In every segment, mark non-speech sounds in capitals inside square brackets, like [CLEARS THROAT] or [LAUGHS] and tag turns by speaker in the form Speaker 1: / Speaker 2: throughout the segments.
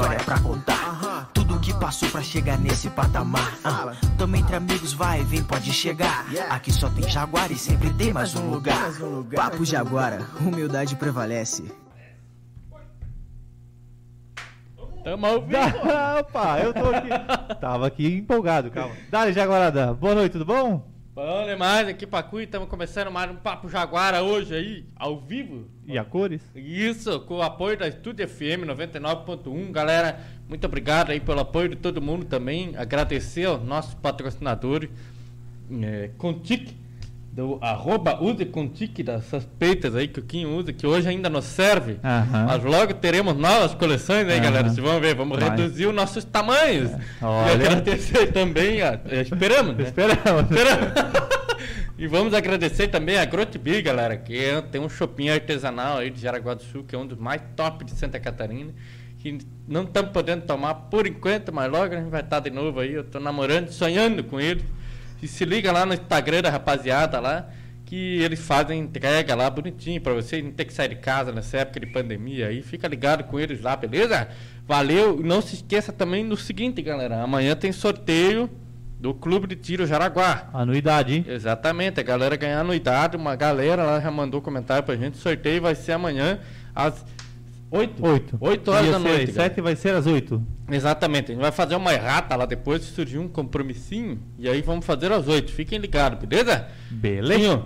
Speaker 1: história pra contar. Tudo que passou pra chegar nesse patamar. Ah, tamo entre amigos, vai, vem, pode chegar. Aqui só tem Jaguar e sempre tem mais um lugar. Papo Jaguara, humildade prevalece.
Speaker 2: Tamo ao vivo. [LAUGHS]
Speaker 3: Opa, eu tô aqui. Tava aqui empolgado, calma. Dale, Jaguarada. Boa noite, tudo bom?
Speaker 2: Bom demais, aqui Pacu, estamos começando mais um Papo Jaguara hoje aí, ao vivo.
Speaker 3: E a cores?
Speaker 2: Isso, com o apoio da Estúdio FM 99.1. Galera, muito obrigado aí pelo apoio de todo mundo também. Agradecer aos nossos patrocinadores, é, Contic, do arroba use Contic, das suspeitas aí que o Kim usa, que hoje ainda nos serve. Mas logo teremos novas coleções aí, galera. Vocês vão ver, vamos
Speaker 3: Vai.
Speaker 2: reduzir os nossos tamanhos.
Speaker 3: Olha.
Speaker 2: E agradecer também, a, esperamos, né?
Speaker 3: Esperamos. [LAUGHS]
Speaker 2: e vamos agradecer também a Grotbi, galera, que é- tem um shopping artesanal aí de Jaraguá do Sul, que é um dos mais top de Santa Catarina. Que não estamos podendo tomar por enquanto, mas logo a gente vai estar de novo aí. Eu tô namorando, sonhando com ele. E se liga lá no Instagram da rapaziada lá, que eles fazem entrega lá bonitinho pra vocês não ter que sair de casa nessa época de pandemia aí. Fica ligado com eles lá, beleza? Valeu. E não se esqueça também do seguinte, galera. Amanhã tem sorteio do Clube de Tiro Jaraguá.
Speaker 3: Anuidade, hein?
Speaker 2: Exatamente, a galera ganhar anuidade, uma galera lá já mandou comentário pra gente. O sorteio vai ser amanhã às 8,
Speaker 3: Oito.
Speaker 2: 8 horas
Speaker 3: Ia
Speaker 2: da noite.
Speaker 3: às. Sete vai ser às oito.
Speaker 2: Exatamente, a gente vai fazer uma errata lá depois, se surgir um compromissinho, e aí vamos fazer às 8. Fiquem ligados, beleza?
Speaker 3: Beleza?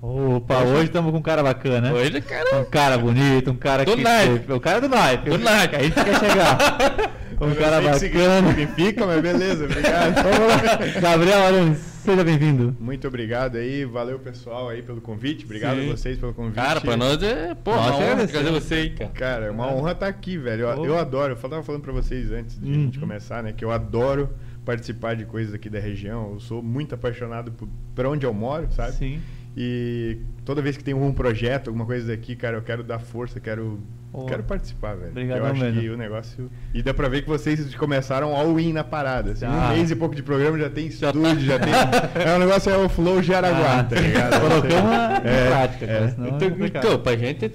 Speaker 3: Opa,
Speaker 2: Hoje-
Speaker 3: hoje estamos com um cara bacana.
Speaker 2: hoje, cara.
Speaker 3: Um cara bonito, um cara
Speaker 2: Do
Speaker 3: que.
Speaker 2: naipe.
Speaker 3: O cara do naipe.
Speaker 2: Do naipe.
Speaker 3: Que a gente quer chegar. [LAUGHS] Um cara
Speaker 4: sei que
Speaker 3: bacana.
Speaker 4: significa, mas beleza, obrigado. [LAUGHS]
Speaker 3: Gabriel Aranes, seja bem-vindo.
Speaker 4: Muito obrigado aí, valeu pessoal aí pelo convite, obrigado
Speaker 2: Sim.
Speaker 4: a vocês pelo convite.
Speaker 2: Cara, pra nós é, pô, uma honra trazer você aí, cara.
Speaker 4: Cara, é uma honra estar aqui, velho. Eu, eu adoro, eu tava falando pra vocês antes de a
Speaker 3: Uhum.
Speaker 4: gente começar, né, que eu adoro participar de coisas aqui da região. Eu sou muito apaixonado por, por onde eu moro, sabe?
Speaker 3: Sim.
Speaker 4: E toda vez que tem um projeto, alguma coisa daqui, cara, eu quero dar força, quero
Speaker 3: Oh.
Speaker 4: quero participar, velho.
Speaker 3: Obrigadão
Speaker 4: eu acho
Speaker 3: mesmo.
Speaker 4: que o negócio e dá pra ver que vocês começaram all-in na parada. Assim,
Speaker 3: Já.
Speaker 4: Um mês e pouco de programa já tem
Speaker 2: Já
Speaker 4: estúdio, já,
Speaker 2: tá.
Speaker 4: tem. [LAUGHS] É um negócio é o Flow Jaraguá,
Speaker 3: Ah,
Speaker 4: tá ligado? [LAUGHS]
Speaker 3: Colocamos
Speaker 4: É,
Speaker 3: prática,
Speaker 4: é.
Speaker 3: cara, senão é
Speaker 2: Então,
Speaker 3: complicado.
Speaker 2: então, pra gente é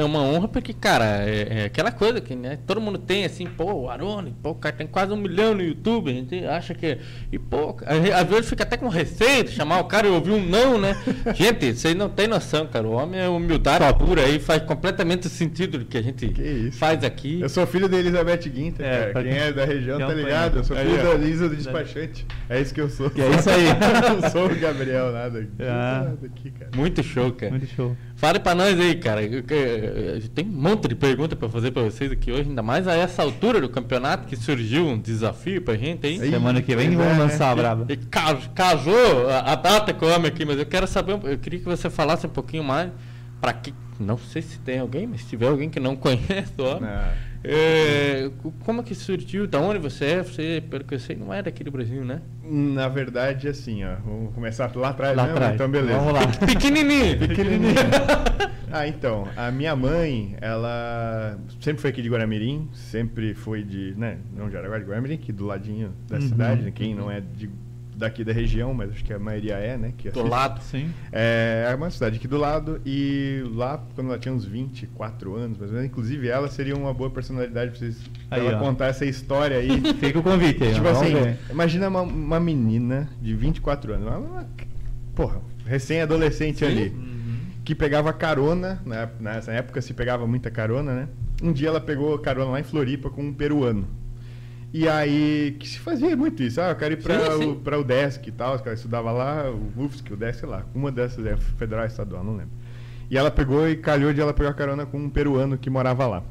Speaker 2: é uma honra porque, cara, é, é aquela coisa que né, todo mundo tem, assim, pô, o Arone, pô, o cara tem quase um milhão no YouTube, a gente acha que. E, pô, às vezes fica até com receio de chamar o cara e ouvir um não, né? [LAUGHS] gente, vocês não têm noção, cara. O homem é humildade pura aí, faz completamente sentido do que a gente
Speaker 4: Que isso.
Speaker 2: faz aqui.
Speaker 4: Eu sou filho da Elizabeth Guinter,
Speaker 3: É,
Speaker 4: cara. Quem
Speaker 3: quem-
Speaker 4: é da região tá ligado? Eu sou filho da Lisa do despachante. É isso que eu sou.
Speaker 3: Que é isso aí. [LAUGHS]
Speaker 4: não sou o Gabriel, nada.
Speaker 3: Ah.
Speaker 4: Nada aqui, cara.
Speaker 2: Muito show, cara.
Speaker 3: Muito show.
Speaker 2: Fale pra nós aí, cara. Eu- Tem um monte de perguntas pra fazer pra vocês aqui hoje, ainda mais a essa altura do campeonato que surgiu um desafio pra gente aí.
Speaker 4: Aí,
Speaker 3: Semana que vem vamos
Speaker 4: é,
Speaker 3: lançar a
Speaker 4: né?
Speaker 3: braba.
Speaker 2: E ca- casou a, a data com o homem aqui, mas eu quero saber, um- eu queria que você falasse um pouquinho mais pra que não sei se tem alguém, mas se tiver alguém que não [LAUGHS] conhece o homem,
Speaker 4: Ah,
Speaker 2: é, co- como que surgiu, da onde você é? Você, pelo que eu sei, não é daqui do Brasil, né?
Speaker 4: Na verdade, assim, ó. Vamos começar lá atrás,
Speaker 3: Lá
Speaker 4: né?
Speaker 3: atrás.
Speaker 4: Então, beleza.
Speaker 3: Vamos lá. [LAUGHS]
Speaker 2: Pequenininho! [LAUGHS]
Speaker 4: Pequenininho. ah, então, a minha mãe, ela sempre foi aqui de Guaramirim, sempre foi de, né, não de Araguá, de Guaramirim, aqui do ladinho da
Speaker 3: Uhum.
Speaker 4: cidade, né, quem não é de, daqui da região, mas acho que a maioria é, né, que
Speaker 2: Do
Speaker 4: assiste.
Speaker 2: lado.
Speaker 3: Sim.
Speaker 4: É, é uma cidade aqui do lado e lá, quando ela tinha uns 24 anos, mais ou menos, inclusive ela seria uma boa personalidade pra vocês pra
Speaker 3: Aí,
Speaker 4: ela
Speaker 3: ó.
Speaker 4: contar essa história aí. [LAUGHS]
Speaker 3: Fica o convite aí.
Speaker 4: tipo assim,
Speaker 3: ver.
Speaker 4: imagina uma, uma menina de 24 anos, uma, uma- porra, recém-adolescente ali,
Speaker 3: Uhum.
Speaker 4: que pegava carona, na- nessa época se pegava muita carona, né? Um dia ela pegou carona lá em Floripa com um peruano. E aí, que se fazia muito isso. Ah, eu quero ir
Speaker 2: sim.
Speaker 4: o, pra o DESC e tal. Ela estudava lá, o UFSC, o DESC, sei lá. Uma dessas, é federal estadual, não lembro. E ela pegou e calhou de ela pegar carona com um peruano que morava lá.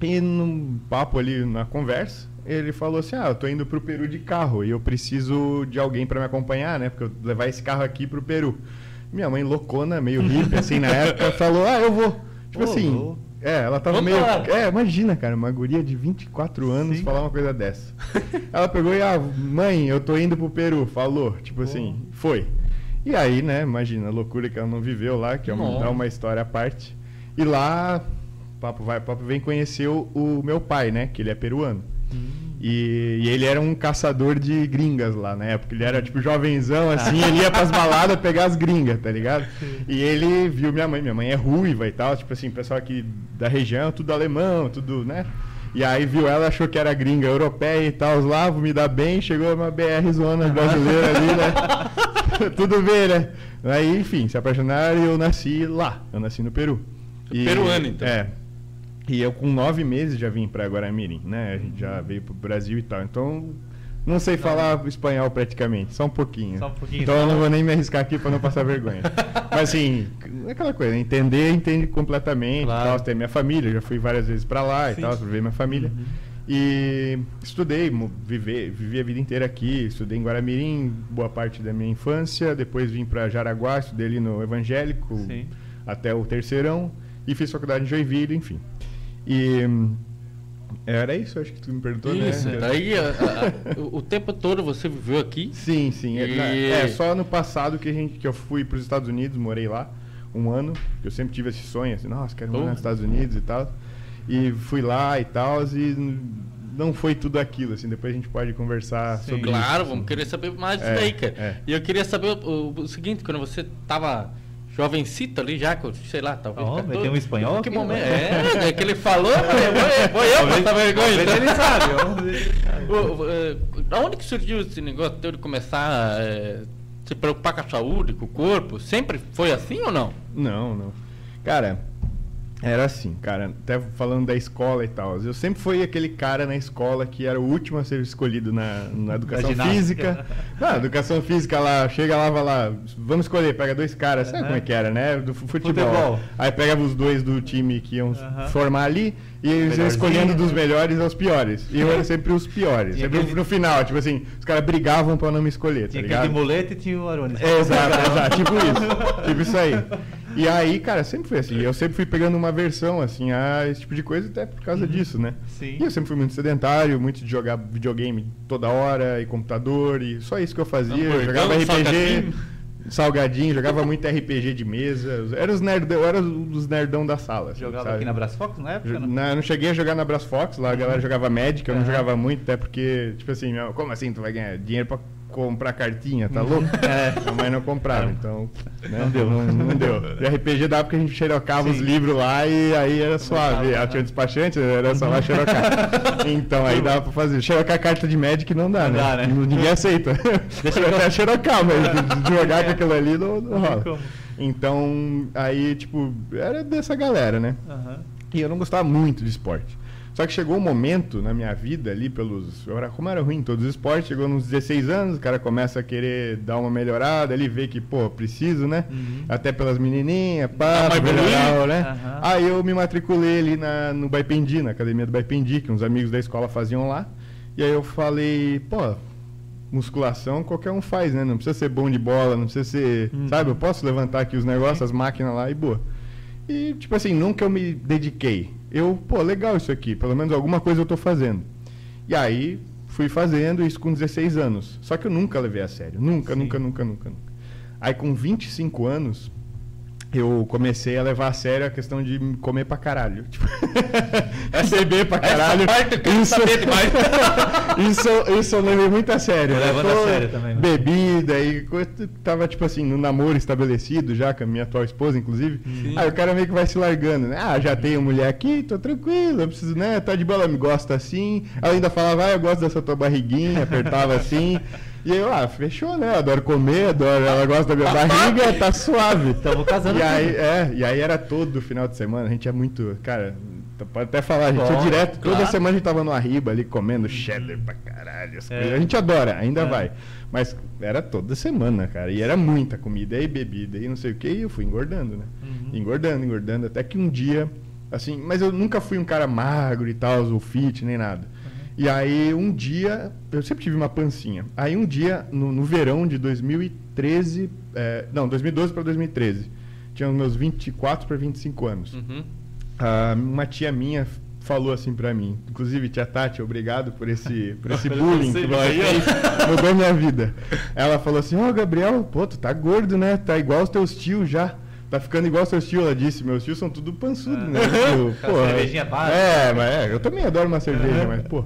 Speaker 4: E num papo ali, na conversa, ele falou assim, ah, eu tô indo pro Peru de carro e eu preciso de alguém pra me acompanhar, né? Porque eu vou levar esse carro aqui pro Peru. Minha mãe loucona, meio hippie, assim, na [LAUGHS] época, falou, ah, eu vou. Tipo
Speaker 3: Ô,
Speaker 4: assim,
Speaker 3: louco.
Speaker 4: É, ela tava
Speaker 2: Vamos
Speaker 4: meio...
Speaker 2: lá.
Speaker 4: É, imagina, cara, uma guria de 24 anos
Speaker 3: Sim.
Speaker 4: falar uma coisa dessa. ela pegou e, ah, mãe, eu tô indo pro Peru, falou. Tipo assim, foi. E aí, né, imagina a loucura que ela não viveu lá, que é uma, é uma história à parte. E lá, papo vai, papo vem, conheceu o meu pai, né, que ele é peruano. E, e ele era um caçador de gringas lá na época. Ele era tipo jovenzão, assim, ele ia pras baladas pegar as gringas, tá ligado? E ele viu minha mãe, minha mãe é ruiva e tal, tipo assim, pessoal aqui da região, tudo alemão, tudo, né? E aí viu ela, achou que era gringa europeia e tal, lá, vou me dar bem, chegou uma BR zona brasileira ali, né? [LAUGHS] Tudo bem, né? Aí, enfim, se apaixonaram e eu nasci lá. Eu nasci no Peru. E-
Speaker 2: Peruano, então.
Speaker 4: É. E eu com nove meses já vim pra Guaramirim, né? A gente já veio pro Brasil e tal. Então, não sei falar espanhol praticamente, só um pouquinho.
Speaker 3: Só um pouquinho,
Speaker 4: Então eu não vou nem me arriscar aqui pra não passar vergonha. [LAUGHS] Mas assim, é aquela coisa, entender, entende completamente.
Speaker 3: Claro.
Speaker 4: Tal, tem minha família, já fui várias vezes pra lá e
Speaker 3: Sim.
Speaker 4: tal, pra ver minha família.
Speaker 3: Uhum.
Speaker 4: E estudei, vivi a vida inteira aqui, estudei em Guaramirim, boa parte da minha infância, depois vim pra Jaraguá, estudei ali no Evangélico
Speaker 3: Sim.
Speaker 4: até o terceirão e fiz faculdade em Joinville, enfim. E hum, era isso, acho que tu me perguntou,
Speaker 2: Isso,
Speaker 4: né?
Speaker 2: daí a- a- o, tempo todo você viveu aqui.
Speaker 4: Sim, sim. É,
Speaker 2: E-
Speaker 4: na- é, só ano passado que, a gente, que eu fui para os Estados Unidos, morei lá um ano. que Eu sempre tive esse sonho, assim, nossa, quero morar nos Estados Unidos e tal. E fui lá e tal, e não foi tudo aquilo, assim. Depois a gente pode conversar
Speaker 3: Sim.
Speaker 4: sobre
Speaker 2: Claro,
Speaker 4: isso.
Speaker 2: vamos querer saber mais disso
Speaker 4: É,
Speaker 2: daí, cara.
Speaker 4: é.
Speaker 2: E eu queria saber o, o- seguinte, quando você tava jovencito ali já, sei lá, talvez. 14,
Speaker 3: meteu um espanhol
Speaker 2: Que momento?
Speaker 3: né?
Speaker 2: É, é que ele falou, vou, vou eu passar vergonha. Então.
Speaker 3: ele sabe.
Speaker 2: Aonde [LAUGHS] que surgiu esse negócio teu de começar a eh, se preocupar com a saúde, com o corpo? Sempre foi assim ou não?
Speaker 4: Não, não. Cara, era assim, cara, até falando da escola e tal. Eu sempre fui aquele cara na escola que era o último a ser escolhido na, na educação física. [LAUGHS] Não, educação física lá, chega lá, vai lá, vamos escolher, pega dois caras, sabe
Speaker 3: Aham.
Speaker 4: como é que era, né? Do fu- futebol.
Speaker 3: Futebol.
Speaker 4: Aí pegava os dois do time que iam
Speaker 3: Aham.
Speaker 4: formar ali e eles iam escolhendo dos melhores aos piores. E eu era sempre os piores. Sempre
Speaker 3: aquele-
Speaker 4: no final, tipo assim, os caras brigavam pra não me escolher, tá
Speaker 3: Tinha
Speaker 4: ligado?
Speaker 3: aquele de muleta e tinha o Arones.
Speaker 4: É, exato, exato, tipo isso. Tipo isso aí. E aí, cara, sempre foi assim. Eu sempre fui pegando uma versão, assim, a esse tipo de coisa, até por causa disso, né?
Speaker 3: Sim.
Speaker 4: E eu sempre fui muito sedentário, muito de jogar videogame toda hora, e computador, e só isso que eu fazia. Eu jogava RPG,
Speaker 2: salgadinho.
Speaker 4: salgadinho, jogava muito RPG de mesa. Era os nerdão, eu era os nerdão da sala. assim,
Speaker 3: Jogava
Speaker 4: sabe?
Speaker 3: aqui na Brasfox na época? Não?
Speaker 4: Não, eu não cheguei a jogar na Brass Fox, lá a galera jogava Magic, eu não
Speaker 3: Aham.
Speaker 4: jogava muito, até porque, tipo assim, como assim tu vai ganhar dinheiro pra comprar cartinha, tá louco? [LAUGHS]
Speaker 3: É.
Speaker 4: Minha mãe não comprava, então. né,
Speaker 3: Não deu.
Speaker 4: Não, não deu. E RPG dava porque a gente xerocava os
Speaker 3: Sim.
Speaker 4: livros lá e aí era suave. Ela tinha um despachante, era só lá xerocar. [LAUGHS] Então aí dava pra fazer. Xerocar carta de Magic não dá,
Speaker 3: Não
Speaker 4: né?
Speaker 3: dá, né?
Speaker 4: Ninguém aceita. [LAUGHS] Deixa eu até xerocar, mas jogar com aquilo ali não, não rola. Então, aí, tipo, era dessa galera, né?
Speaker 3: Aham.
Speaker 4: E eu não gostava muito de esporte. Só que chegou um momento na minha vida ali, pelos. eu era- como era ruim em todos os esportes, chegou nos 16 anos, o cara começa a querer dar uma melhorada ali, vê que, pô, preciso, né?
Speaker 3: Uhum.
Speaker 4: Até pelas menininhas, pá,
Speaker 2: pra
Speaker 4: melhorar, né?
Speaker 3: Aham.
Speaker 4: Aí eu me matriculei ali na, no Baipendi, na academia do Baipendi, que uns amigos da escola faziam lá. E aí eu falei, pô, musculação qualquer um faz, né? Não precisa ser bom de bola, não precisa ser.
Speaker 3: Uhum.
Speaker 4: Sabe, eu posso levantar aqui os negócios, as máquinas lá e boa. E, tipo assim, nunca eu me dediquei. Eu, pô, legal isso aqui, pelo menos alguma coisa eu tô fazendo. E aí, fui fazendo isso com 16 anos. Só que eu nunca levei a sério. Nunca,
Speaker 3: Sim.
Speaker 4: nunca, nunca, nunca, nunca. Aí, com 25 anos, eu comecei a levar a sério a questão de comer pra caralho. [LAUGHS] Tipo, beber pra caralho.
Speaker 2: Essa parte eu quero saber demais. [LAUGHS]
Speaker 4: isso, isso eu levei muito a sério.
Speaker 3: Eu
Speaker 4: né?
Speaker 3: levando a sério também, né?
Speaker 4: Bebida e coisa. Tava, tipo assim, no namoro estabelecido já, com a minha atual esposa, inclusive.
Speaker 2: Sim.
Speaker 4: Aí o cara meio que vai se largando, né? Ah, já tenho mulher aqui, tô tranquilo, eu preciso, né? Tá de boa, ela me gosta assim. Ela ainda falava, ah, eu gosto dessa tua barriguinha, apertava assim. E eu, ah, fechou, né? Adoro comer, adoro, ela gosta da minha barriga, tá suave.
Speaker 3: Tamo casando
Speaker 4: E aí, é, e aí era todo final de semana, a gente é muito, cara, pode até falar, a gente é
Speaker 3: Bom,
Speaker 4: direto, toda
Speaker 2: claro.
Speaker 4: semana a gente tava no Arriba ali comendo cheddar pra caralho, as
Speaker 3: É.
Speaker 4: A gente adora, ainda
Speaker 3: É.
Speaker 4: vai. Mas era toda semana, cara, e era muita comida e bebida e não sei o que, e eu fui engordando, né?
Speaker 3: Uhum.
Speaker 4: Engordando, engordando, até que um dia, assim, mas eu nunca fui um cara magro e tal, ou fit, nem nada. E aí um dia, eu sempre tive uma pancinha. Aí um dia, no, no verão de 2013, é, não, 2012 para 2013, tinha os meus 24 para 25 anos.
Speaker 2: Uhum.
Speaker 4: Ah, uma tia minha falou assim pra mim, inclusive tia Tati, obrigado por esse, por esse [LAUGHS] bullying que você fez, mudou minha vida. Ela falou assim, ó Gabriel, pô, tu tá gordo, né? Tá igual os teus tios já. Tá ficando igual os seus tios, ela disse. Meus tios são tudo pançudo, né? Tipo,
Speaker 3: Aquela cervejinha básica.
Speaker 4: É, mas é, eu também adoro uma cerveja, mas, pô.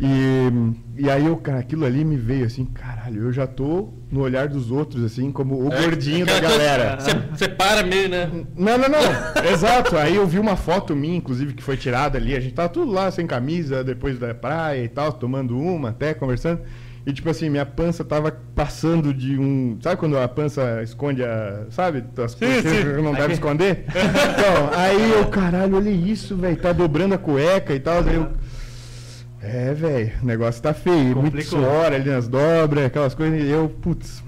Speaker 4: E, e aí eu, cara, aquilo ali me veio assim, caralho, eu já tô no olhar dos outros, assim, como o
Speaker 2: É,
Speaker 4: gordinho da galera.
Speaker 2: Você, você para meio, né?
Speaker 4: Não, não, não. Exato. Aí eu vi uma foto minha, inclusive, que foi tirada ali. A gente tava tudo lá sem camisa, depois da praia e tal, tomando uma até, conversando. E tipo assim, minha pança tava passando de um. Sabe quando a pança esconde a. Sabe? As coisas que não deve esconder? [LAUGHS] Então, aí eu, caralho, olha isso, velho. Tá dobrando a cueca e tal. Aí eu. É, velho, o negócio tá feio. Muito
Speaker 3: Complicou.
Speaker 4: suor ali nas dobras, aquelas coisas. E eu, putz,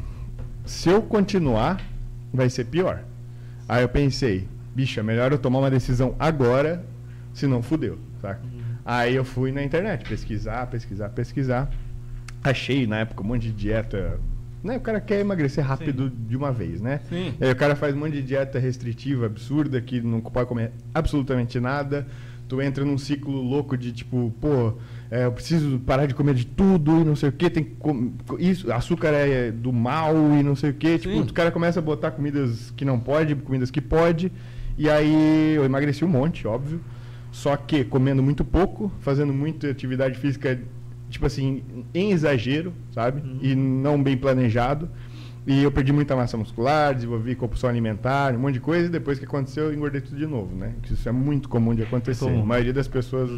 Speaker 4: se eu continuar, vai ser pior. Aí eu pensei, bicho, é melhor eu tomar uma decisão agora, senão fudeu, saca? Aí eu fui na internet pesquisar, pesquisar, pesquisar. Achei na época um monte de dieta. Né? O cara quer emagrecer rápido de uma vez, né?
Speaker 2: Sim.
Speaker 4: Aí o cara faz um monte de dieta restritiva, absurda, que não pode comer absolutamente nada. Tu entra num ciclo louco de tipo, pô, é, eu preciso parar de comer de tudo e não sei o que, tem que isso, açúcar é do mal e não sei o que. Tipo,
Speaker 2: Sim.
Speaker 4: o cara começa a botar comidas que não pode, comidas que pode. E aí eu emagreci um monte, óbvio. Só que comendo muito pouco, fazendo muita atividade física, tipo assim, em exagero, sabe? E não bem planejado. E eu perdi muita massa muscular, desenvolvi compulsão alimentar, um monte de coisa, e depois que aconteceu, eu engordei tudo de novo, né? Que Isso é muito comum de acontecer.
Speaker 3: comum.
Speaker 4: A maioria das pessoas.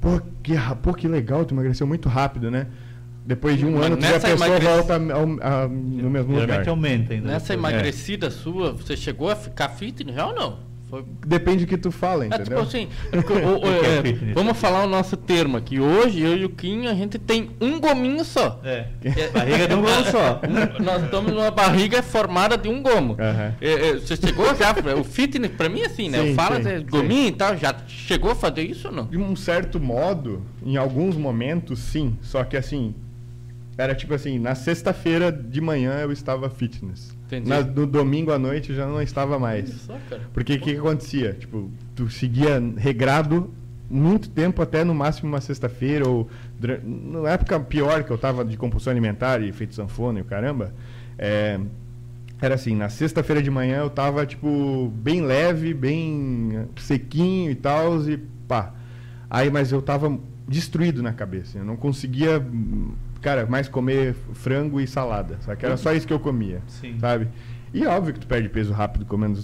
Speaker 4: Pô, que, pô, que legal, tu emagreceu muito rápido, né? Depois de um
Speaker 2: Mas
Speaker 4: ano, tu já pessoa
Speaker 2: emagrece-
Speaker 4: volta ao- ao- no mesmo lugar.
Speaker 3: Aumenta ainda.
Speaker 2: Nessa
Speaker 3: depois.
Speaker 2: emagrecida sua, você chegou a ficar fitness ou não?
Speaker 4: Depende do que tu fala,
Speaker 2: É
Speaker 4: entendeu?
Speaker 2: tipo assim, é o- o- [LAUGHS]
Speaker 3: é
Speaker 2: é, vamos falar o nosso termo aqui. Hoje, eu e o Quinho, a gente tem um gominho só.
Speaker 3: É. Barriga de um gomo só. [LAUGHS]
Speaker 2: Nós estamos numa barriga formada de um gomo. É, é, você chegou já, o fitness pra mim é assim, né?
Speaker 4: Sim,
Speaker 2: eu falo
Speaker 4: sim,
Speaker 2: é,
Speaker 4: sim.
Speaker 2: gominho e tal, já chegou a fazer isso ou não?
Speaker 4: De um certo modo, em alguns momentos, sim. Só que assim, era tipo assim, na sexta-feira de manhã eu estava fitness. Na- no domingo à noite eu já não estava mais.
Speaker 2: Só.
Speaker 4: Porque o que, que acontecia? Tipo, tu seguia regrado muito tempo até no máximo uma sexta-feira ou na época pior que eu tava de compulsão alimentar e feito sanfona e o caramba, é, era assim, na sexta-feira de manhã eu tava tipo bem leve, bem sequinho e tal e pá. Aí mas eu tava destruído na cabeça, eu não conseguia cara, mais comer frango e salada, sabe? Era só isso que eu comia
Speaker 3: Sim.
Speaker 4: sabe? E é óbvio que tu perde peso rápido comendo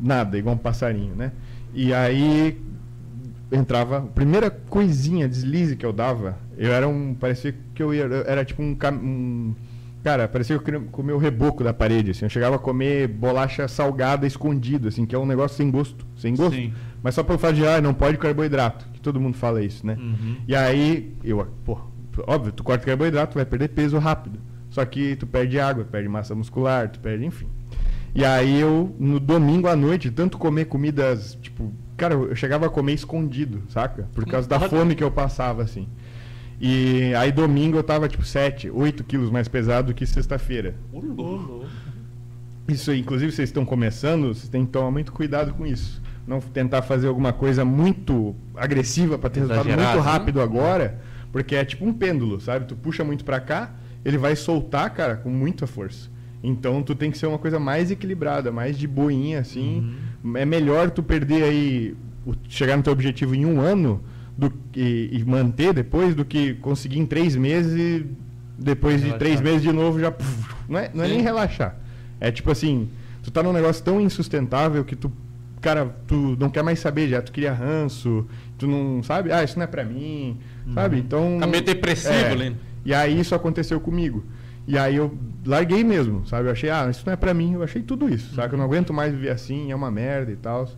Speaker 4: nada, igual um passarinho, né? E aí entrava, a primeira coisinha, deslize que eu dava, eu era um, parecia que eu ia, era tipo um, um cara, parecia que eu comer o reboco da parede, assim, eu chegava a comer bolacha salgada escondido, assim, que é um negócio sem gosto, sem gosto.
Speaker 3: Sim.
Speaker 4: Mas só pelo fato de, ah, não pode carboidrato, que todo mundo fala isso, né?
Speaker 3: Uhum.
Speaker 4: E aí, eu, pô, óbvio, tu corta carboidrato, tu vai perder peso rápido. Só que tu perde água, perde massa muscular, tu perde, enfim. E aí eu, no domingo à noite, tanto comer comidas, tipo, cara, eu chegava a comer escondido, saca? Por causa da fome que eu passava, assim. E aí domingo eu tava, tipo, 7, 8 quilos mais pesado que sexta-feira. Isso, inclusive, vocês estão começando, vocês têm que tomar muito cuidado com isso. Não tentar fazer alguma coisa muito agressiva para ter resultado
Speaker 3: Exagerado,
Speaker 4: muito
Speaker 3: né?
Speaker 4: rápido agora, porque é tipo um pêndulo, sabe? Tu puxa muito para cá, ele vai soltar, cara, com muita força. Então tu tem que ser uma coisa mais equilibrada, mais de boinha, assim.
Speaker 3: Uhum.
Speaker 4: É melhor tu perder aí, chegar no teu objetivo em um ano do, que- e, manter depois do que conseguir em três meses e depois de
Speaker 3: Relaxar.
Speaker 4: três meses de novo já. puf, não é, não é nem relaxar. É tipo assim, tu tá num negócio tão insustentável que tu, cara, tu não quer mais saber já, tu cria ranço, tu não sabe, ah, isso não é pra mim, sabe? Então.
Speaker 2: Tá meio depressivo
Speaker 4: é. E aí isso aconteceu comigo. E aí eu larguei mesmo, sabe? Eu achei, ah, isso não é pra mim, eu achei tudo isso, sabe? Eu não aguento mais viver assim, é uma merda e tal.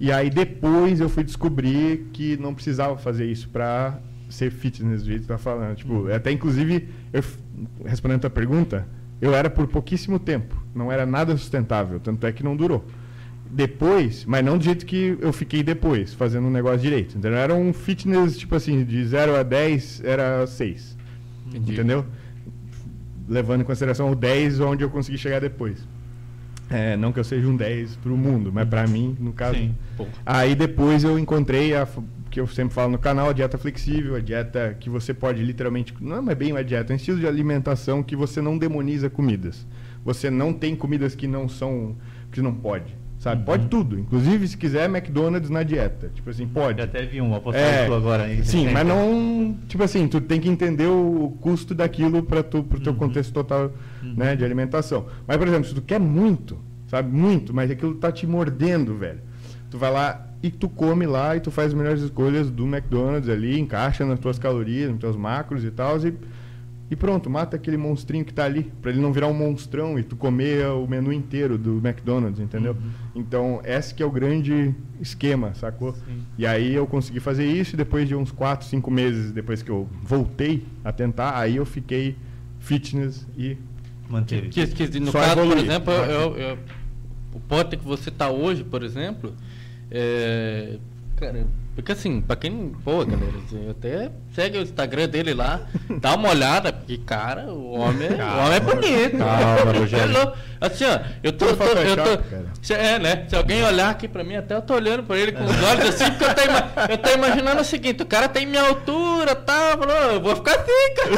Speaker 4: E aí depois eu fui descobrir que não precisava fazer isso pra ser fitness do jeito que tá falando. Tipo, até inclusive, eu, respondendo a tua pergunta, eu era por pouquíssimo tempo, não era nada sustentável, tanto é que não durou. Depois, mas não do jeito que eu fiquei depois, fazendo um negócio direito. Entendeu? Era um fitness, tipo assim, de 0 a 10 era 6.
Speaker 2: Entendi.
Speaker 4: Entendeu? Levando em consideração o 10 onde eu consegui chegar depois. É, não que eu seja um 10 pro mundo, mas pra mim, no caso.
Speaker 3: Sim.
Speaker 4: Aí depois eu encontrei a que eu sempre falo no canal, a dieta flexível, a dieta que você pode literalmente, não é bem uma dieta, é um estilo de alimentação que você não demoniza comidas. Você não tem comidas que não são que não pode. Sabe?
Speaker 3: Uhum.
Speaker 4: Pode tudo. Inclusive, se quiser, McDonald's na dieta. Tipo assim, pode.
Speaker 3: Eu até vi uma postagem
Speaker 4: É,
Speaker 3: agora aí.
Speaker 4: sim,
Speaker 3: recente.
Speaker 4: mas [LAUGHS] não. Tipo assim, tu tem que entender o custo daquilo para tu, pro teu
Speaker 3: Uhum.
Speaker 4: contexto total
Speaker 3: Uhum.
Speaker 4: né, de alimentação. Mas, por exemplo, se tu quer muito, sabe, muito, mas aquilo tá te mordendo, velho. Tu vai lá e tu come lá e tu faz as melhores escolhas do McDonald's ali, encaixa nas tuas calorias, nos teus macros e tal, e, e pronto, mata aquele monstrinho que tá ali, pra ele não virar um monstrão e tu comer o menu inteiro do McDonald's, entendeu?
Speaker 3: Uhum.
Speaker 4: Então, esse que é o grande esquema, sacou?
Speaker 3: Sim.
Speaker 4: E aí eu consegui fazer isso e depois de uns 4, 5 meses depois que eu voltei a tentar, aí eu fiquei fitness e
Speaker 3: Manteve.
Speaker 2: Que, que, no
Speaker 4: Só
Speaker 2: caso, por exemplo, eu, eu- eu- o pote que você tá hoje, por exemplo, é. Cara, porque assim, pra quem. Pô, galera, assim, até segue o Instagram dele lá, [LAUGHS] dá uma olhada, porque, cara, o homem, é- o homem é bonito.
Speaker 3: Calma, [LAUGHS] Rogério.
Speaker 2: É. Assim, ó, eu tô.
Speaker 4: Tudo
Speaker 2: tô- eu tô é, né? Se alguém olhar aqui pra mim, até eu tô olhando pra ele com os olhos assim, porque eu tô, ima- eu tô imaginando o seguinte: o cara tem minha altura, tá? Falou, eu vou ficar assim, cara.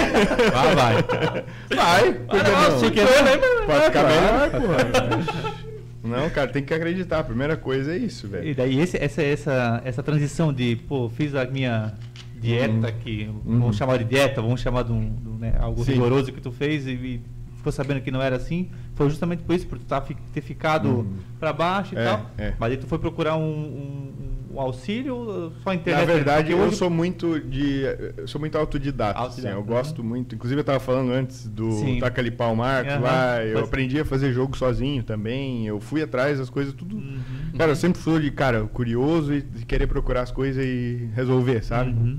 Speaker 2: [LAUGHS]
Speaker 3: Vai, vai.
Speaker 4: Vai,
Speaker 2: cinco anos aí, mas-
Speaker 4: Pode ficar
Speaker 2: claro.
Speaker 4: melhor, porra. Não, cara, tem que acreditar. A primeira coisa é isso,
Speaker 3: E
Speaker 4: velho.
Speaker 3: daí esse, essa, essa, essa transição de, pô, fiz a minha dieta
Speaker 4: Uhum.
Speaker 3: que
Speaker 4: Uhum.
Speaker 3: vamos chamar de dieta, vamos chamar de, um, de um, né, algo
Speaker 4: Sim.
Speaker 3: rigoroso que tu fez e, e ficou sabendo que não era assim, foi justamente por isso, por tu tá, ter ficado
Speaker 4: Uhum.
Speaker 3: pra baixo e
Speaker 4: É,
Speaker 3: tal.
Speaker 4: é.
Speaker 3: Mas aí tu foi procurar um, um- um auxílio só a internet?
Speaker 4: Na verdade,
Speaker 3: Porque
Speaker 4: eu
Speaker 3: hoje-
Speaker 4: sou muito de. Eu sou muito autodidata. assim,
Speaker 3: Autodidata,
Speaker 4: eu
Speaker 3: uhum.
Speaker 4: gosto muito. Inclusive, eu tava falando antes do
Speaker 3: Sim.
Speaker 4: Taca ali pau Marcos
Speaker 3: Aham,
Speaker 4: lá. Eu
Speaker 3: mas-
Speaker 4: aprendi a fazer jogo sozinho também. Eu fui atrás das coisas, tudo.
Speaker 3: Uhum.
Speaker 4: Cara, eu sempre fui de, cara, curioso e de querer procurar as coisas e resolver, sabe?
Speaker 3: Uhum.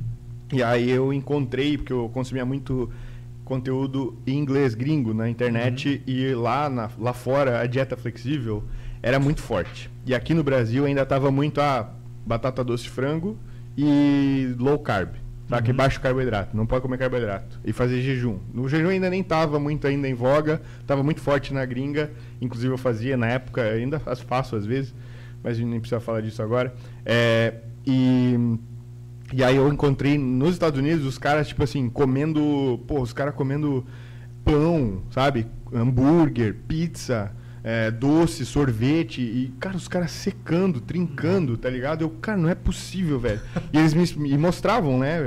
Speaker 4: E aí eu encontrei, porque eu consumia muito conteúdo em inglês gringo na internet e lá, na- lá fora a dieta flexível era muito forte. E aqui no Brasil ainda estava muito a batata doce frango e low carb. Tá? Que é
Speaker 3: Uhum.
Speaker 4: baixo carboidrato, não pode comer carboidrato. E fazer jejum. No jejum ainda nem estava muito ainda em voga, estava muito forte na gringa. Inclusive eu fazia na época, ainda faço às vezes, mas a gente nem precisa falar disso agora. É, e e aí eu encontrei nos Estados Unidos os caras, tipo assim, comendo. Pô, os caras comendo pão, sabe? Hambúrguer, pizza, é, doce, sorvete. E, cara, os caras secando, trincando, tá ligado? Eu, cara, não é possível, velho. E eles me, me mostravam, né?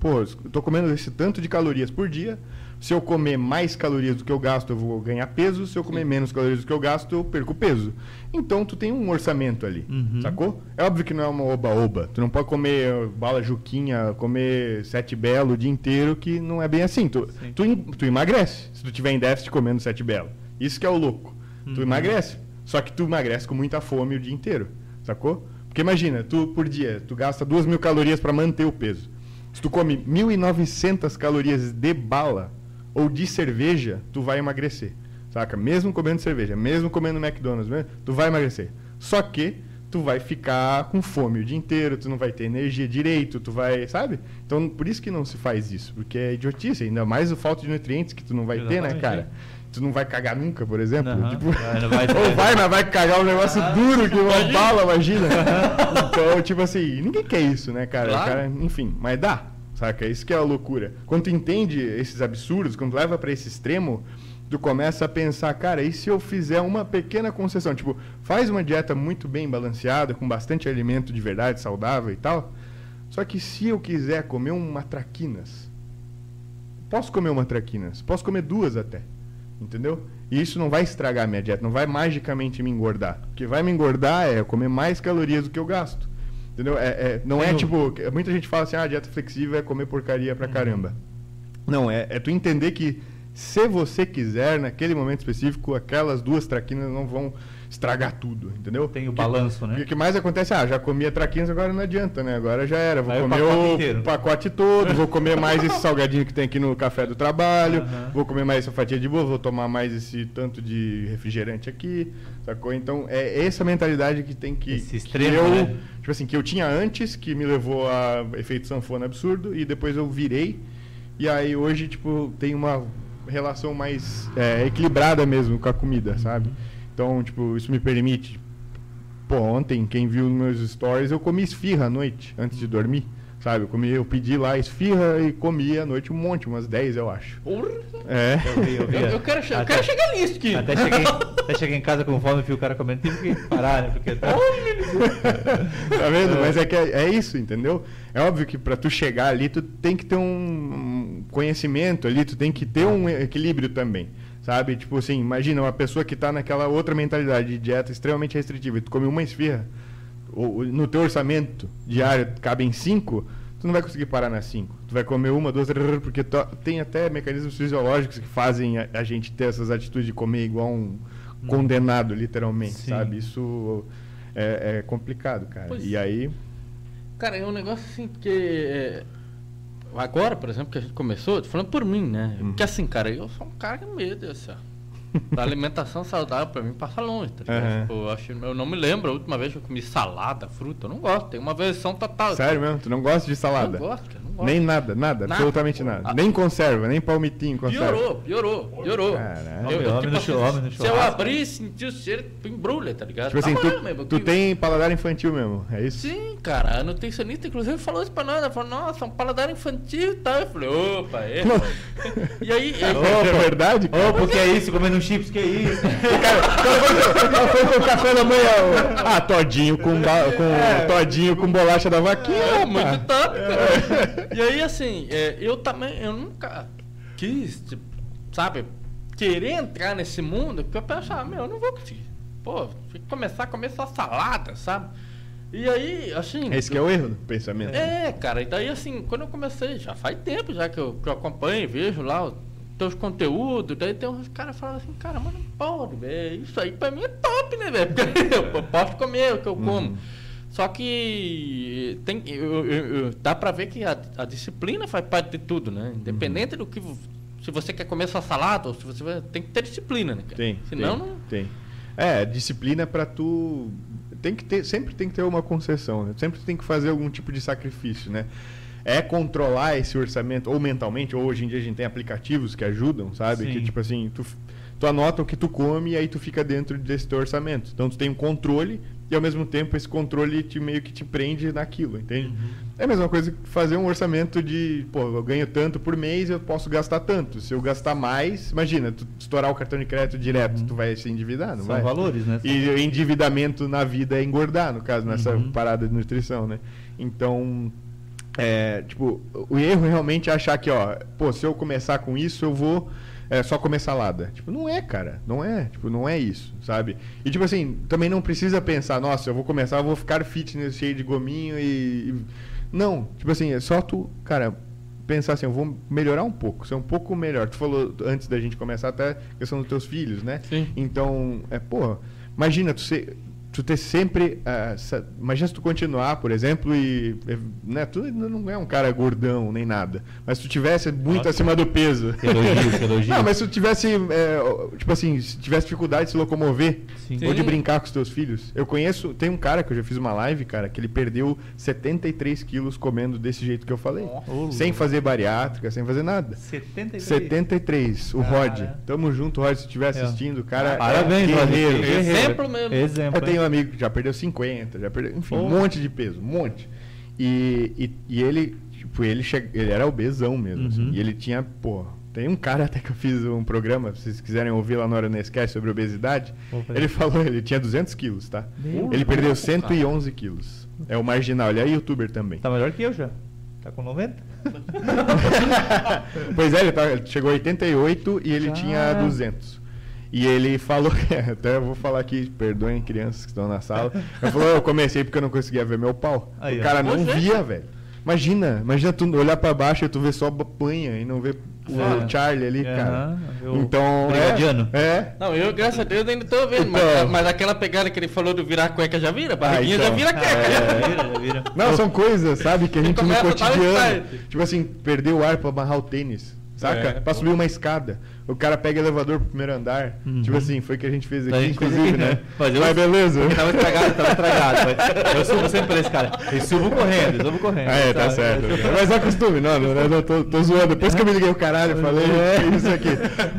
Speaker 4: Pô, eu tô comendo esse tanto de calorias por dia. Se eu comer mais calorias do que eu gasto, eu vou ganhar peso. Se eu comer menos calorias do que eu gasto, eu perco peso. Então, tu tem um orçamento ali,
Speaker 3: Uhum.
Speaker 4: sacou? É óbvio que não é uma oba-oba. Tu não pode comer bala juquinha, comer sete belo o dia inteiro, que não é bem assim. Tu,
Speaker 3: Sim.
Speaker 4: tu, tu emagrece se tu tiver em déficit comendo sete belo. Isso que é o louco. Tu
Speaker 3: Uhum.
Speaker 4: emagrece. Só que tu emagrece com muita fome o dia inteiro, sacou? Porque imagina, tu por dia, tu gasta duas mil calorias para manter o peso. Se tu come 1.900 calorias de bala ou de cerveja, tu vai emagrecer. Saca? Mesmo comendo cerveja, mesmo comendo McDonald's, né? tu vai emagrecer. Só que tu vai ficar com fome o dia inteiro, tu não vai ter energia direito, tu vai, sabe? Então, por isso que não se faz isso, porque é idiotice, ainda mais a falta de nutrientes que tu não vai ter, né,
Speaker 3: Exatamente,
Speaker 4: cara? Tu não vai cagar nunca, por exemplo.
Speaker 3: Aham.
Speaker 4: Tipo,
Speaker 3: Vai, não vai [LAUGHS] ter.
Speaker 4: ou vai, mas vai cagar um negócio duro que [LAUGHS] uma bala, imagina. [LAUGHS] então, tipo assim, ninguém quer isso, né, cara?
Speaker 2: Claro.
Speaker 4: O cara enfim, mas dá, saca? Isso que é a loucura. Quando tu entende esses absurdos, quando leva pra esse extremo, tu começa a pensar, cara, e se eu fizer uma pequena concessão? Tipo, faz uma dieta muito bem balanceada, com bastante alimento de verdade, saudável e tal. Só que se eu quiser comer uma traquinas, posso comer uma traquinas, posso comer duas até. Entendeu? E isso não vai estragar a minha dieta, não vai magicamente me engordar. O que vai me engordar é comer mais calorias do que eu gasto. Entendeu? É, é- não é
Speaker 3: um-
Speaker 4: tipo. Muita gente fala assim, ah, dieta flexível é comer porcaria pra caramba. Não, é, é tu entender que se você quiser, naquele momento específico, aquelas duas traquinas não vão estragar tudo, entendeu?
Speaker 3: Tem o
Speaker 4: Que-
Speaker 3: balanço, né?
Speaker 4: O que mais acontece? Ah, já comia traquinas, agora não adianta, né? Agora já era. Vou
Speaker 3: o
Speaker 4: comer
Speaker 3: pacote
Speaker 4: o
Speaker 3: inteiro.
Speaker 4: pacote todo, vou comer mais esse [LAUGHS] salgadinho que tem aqui no café do trabalho,
Speaker 3: Aham.
Speaker 4: vou comer mais essa fatia de bolo, vou tomar mais esse tanto de refrigerante aqui, sacou? Então, é essa mentalidade que tem que...
Speaker 3: Esse
Speaker 4: que
Speaker 3: extremo,
Speaker 4: eu,
Speaker 3: né?
Speaker 4: Tipo assim, que eu tinha antes, que me levou a efeito sanfona absurdo, e depois eu virei, e aí hoje, tipo, tem uma relação mais é, equilibrada mesmo com a comida, sabe? Então, tipo, isso me permite Pô, ontem, quem viu nos meus stories, eu comi esfirra à noite, antes de dormir. Sabe? Eu, comi, eu pedi lá esfirra e comi à noite um monte, umas 10, eu acho.
Speaker 2: Porra.
Speaker 4: É.
Speaker 3: Eu vi, eu vi.
Speaker 2: Eu, eu quero,
Speaker 3: Até-
Speaker 2: quero chegar nisso aqui.
Speaker 3: Até cheguei, [LAUGHS] até cheguei em casa com fome e vi o cara comendo, tive que parar, né? Porque tá...
Speaker 4: Tá vendo? Mas é que é, é isso, entendeu? É óbvio que pra tu chegar ali, tu tem que ter um, um conhecimento ali, tu tem que ter um equilíbrio também. Sabe? Tipo assim, imagina uma pessoa que tá naquela outra mentalidade de dieta extremamente restritiva e tu come uma esfirra, ou, no teu orçamento diário cabem cinco, tu não vai conseguir parar nas cinco. Tu vai comer uma, duas, três, porque tu- tem até mecanismos fisiológicos que fazem a, a gente ter essas atitudes de comer igual um condenado, literalmente,
Speaker 3: Sim.
Speaker 4: sabe? Isso é, é complicado, cara.
Speaker 2: Pois
Speaker 4: e aí,
Speaker 2: Cara, é um negócio assim que. é, Agora, por exemplo, que a gente começou, tô falando por mim, né?
Speaker 4: Uhum.
Speaker 2: Porque assim, cara, eu sou um cara que, meu Deus do céu. [LAUGHS] Da alimentação saudável pra mim passa longe, tá ligado?
Speaker 4: Aham.
Speaker 2: Tipo, eu, acho, eu não me lembro a última vez que eu comi salada, fruta. Eu não gosto, tem uma versão total.
Speaker 4: sério mesmo, tu não gosta de salada?
Speaker 2: Não gosto, cara, não.
Speaker 4: Nem nada, nada,
Speaker 2: Nada.
Speaker 4: absolutamente nada.
Speaker 2: Ah.
Speaker 4: Nem conserva, nem palmitinho conserva.
Speaker 2: Piorou, piorou, piorou.
Speaker 4: Caralho.
Speaker 3: No chu- homem no
Speaker 2: se eu abrir e sentir o cheiro, tu embrulha, tá ligado?
Speaker 4: Tipo assim,
Speaker 2: Tá
Speaker 4: tu,
Speaker 2: meu,
Speaker 4: tu
Speaker 2: que-
Speaker 4: tem paladar infantil mesmo, é isso?
Speaker 2: Sim, cara, a nutricionista inclusive falou isso pra nós. Ela falou, nossa, um paladar infantil e tal. Eu falei, opa, é. e aí, [LAUGHS] aí
Speaker 4: é verdade? cara?
Speaker 3: Ô, porque é isso, comendo um chips, que é isso? [LAUGHS]
Speaker 4: Qual foi o teu café da manhã? Ah, todinho com, com todinho com bolacha da vaquinha,
Speaker 2: É, muito top, cara. E aí, assim, é, eu também, eu nunca quis, tipo, sabe, querer entrar nesse mundo, porque eu pensava, meu, eu não vou conseguir. Pô, tem que começar a comer só salada, sabe? E aí, assim.
Speaker 4: Esse que é o erro do pensamento.
Speaker 2: É, cara, e daí assim, quando eu comecei, já faz tempo já que eu, que eu acompanho, vejo lá os teus conteúdos, daí tem uns caras falando assim, cara, mas não pode, velho, isso aí pra mim é top, né, velho? [LAUGHS] Porque eu posso comer o que eu como. Só que tem, eu- eu- eu- dá pra ver que a, a disciplina faz parte de tudo, né? Independente do que. Se você quer comer só salada, ou se você vai, tem que ter disciplina, né, cara?
Speaker 4: Tem.
Speaker 2: Senão
Speaker 4: tem,
Speaker 2: não.
Speaker 4: Tem. É, disciplina pra tu. Tem que ter, sempre tem que ter uma concessão, né? Sempre tem que fazer algum tipo de sacrifício, né? É controlar esse orçamento, ou mentalmente, ou hoje em dia a gente tem aplicativos que ajudam, sabe?
Speaker 3: Sim.
Speaker 4: Que tipo assim, tu, tu anota o que tu come e aí tu fica dentro desse teu orçamento. Então tu tem um controle e ao mesmo tempo esse controle te meio que te prende naquilo, entende? É a mesma coisa que fazer um orçamento de, pô, eu ganho tanto por mês, eu posso gastar tanto. Se eu gastar mais, imagina, tu estourar o cartão de crédito direto, tu vai se endividar, não
Speaker 3: São
Speaker 4: vai?
Speaker 3: valores, né?
Speaker 4: E o endividamento na vida é engordar, no caso, nessa
Speaker 3: Uhum.
Speaker 4: parada de nutrição, né? Então, é, tipo, o erro realmente é achar que, ó, pô, se eu começar com isso, eu vou é, só comer salada. Tipo, não é, cara. Não é. Tipo, não é isso, sabe? E, tipo assim, também não precisa pensar, nossa, eu vou começar, eu vou ficar fitness cheio de gominho e... Não. Tipo assim, é só tu, cara, pensar assim, eu vou melhorar um pouco, ser um pouco melhor. Tu falou antes da gente começar até a questão dos teus filhos, né?
Speaker 2: Sim.
Speaker 4: Então, é, porra, imagina tu ser, tu ter sempre, ah, essa- imagina se tu continuar, por exemplo, e, eh, né, tu não é um cara gordão nem nada, mas se tu tivesse muito
Speaker 3: Nossa.
Speaker 4: acima do peso.
Speaker 3: Que elogio, que elogio.
Speaker 4: Não, mas se tu tivesse, é, tipo assim, se tivesse dificuldade de se locomover,
Speaker 3: Sim.
Speaker 4: ou de brincar com os teus filhos. Eu conheço, tem um cara que eu já fiz uma live, cara, que ele perdeu 73 quilos comendo desse jeito que eu falei.
Speaker 3: Ô,
Speaker 4: sem fazer bariátrica, sem fazer nada.
Speaker 3: 73.
Speaker 4: 73, o
Speaker 3: Cara.
Speaker 4: Rod. Tamo junto, Rod, se estiver
Speaker 3: É.
Speaker 4: assistindo, cara.
Speaker 3: Parabéns,
Speaker 4: é. Guerreiro.
Speaker 2: Exemplo mesmo.
Speaker 3: Exemplo.
Speaker 4: Eu tenho um
Speaker 3: hein?
Speaker 4: amigo que já perdeu 50, já perdeu, enfim, um monte de peso, um monte. E, e, e ele, tipo, ele, che... ele era obesão mesmo, assim,
Speaker 3: Uhum.
Speaker 4: e ele tinha, pô, tem um cara até que eu fiz um programa, se vocês quiserem ouvir lá na hora no Esquece sobre obesidade, ele falou, ele tinha 200 quilos, tá?
Speaker 3: Meu
Speaker 4: ele perdeu
Speaker 2: Deus,
Speaker 4: 111 quilos. É o marginal, ele é youtuber também.
Speaker 3: Tá melhor que eu já. Tá com 90? [LAUGHS]
Speaker 4: pois é, ele, tá- ele chegou a 88 e ele
Speaker 3: Já.
Speaker 4: tinha 200. E ele falou, [LAUGHS] até eu vou falar aqui, perdoem crianças que estão na sala. Ele falou, eu comecei porque eu não conseguia ver meu pau.
Speaker 3: Aí,
Speaker 4: o cara não
Speaker 2: é.
Speaker 4: via, velho. Imagina, imagina tu olhar pra baixo e tu ver só panha e não ver o
Speaker 3: É.
Speaker 4: Charlie ali, cara.
Speaker 3: Aham, eu-
Speaker 4: Então,
Speaker 3: Brigadiano.
Speaker 4: é, é.
Speaker 2: Não, eu, graças a Deus, ainda tô vendo. Mas,
Speaker 4: Então.
Speaker 2: mas aquela pegada que ele falou do virar cueca já vira? Barriguinha
Speaker 4: então.
Speaker 2: já vira
Speaker 3: Ah,
Speaker 2: cueca.
Speaker 3: é,
Speaker 2: já.
Speaker 3: vira, [LAUGHS] já vira.
Speaker 4: Não, são coisas, sabe, que a gente no cotidiano. Tipo assim, perder o ar pra amarrar o tênis. Saca?
Speaker 2: É.
Speaker 4: pra subir uma escada. O cara pega elevador pro primeiro andar.
Speaker 3: Uhum.
Speaker 4: Tipo assim, foi o que a gente fez
Speaker 3: A
Speaker 4: aqui,
Speaker 3: gente fez
Speaker 4: inclusive,
Speaker 3: aqui,
Speaker 4: né?
Speaker 3: né? Mas [LAUGHS]
Speaker 4: Mas,
Speaker 3: eu-
Speaker 4: beleza.
Speaker 3: Porque tava estragado, tava estragado. mas Eu subo sempre pra esse cara. Eu subo correndo, eu subo correndo.
Speaker 4: Ah, é, tá
Speaker 3: sabe?
Speaker 4: certo. Mas é costume, não, não, não, não, tô, tô zoando. Depois que eu me liguei o caralho, eu falei, é isso aqui.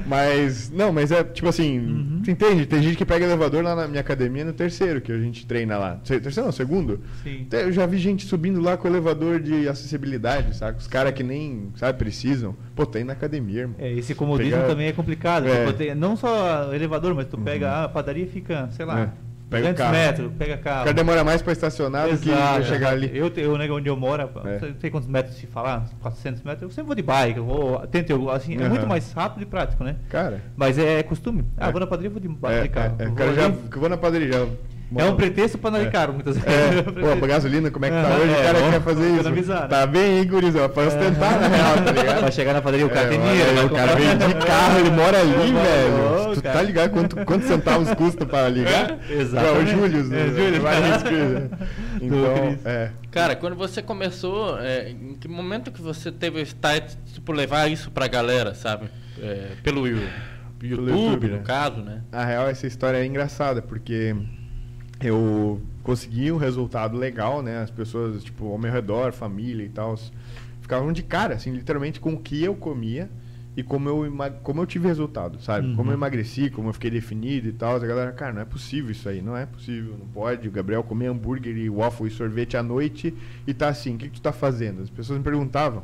Speaker 4: Mas, não, mas é tipo assim, Tu entende? Tem gente que pega elevador lá na minha academia no terceiro, que a gente treina lá. Terceiro não, segundo?
Speaker 3: Sim.
Speaker 4: Eu já vi gente subindo lá com elevador de acessibilidade, sabe? Os caras que nem, sabe, precisam. Pô, tem na academia, irmão.
Speaker 3: É, esse comodismo
Speaker 4: Pegar-
Speaker 3: também é complicado.
Speaker 4: É.
Speaker 3: Tipo, não só o elevador, mas tu pega ah, a padaria fica, sei lá,
Speaker 4: É. Pega o
Speaker 3: 200
Speaker 4: carro.
Speaker 3: metros, pega
Speaker 4: O
Speaker 3: carro.
Speaker 4: cara demora mais pra estacionar do que
Speaker 3: Exato,
Speaker 4: pra chegar ali.
Speaker 3: Eu, eu né, onde eu moro,
Speaker 4: É.
Speaker 3: não sei quantos metros se falar, 400 metros, eu sempre vou de bike, eu vou, tento, assim, é
Speaker 4: Aham.
Speaker 3: muito mais rápido e prático, né?
Speaker 4: Cara,
Speaker 3: Mas é costume. Ah,
Speaker 4: É.
Speaker 3: vou na padaria, vou de,
Speaker 4: é,
Speaker 3: de carro.
Speaker 4: é, é, o
Speaker 3: vou
Speaker 4: cara já, vou na padaria já.
Speaker 3: É um pretexto pra andar
Speaker 4: É.
Speaker 3: de carro, muitas vezes.
Speaker 4: É,
Speaker 3: É um
Speaker 4: pô, a gasolina, como é que tá hoje? O
Speaker 3: é,
Speaker 4: cara
Speaker 3: vamos
Speaker 4: quer fazer isso.
Speaker 3: economizar, né?
Speaker 4: Tá bem, hein, gurizão? Pra ostentar, na real, tá ligado?
Speaker 3: Vai chegar na padaria, o cara
Speaker 4: É,
Speaker 3: tem dinheiro.
Speaker 4: aí,
Speaker 3: vai
Speaker 4: o cara vem de [LAUGHS] carro, ele mora ali, velho. Tu
Speaker 3: cara.
Speaker 4: tá ligado quanto, quantos centavos custa pra ligar? [LAUGHS]
Speaker 3: Exatamente.
Speaker 4: É o Júlio,
Speaker 3: É, Júlio. [LAUGHS]
Speaker 4: Então,
Speaker 3: Cris.
Speaker 4: é.
Speaker 2: Cara, quando você começou, é, em que momento que você teve o start, tipo, levar isso pra galera, sabe? É, pelo YouTube,
Speaker 4: YouTube,
Speaker 2: no
Speaker 4: né?
Speaker 2: caso, né?
Speaker 4: A real, essa história é engraçada, porque eu consegui um resultado legal, né? As pessoas, tipo, ao meu redor, família e tal, ficavam de cara, assim, literalmente com o que eu comia e como eu, como eu tive resultado, sabe?
Speaker 3: Uhum.
Speaker 4: Como eu emagreci, como eu fiquei definido e tal. A galera, cara, não é possível isso aí, não é possível, não pode. O Gabriel comer hambúrguer e waffle e sorvete à noite e tá assim, o que, que tu tá fazendo? As pessoas me perguntavam.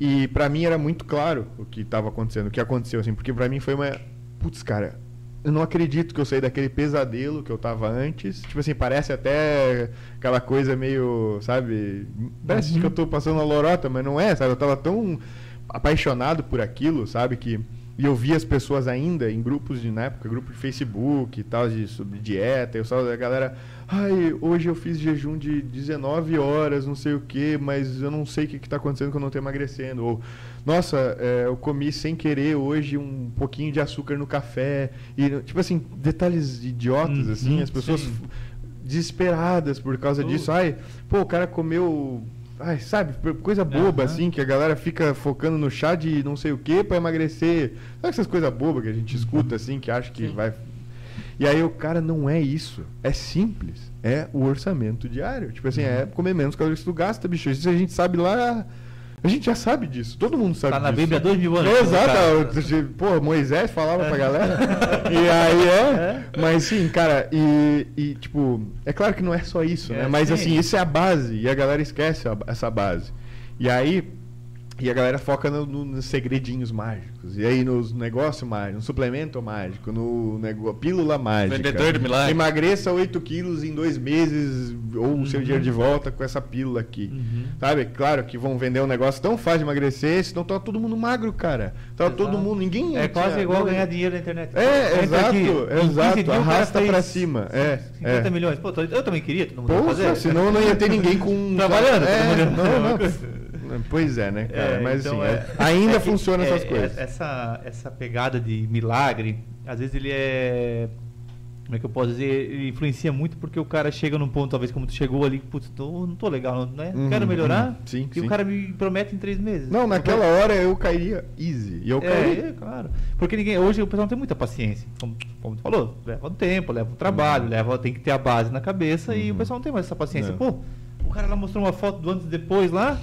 Speaker 4: E pra mim era muito claro o que tava acontecendo, o que aconteceu, assim, porque pra mim foi uma. Putz, cara, eu não acredito que eu saí daquele pesadelo que eu tava antes. Tipo assim, parece até aquela coisa meio, sabe? Parece que eu tô passando uma lorota, mas não é, sabe? Eu tava tão apaixonado por aquilo, sabe? Que. E eu via as pessoas ainda em grupos de, na época, grupo de Facebook e tal, de, sobre dieta. Eu só a galera, ai, hoje eu fiz jejum de 19 horas, não sei o que, mas eu não sei o que, que tá acontecendo que eu não tô emagrecendo. Ou, nossa, é, eu comi sem querer hoje um pouquinho de açúcar no café. E, tipo assim, detalhes idiotas,
Speaker 3: Uhum,
Speaker 4: assim, as pessoas
Speaker 3: sim.
Speaker 4: desesperadas por causa
Speaker 3: Uh.
Speaker 4: disso. Ai, pô, o cara comeu. Ai, sabe, coisa boba
Speaker 3: Aham.
Speaker 4: assim, que a galera fica focando no chá de não sei o que pra emagrecer. Sabe essas coisas bobas que a gente escuta assim, que acha que
Speaker 2: Sim.
Speaker 4: vai. E aí o cara não é isso. É simples. É o orçamento diário. Tipo assim, é comer menos calorias que tu gasta, bicho. Isso a gente sabe lá. A gente já sabe disso. Todo mundo sabe
Speaker 3: Tá na
Speaker 4: disso.
Speaker 3: Bíblia há dois mil anos.
Speaker 4: É, exato.
Speaker 3: cara.
Speaker 4: Pô, Moisés falava pra galera. [LAUGHS] e aí é. Mas sim, cara, e, e, tipo, é claro que não é só isso,
Speaker 3: É,
Speaker 4: né? Mas
Speaker 3: sim.
Speaker 4: assim, isso é a base. E a galera esquece a- essa base. E aí. E a galera foca no- no- nos segredinhos mágicos. E aí nos negócios mágicos, no suplemento mágico, no nego... pílula mágica.
Speaker 2: Vendedor de milagre.
Speaker 4: Emagreça 8 quilos em dois meses, ou o seu dinheiro de volta com essa pílula aqui.
Speaker 3: Uhum.
Speaker 4: Sabe? Claro que vão vender um negócio tão fácil de emagrecer, senão tá todo mundo magro, cara. Tá
Speaker 3: Exato.
Speaker 4: todo mundo, ninguém.
Speaker 3: É quase igual
Speaker 4: não-
Speaker 3: ganhar dinheiro na internet.
Speaker 4: É,
Speaker 3: Entra
Speaker 4: exato,
Speaker 3: aqui, em 15
Speaker 4: exato, arrasta pra cima, é,
Speaker 3: 50
Speaker 4: é.
Speaker 3: milhões. Pô, eu também queria, todo mundo
Speaker 4: Porra,
Speaker 3: fazer.
Speaker 4: senão não ia ter ninguém com.
Speaker 3: Trabalhando,
Speaker 4: É, não, não. Pois é, né, cara?
Speaker 3: É,
Speaker 4: Mas
Speaker 3: então
Speaker 4: assim,
Speaker 3: é-
Speaker 4: é- ainda
Speaker 3: é é-
Speaker 4: essas
Speaker 3: é-
Speaker 4: coisas.
Speaker 3: Essa, essa pegada de milagre, às vezes ele é. Como é que eu posso dizer? Ele influencia muito porque o cara chega num ponto, talvez como tu chegou ali, putz, tô, não tô legal, não é?
Speaker 4: Uhum,
Speaker 3: Quero melhorar.
Speaker 4: uhum. Sim,
Speaker 3: e
Speaker 4: sim.
Speaker 3: o cara me promete em três meses.
Speaker 4: Não, naquela hora eu cairia easy. E eu caí.
Speaker 3: É, é, claro. Porque ninguém, hoje o pessoal não tem muita paciência. Como, como tu falou, leva um tempo, leva um trabalho,
Speaker 4: Uhum.
Speaker 3: leva, tem que ter a base na cabeça e o pessoal não tem mais essa paciência.
Speaker 4: Não.
Speaker 3: Pô, o cara lá mostrou uma foto do antes e depois lá.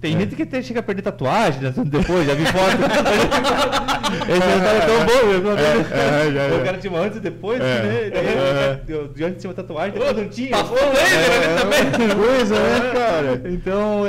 Speaker 3: Tem
Speaker 4: É.
Speaker 3: gente que até chega a perder tatuagem né, depois, já vi foto. [LAUGHS] Esse cara é tão bom, meu.
Speaker 4: É, é,
Speaker 3: O cara tinha um antes e depois,
Speaker 4: É.
Speaker 3: né?
Speaker 4: É.
Speaker 3: De antes tinha uma tatuagem, depois não tinha.
Speaker 2: Passou laser ali também. [LAUGHS]
Speaker 4: Coisa, né, cara?
Speaker 3: Então,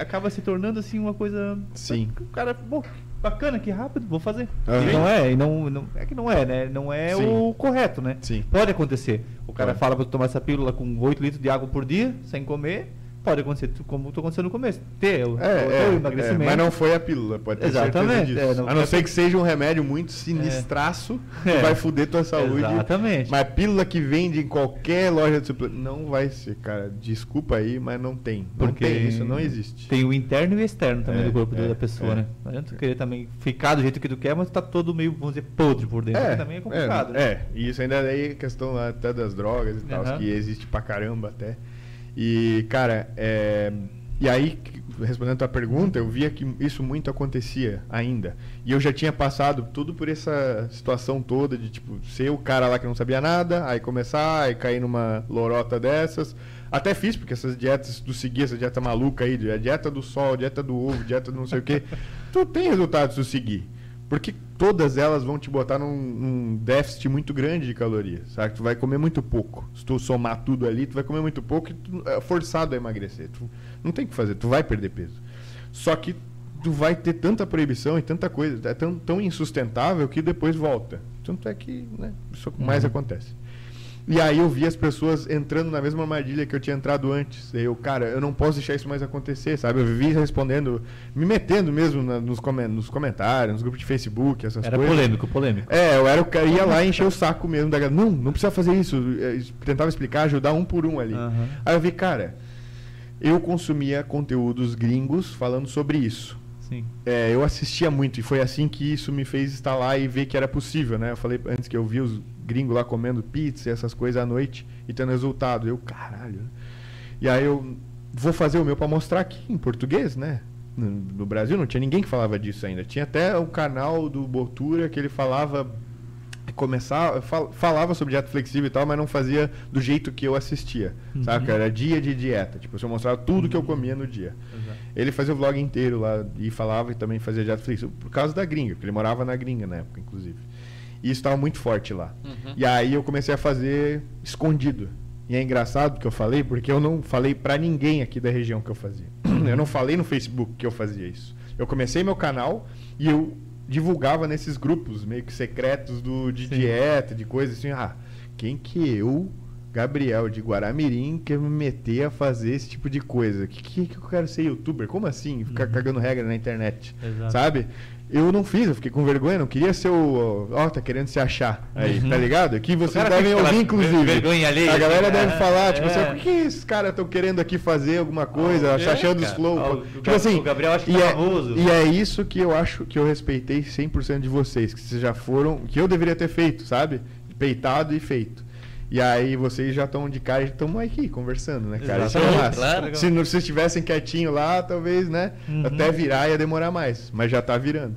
Speaker 3: acaba se tornando assim uma coisa.
Speaker 4: Sim.
Speaker 3: O cara, bom, bacana, que rápido, vou fazer. E não é, e não, não, é que não é, né? Não é
Speaker 4: Sim.
Speaker 3: o correto, né?
Speaker 4: Sim.
Speaker 3: Pode acontecer. O cara
Speaker 4: Pode.
Speaker 3: fala pra tu tomar essa pílula com 8 litros de água por dia, sem comer. Pode acontecer, como tu aconteceu no começo. Ter o,
Speaker 4: É,
Speaker 3: o-
Speaker 4: é,
Speaker 3: o
Speaker 4: é,
Speaker 3: emagrecimento.
Speaker 4: mas não foi a pílula, pode ter
Speaker 3: Exatamente,
Speaker 4: certeza disso.
Speaker 3: é, não
Speaker 4: a não
Speaker 3: foi-
Speaker 4: ser que seja um remédio muito sinistraço [LAUGHS] que
Speaker 3: É.
Speaker 4: vai foder tua saúde.
Speaker 3: Exatamente.
Speaker 4: Mas pílula que vende em qualquer loja de suplemento não vai ser, cara. Desculpa aí, mas não tem. Não
Speaker 3: Porque
Speaker 4: tem, isso não existe.
Speaker 3: Tem o interno e o externo também
Speaker 4: É,
Speaker 3: do corpo
Speaker 4: é,
Speaker 3: da pessoa,
Speaker 4: é.
Speaker 3: né? Não adianta tu querer também ficar do jeito que tu quer, mas tá todo meio, vamos dizer, podre por dentro. que também é complicado.
Speaker 4: É,
Speaker 3: né?
Speaker 4: é, e isso ainda é questão até das drogas e tal,
Speaker 3: Aham.
Speaker 4: que existe pra caramba até. E, cara, é, e aí, respondendo a tua pergunta, eu via que isso muito acontecia ainda. E eu já tinha passado tudo por essa situação toda de, tipo, ser o cara lá que não sabia nada, aí começar, aí cair numa lorota dessas. Até fiz, porque essas dietas, tu seguir essa dieta maluca aí, a dieta do sol, dieta do ovo, dieta do não sei o quê, [LAUGHS] tu tem resultado se tu seguir. Porque todas elas vão te botar num, num déficit muito grande de calorias, sabe? Tu vai comer muito pouco. Se tu somar tudo ali, tu vai comer muito pouco e tu é forçado a emagrecer. Tu não tem o que fazer, tu vai perder peso. Só que tu vai ter tanta proibição e tanta coisa, é tão, tão insustentável que depois volta. Tanto é que né, isso mais acontece. E aí eu vi as pessoas entrando na mesma armadilha que eu tinha entrado antes. E eu, cara, eu não posso deixar isso mais acontecer, sabe? Eu vivi respondendo, me metendo mesmo na- nos, comen- nos comentários, nos grupos de Facebook, essas
Speaker 3: Era
Speaker 4: coisas.
Speaker 3: polêmico, polêmico.
Speaker 4: É, eu era o cara, ia lá e encher o saco mesmo da galera. Não, não precisa fazer isso. É, es- Tentava explicar, ajudar um por um ali.
Speaker 3: Aham.
Speaker 4: Aí eu vi, cara, eu consumia conteúdos gringos falando sobre isso.
Speaker 3: Sim.
Speaker 4: É, eu assistia muito e foi assim que isso me fez estar lá e ver que era possível, né? Eu falei antes que eu vi os gringos lá comendo pizza e essas coisas à noite e tendo resultado. Eu, caralho. E aí eu vou fazer o meu para mostrar aqui em português, né? No, no Brasil não tinha ninguém que falava disso ainda. Tinha até o canal do Botura que ele falava começar fal- falava sobre dieta flexível e tal, mas não fazia do jeito que eu assistia, sabe? Era dia de dieta, tipo, eu mostrava tudo que eu comia no dia.
Speaker 3: Exato.
Speaker 4: Ele fazia o vlog inteiro lá e falava e também fazia flexível por causa da gringa, porque ele morava na gringa na época, inclusive. E isso estava muito forte lá.
Speaker 2: Uhum.
Speaker 4: E aí eu comecei a fazer escondido. E é engraçado que eu falei, porque eu não falei pra ninguém aqui da região que eu fazia. [COUGHS] Eu não falei no Facebook que eu fazia isso. Eu comecei meu canal e eu divulgava nesses grupos meio que secretos do, de
Speaker 3: Sim.
Speaker 4: dieta, de coisas assim. Ah, quem que eu, Gabriel de Guaramirim, quer me meter a fazer esse tipo de coisa? Que, que, que eu quero ser youtuber? Como assim? Ficar cagando regra na internet?
Speaker 3: Exato.
Speaker 4: Sabe? Eu não fiz, eu fiquei com vergonha, não queria ser o. Ó, tá querendo se achar aí,
Speaker 3: Uhum.
Speaker 4: tá ligado? Que vocês devem ouvir, inclusive.
Speaker 3: vergonha alheia,
Speaker 4: A galera
Speaker 3: assim,
Speaker 4: deve falar, tipo
Speaker 3: É.
Speaker 4: assim, por que esses caras estão querendo aqui fazer alguma coisa,
Speaker 3: é,
Speaker 4: achando os
Speaker 3: cara.
Speaker 4: flow?
Speaker 3: Ah, o
Speaker 4: tipo
Speaker 3: Gab-
Speaker 4: assim.
Speaker 3: o Gabriel acha que
Speaker 4: e
Speaker 3: tá
Speaker 4: é,
Speaker 3: famoso.
Speaker 4: E é isso que eu acho que eu respeitei 100% de vocês, que vocês já foram, que eu deveria ter feito, sabe? Peitado e feito. E aí vocês já estão de cara e estão aqui conversando, né, cara? Isso é
Speaker 3: Exatamente,
Speaker 4: massa.
Speaker 2: claro.
Speaker 4: Se não- se vocês estivessem quietinho lá, talvez, né?
Speaker 3: Uhum.
Speaker 4: Até virar ia demorar mais, mas já tá virando.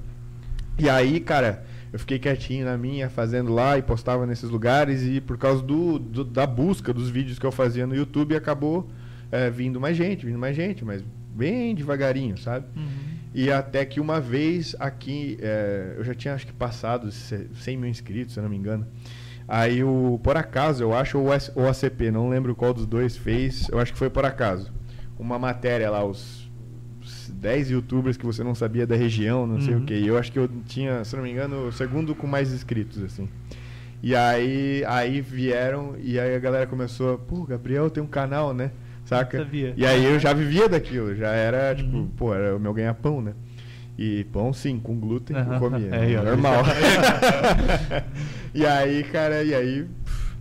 Speaker 4: E aí, cara, eu fiquei quietinho na minha, fazendo lá e postava nesses lugares e por causa do, do- da busca dos vídeos que eu fazia no YouTube acabou é, vindo mais gente, vindo mais gente, mas bem devagarinho, sabe?
Speaker 3: Uhum.
Speaker 4: E até que uma vez aqui, é, eu já tinha acho que passado ce- 100 mil inscritos, se eu não me engano. Aí o Por Acaso, eu acho, ou o ACP, não lembro qual dos dois fez, eu acho que foi Por Acaso. Uma matéria lá, os os 10 youtubers que você não sabia da região, não sei
Speaker 3: Uhum.
Speaker 4: o que. E eu acho que eu tinha, se eu não me engano, o segundo com mais inscritos, assim. E aí, aí vieram e aí a galera começou, pô, Gabriel tem um canal, né? Saca?
Speaker 3: Sabia.
Speaker 4: E aí eu já vivia daquilo, já era, tipo,
Speaker 3: Uhum.
Speaker 4: pô, era o meu ganha-pão, né? E pão sim, com glúten eu
Speaker 3: Aham.
Speaker 4: comia.
Speaker 3: É, ó.
Speaker 4: normal. [LAUGHS] [LAUGHS] e aí, cara, e aí.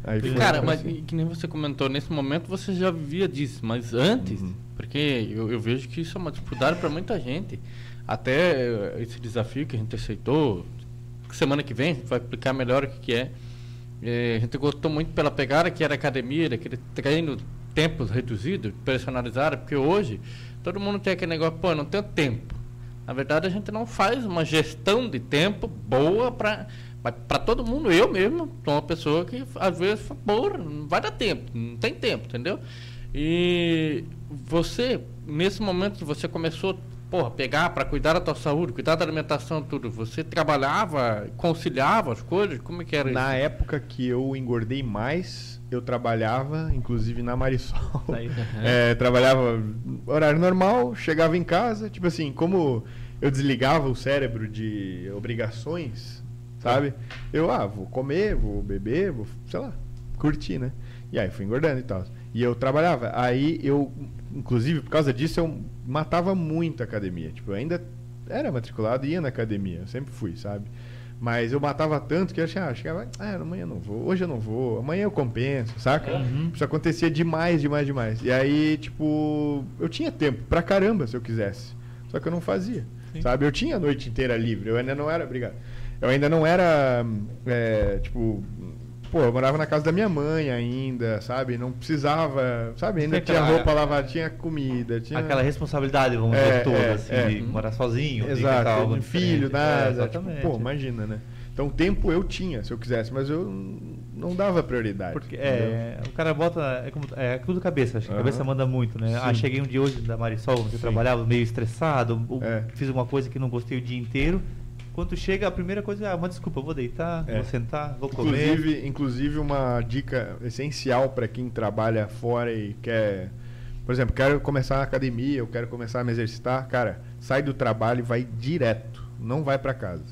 Speaker 4: aí
Speaker 2: Cara, mas que nem você comentou, nesse momento você já vivia disso, mas antes,
Speaker 4: Uhum.
Speaker 2: porque eu, eu vejo que isso é uma dificuldade para muita gente. Até eh, esse desafio que a gente aceitou, semana que vem a gente vai explicar melhor o que, que é. Eh, a gente gostou muito pela pegada que era academia, daquele treino tempos reduzidos, personalizado, porque hoje todo mundo tem aquele negócio, pô, eu não tenho tempo. Na verdade, a gente não faz uma gestão de tempo boa para para todo mundo. Eu mesmo sou uma pessoa que às vezes fala, porra, não vai dar tempo, não tem tempo, entendeu? E você, nesse momento que você começou, porra, pegar para cuidar da tua saúde, cuidar da alimentação, tudo, você trabalhava, conciliava as coisas? Como é que era
Speaker 4: Na
Speaker 2: isso?
Speaker 4: época que eu engordei mais, eu trabalhava, inclusive na Marisol. [LAUGHS]
Speaker 3: Aí.
Speaker 4: É, trabalhava horário normal, chegava em casa, tipo assim, como eu desligava o cérebro de obrigações, sabe? Eu, ah, vou comer, vou beber, vou, sei lá, curtir, né? E aí fui engordando e tal. E eu trabalhava. Aí eu, inclusive, por causa disso, eu matava muito a academia. Tipo, eu ainda era matriculado e ia na academia, eu sempre fui, sabe? Mas eu matava tanto que eu achava, chegava, ah, amanhã eu não vou, hoje eu não vou, amanhã eu compenso, saca?
Speaker 3: Uhum.
Speaker 4: Isso acontecia demais, demais, demais. E aí, tipo, eu tinha tempo pra caramba se eu quisesse. Só que eu não fazia.
Speaker 3: Sim.
Speaker 4: Sabe? Eu tinha a noite inteira livre. Eu ainda não era. Obrigado. Eu ainda não era. é, tipo. Pô, eu morava na casa da minha mãe ainda, sabe? Não precisava. Sabe? Ainda tinha
Speaker 3: aquela-
Speaker 4: roupa lavada, tinha comida, tinha.
Speaker 3: Aquela responsabilidade, vamos
Speaker 4: É,
Speaker 3: dizer, toda,
Speaker 4: é,
Speaker 3: assim,
Speaker 4: é.
Speaker 3: de morar sozinho, de
Speaker 4: Exato,
Speaker 3: algo
Speaker 4: um filho, nada.
Speaker 3: É,
Speaker 4: tipo,
Speaker 3: exatamente.
Speaker 4: pô, imagina, né? Então, tempo eu tinha, se eu quisesse, mas eu não dava prioridade.
Speaker 3: Porque é, o cara bota. É, como, é tudo cabeça, acho que a cabeça manda muito, né? Ah,
Speaker 4: Sim.
Speaker 3: cheguei um dia hoje da Marisol, você
Speaker 4: Sim.
Speaker 3: trabalhava meio estressado, ou
Speaker 4: É.
Speaker 3: fiz alguma coisa que não gostei o dia inteiro. Quando chega, a primeira coisa é ah, uma desculpa, vou deitar,
Speaker 4: É.
Speaker 3: vou sentar, vou comer.
Speaker 4: Inclusive, inclusive uma dica essencial para quem trabalha fora e quer, por exemplo, quero começar a academia, eu quero começar a me exercitar, cara, sai do trabalho e vai direto, não vai para casa.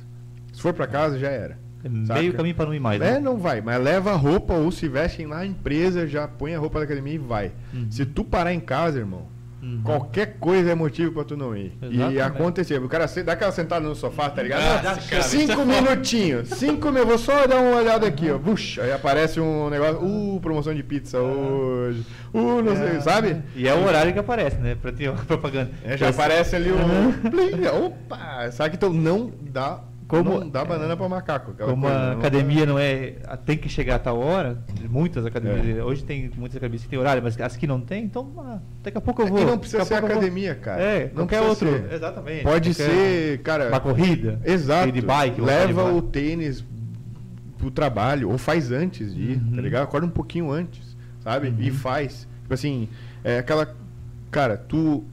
Speaker 4: Se for para casa já era.
Speaker 3: É meio
Speaker 4: saca?
Speaker 3: caminho para não ir mais.
Speaker 4: É,
Speaker 3: né?
Speaker 4: não vai, mas leva a roupa ou se vestem na empresa, já põe a roupa da academia e vai.
Speaker 3: Uhum.
Speaker 4: Se tu parar em casa, irmão,
Speaker 3: Uhum.
Speaker 4: qualquer coisa é motivo pra tu não ir. E
Speaker 3: Exatamente.
Speaker 4: aconteceu. O cara dá aquela sentada no sofá, tá ligado? Ah,
Speaker 2: é
Speaker 4: cinco minutinhos, cinco minutos, vou só dar uma olhada aqui, ó. Puxa, aí aparece um negócio, uh, promoção de pizza hoje. Uh, não sei,
Speaker 3: É,
Speaker 4: sabe?
Speaker 3: E é o horário que aparece, né? Pra ter uma propaganda.
Speaker 4: É, já
Speaker 3: Esse-
Speaker 4: aparece ali o. Blim, [LAUGHS] Opa! Sabe que então não dá.
Speaker 3: Como-
Speaker 4: não dá banana pra macaco. aquela
Speaker 3: Como
Speaker 4: coisa,
Speaker 3: a
Speaker 4: não-
Speaker 3: academia não é. tem que chegar a tal hora, muitas academias.
Speaker 4: É.
Speaker 3: Hoje tem muitas academias que tem horário, mas as que não tem, então ah, daqui a pouco eu
Speaker 4: É
Speaker 3: vou.
Speaker 4: que não precisa ser
Speaker 3: a pouco eu vou.
Speaker 4: academia, cara.
Speaker 3: É,
Speaker 4: Não
Speaker 3: qualquer
Speaker 4: precisa
Speaker 3: outro.
Speaker 4: ser.
Speaker 3: Exatamente.
Speaker 4: Pode ser, cara.
Speaker 3: Uma corrida.
Speaker 4: Exato.
Speaker 3: de bike.
Speaker 4: Leva
Speaker 3: de
Speaker 4: o tênis pro trabalho, ou faz antes de ir,
Speaker 3: Uhum.
Speaker 4: tá ligado? Acorda um pouquinho antes, sabe?
Speaker 3: Uhum.
Speaker 4: E faz. Tipo assim, é aquela. Cara, tu.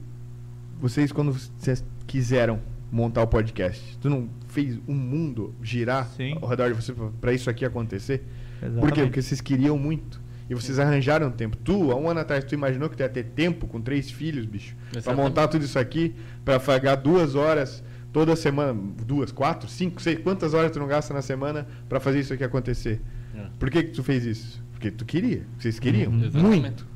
Speaker 4: Vocês, quando vocês quiseram montar o podcast, tu não fez o mundo girar
Speaker 3: Sim.
Speaker 4: ao redor de você pra- pra isso aqui acontecer? Por quê?
Speaker 3: Exatamente.
Speaker 4: Porque vocês queriam muito. E vocês arranjaram tempo. Tu, há um ano atrás, tu imaginou que tu ia ter tempo com três filhos, bicho? Pra
Speaker 2: Exatamente.
Speaker 4: montar tudo isso aqui, pra pagar duas horas toda semana, duas, quatro, cinco, seis, quantas horas tu não gasta na semana pra fazer isso aqui acontecer?
Speaker 2: É.
Speaker 4: Por que que tu fez isso? Porque tu queria, vocês queriam,
Speaker 3: Uhum.
Speaker 2: Exatamente.
Speaker 4: muito.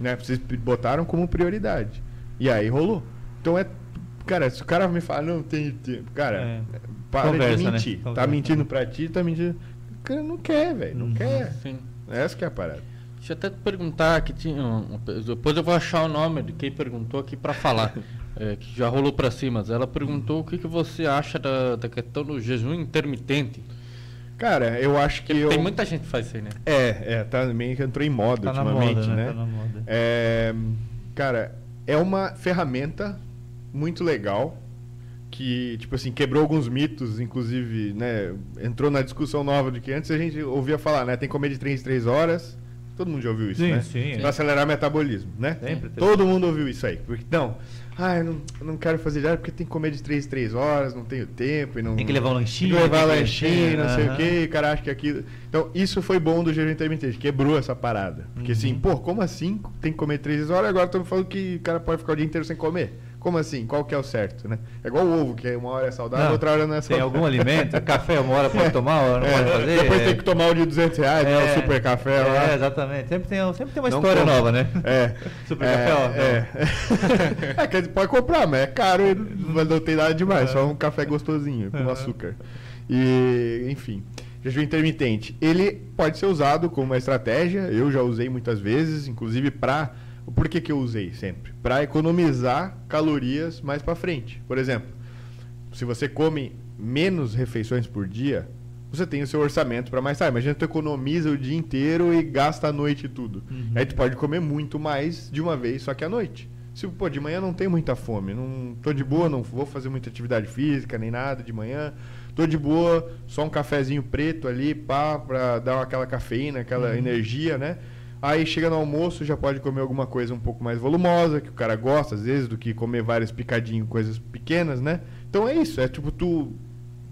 Speaker 4: Né? Vocês botaram como prioridade. E aí rolou. Então é. Cara, se o cara me fala, não tem tempo, cara,
Speaker 3: É.
Speaker 4: para
Speaker 3: Conversa,
Speaker 4: de
Speaker 3: né?
Speaker 4: mentir. Tá
Speaker 3: Conversa.
Speaker 4: mentindo pra ti, tá mentindo. O cara não quer, velho. Não
Speaker 3: Uhum.
Speaker 4: quer.
Speaker 2: Sim.
Speaker 4: Essa que é a parada.
Speaker 2: Deixa eu até te perguntar que tinha. um- depois eu vou achar o nome de quem perguntou aqui para falar. [LAUGHS] é, que já rolou para cima. Mas ela perguntou o que, que você acha da, da questão do jejum intermitente.
Speaker 4: Cara, eu acho que eu.
Speaker 2: Tem muita gente que faz isso aí, né?
Speaker 4: É, é, tá meio que entrou em moda
Speaker 3: Tá na
Speaker 4: ultimamente,
Speaker 3: moda, né?
Speaker 4: né?
Speaker 3: Tá na moda.
Speaker 4: É, cara, é uma ferramenta muito legal que, tipo assim, quebrou alguns mitos, inclusive, né? Entrou na discussão nova de que antes a gente ouvia falar, né? Tem que comer de 3 em 3 horas. Todo mundo já ouviu isso,
Speaker 3: Sim,
Speaker 4: né?
Speaker 3: sim, é.
Speaker 4: Pra acelerar o metabolismo, né?
Speaker 3: Sempre.
Speaker 4: Todo mundo ouviu isso aí. Porque, não, ah, eu não, eu não quero fazer diário porque tem que comer de 3 em 3 horas, não tenho tempo e não...
Speaker 3: Tem que levar um lanchinho.
Speaker 4: Tem que levar
Speaker 3: tem que-
Speaker 4: lanchinho, não sei o
Speaker 3: Aham.
Speaker 4: que, o cara acha que aquilo. Então, isso foi bom do jejum intermitente, quebrou essa parada. Porque
Speaker 3: Uhum.
Speaker 4: assim, pô, como assim tem que comer três horas agora estamos falando que o cara pode ficar o dia inteiro sem comer? Como assim? Qual que é o certo, né? É igual o ovo, que é uma hora é saudável,
Speaker 3: Não,
Speaker 4: outra hora não é
Speaker 3: Tem
Speaker 4: saudável.
Speaker 3: algum alimento? [LAUGHS] Café, uma hora pode tomar, uma hora não
Speaker 4: É,
Speaker 3: pode fazer?
Speaker 4: Depois
Speaker 3: é.
Speaker 4: tem que tomar o de 200 reais, né? O super café
Speaker 3: é,
Speaker 4: lá.
Speaker 3: exatamente. Sempre tem, sempre tem uma
Speaker 4: Não
Speaker 3: história
Speaker 4: compra.
Speaker 3: nova, né?
Speaker 4: É. [LAUGHS]
Speaker 3: Super
Speaker 4: é,
Speaker 3: café, ó.
Speaker 4: É. [LAUGHS] é que pode comprar, mas é caro e não não tem nada demais. Só um café gostosinho, com
Speaker 3: Uhum.
Speaker 4: açúcar. E, enfim. Jejum intermitente. Ele pode ser usado como uma estratégia. Eu já usei muitas vezes, inclusive para. Por que, que eu usei sempre? Para economizar calorias mais para frente. Por exemplo, se você come menos refeições por dia, você tem o seu orçamento para mais tarde. Imagina tu economiza o dia inteiro e gasta a noite tudo.
Speaker 3: Uhum.
Speaker 4: Aí tu pode comer muito mais de uma vez, só que à noite. Se pô, de manhã não tem muita fome, não tô de boa, não vou fazer muita atividade física nem nada de manhã. Tô de boa, só um cafezinho preto ali, pá, pra dar aquela cafeína, aquela
Speaker 3: Uhum.
Speaker 4: energia, né? Aí chega no almoço, já pode comer alguma coisa um pouco mais volumosa, que o cara gosta às vezes, do que comer vários picadinhos, coisas pequenas, né? Então é isso, é tipo tu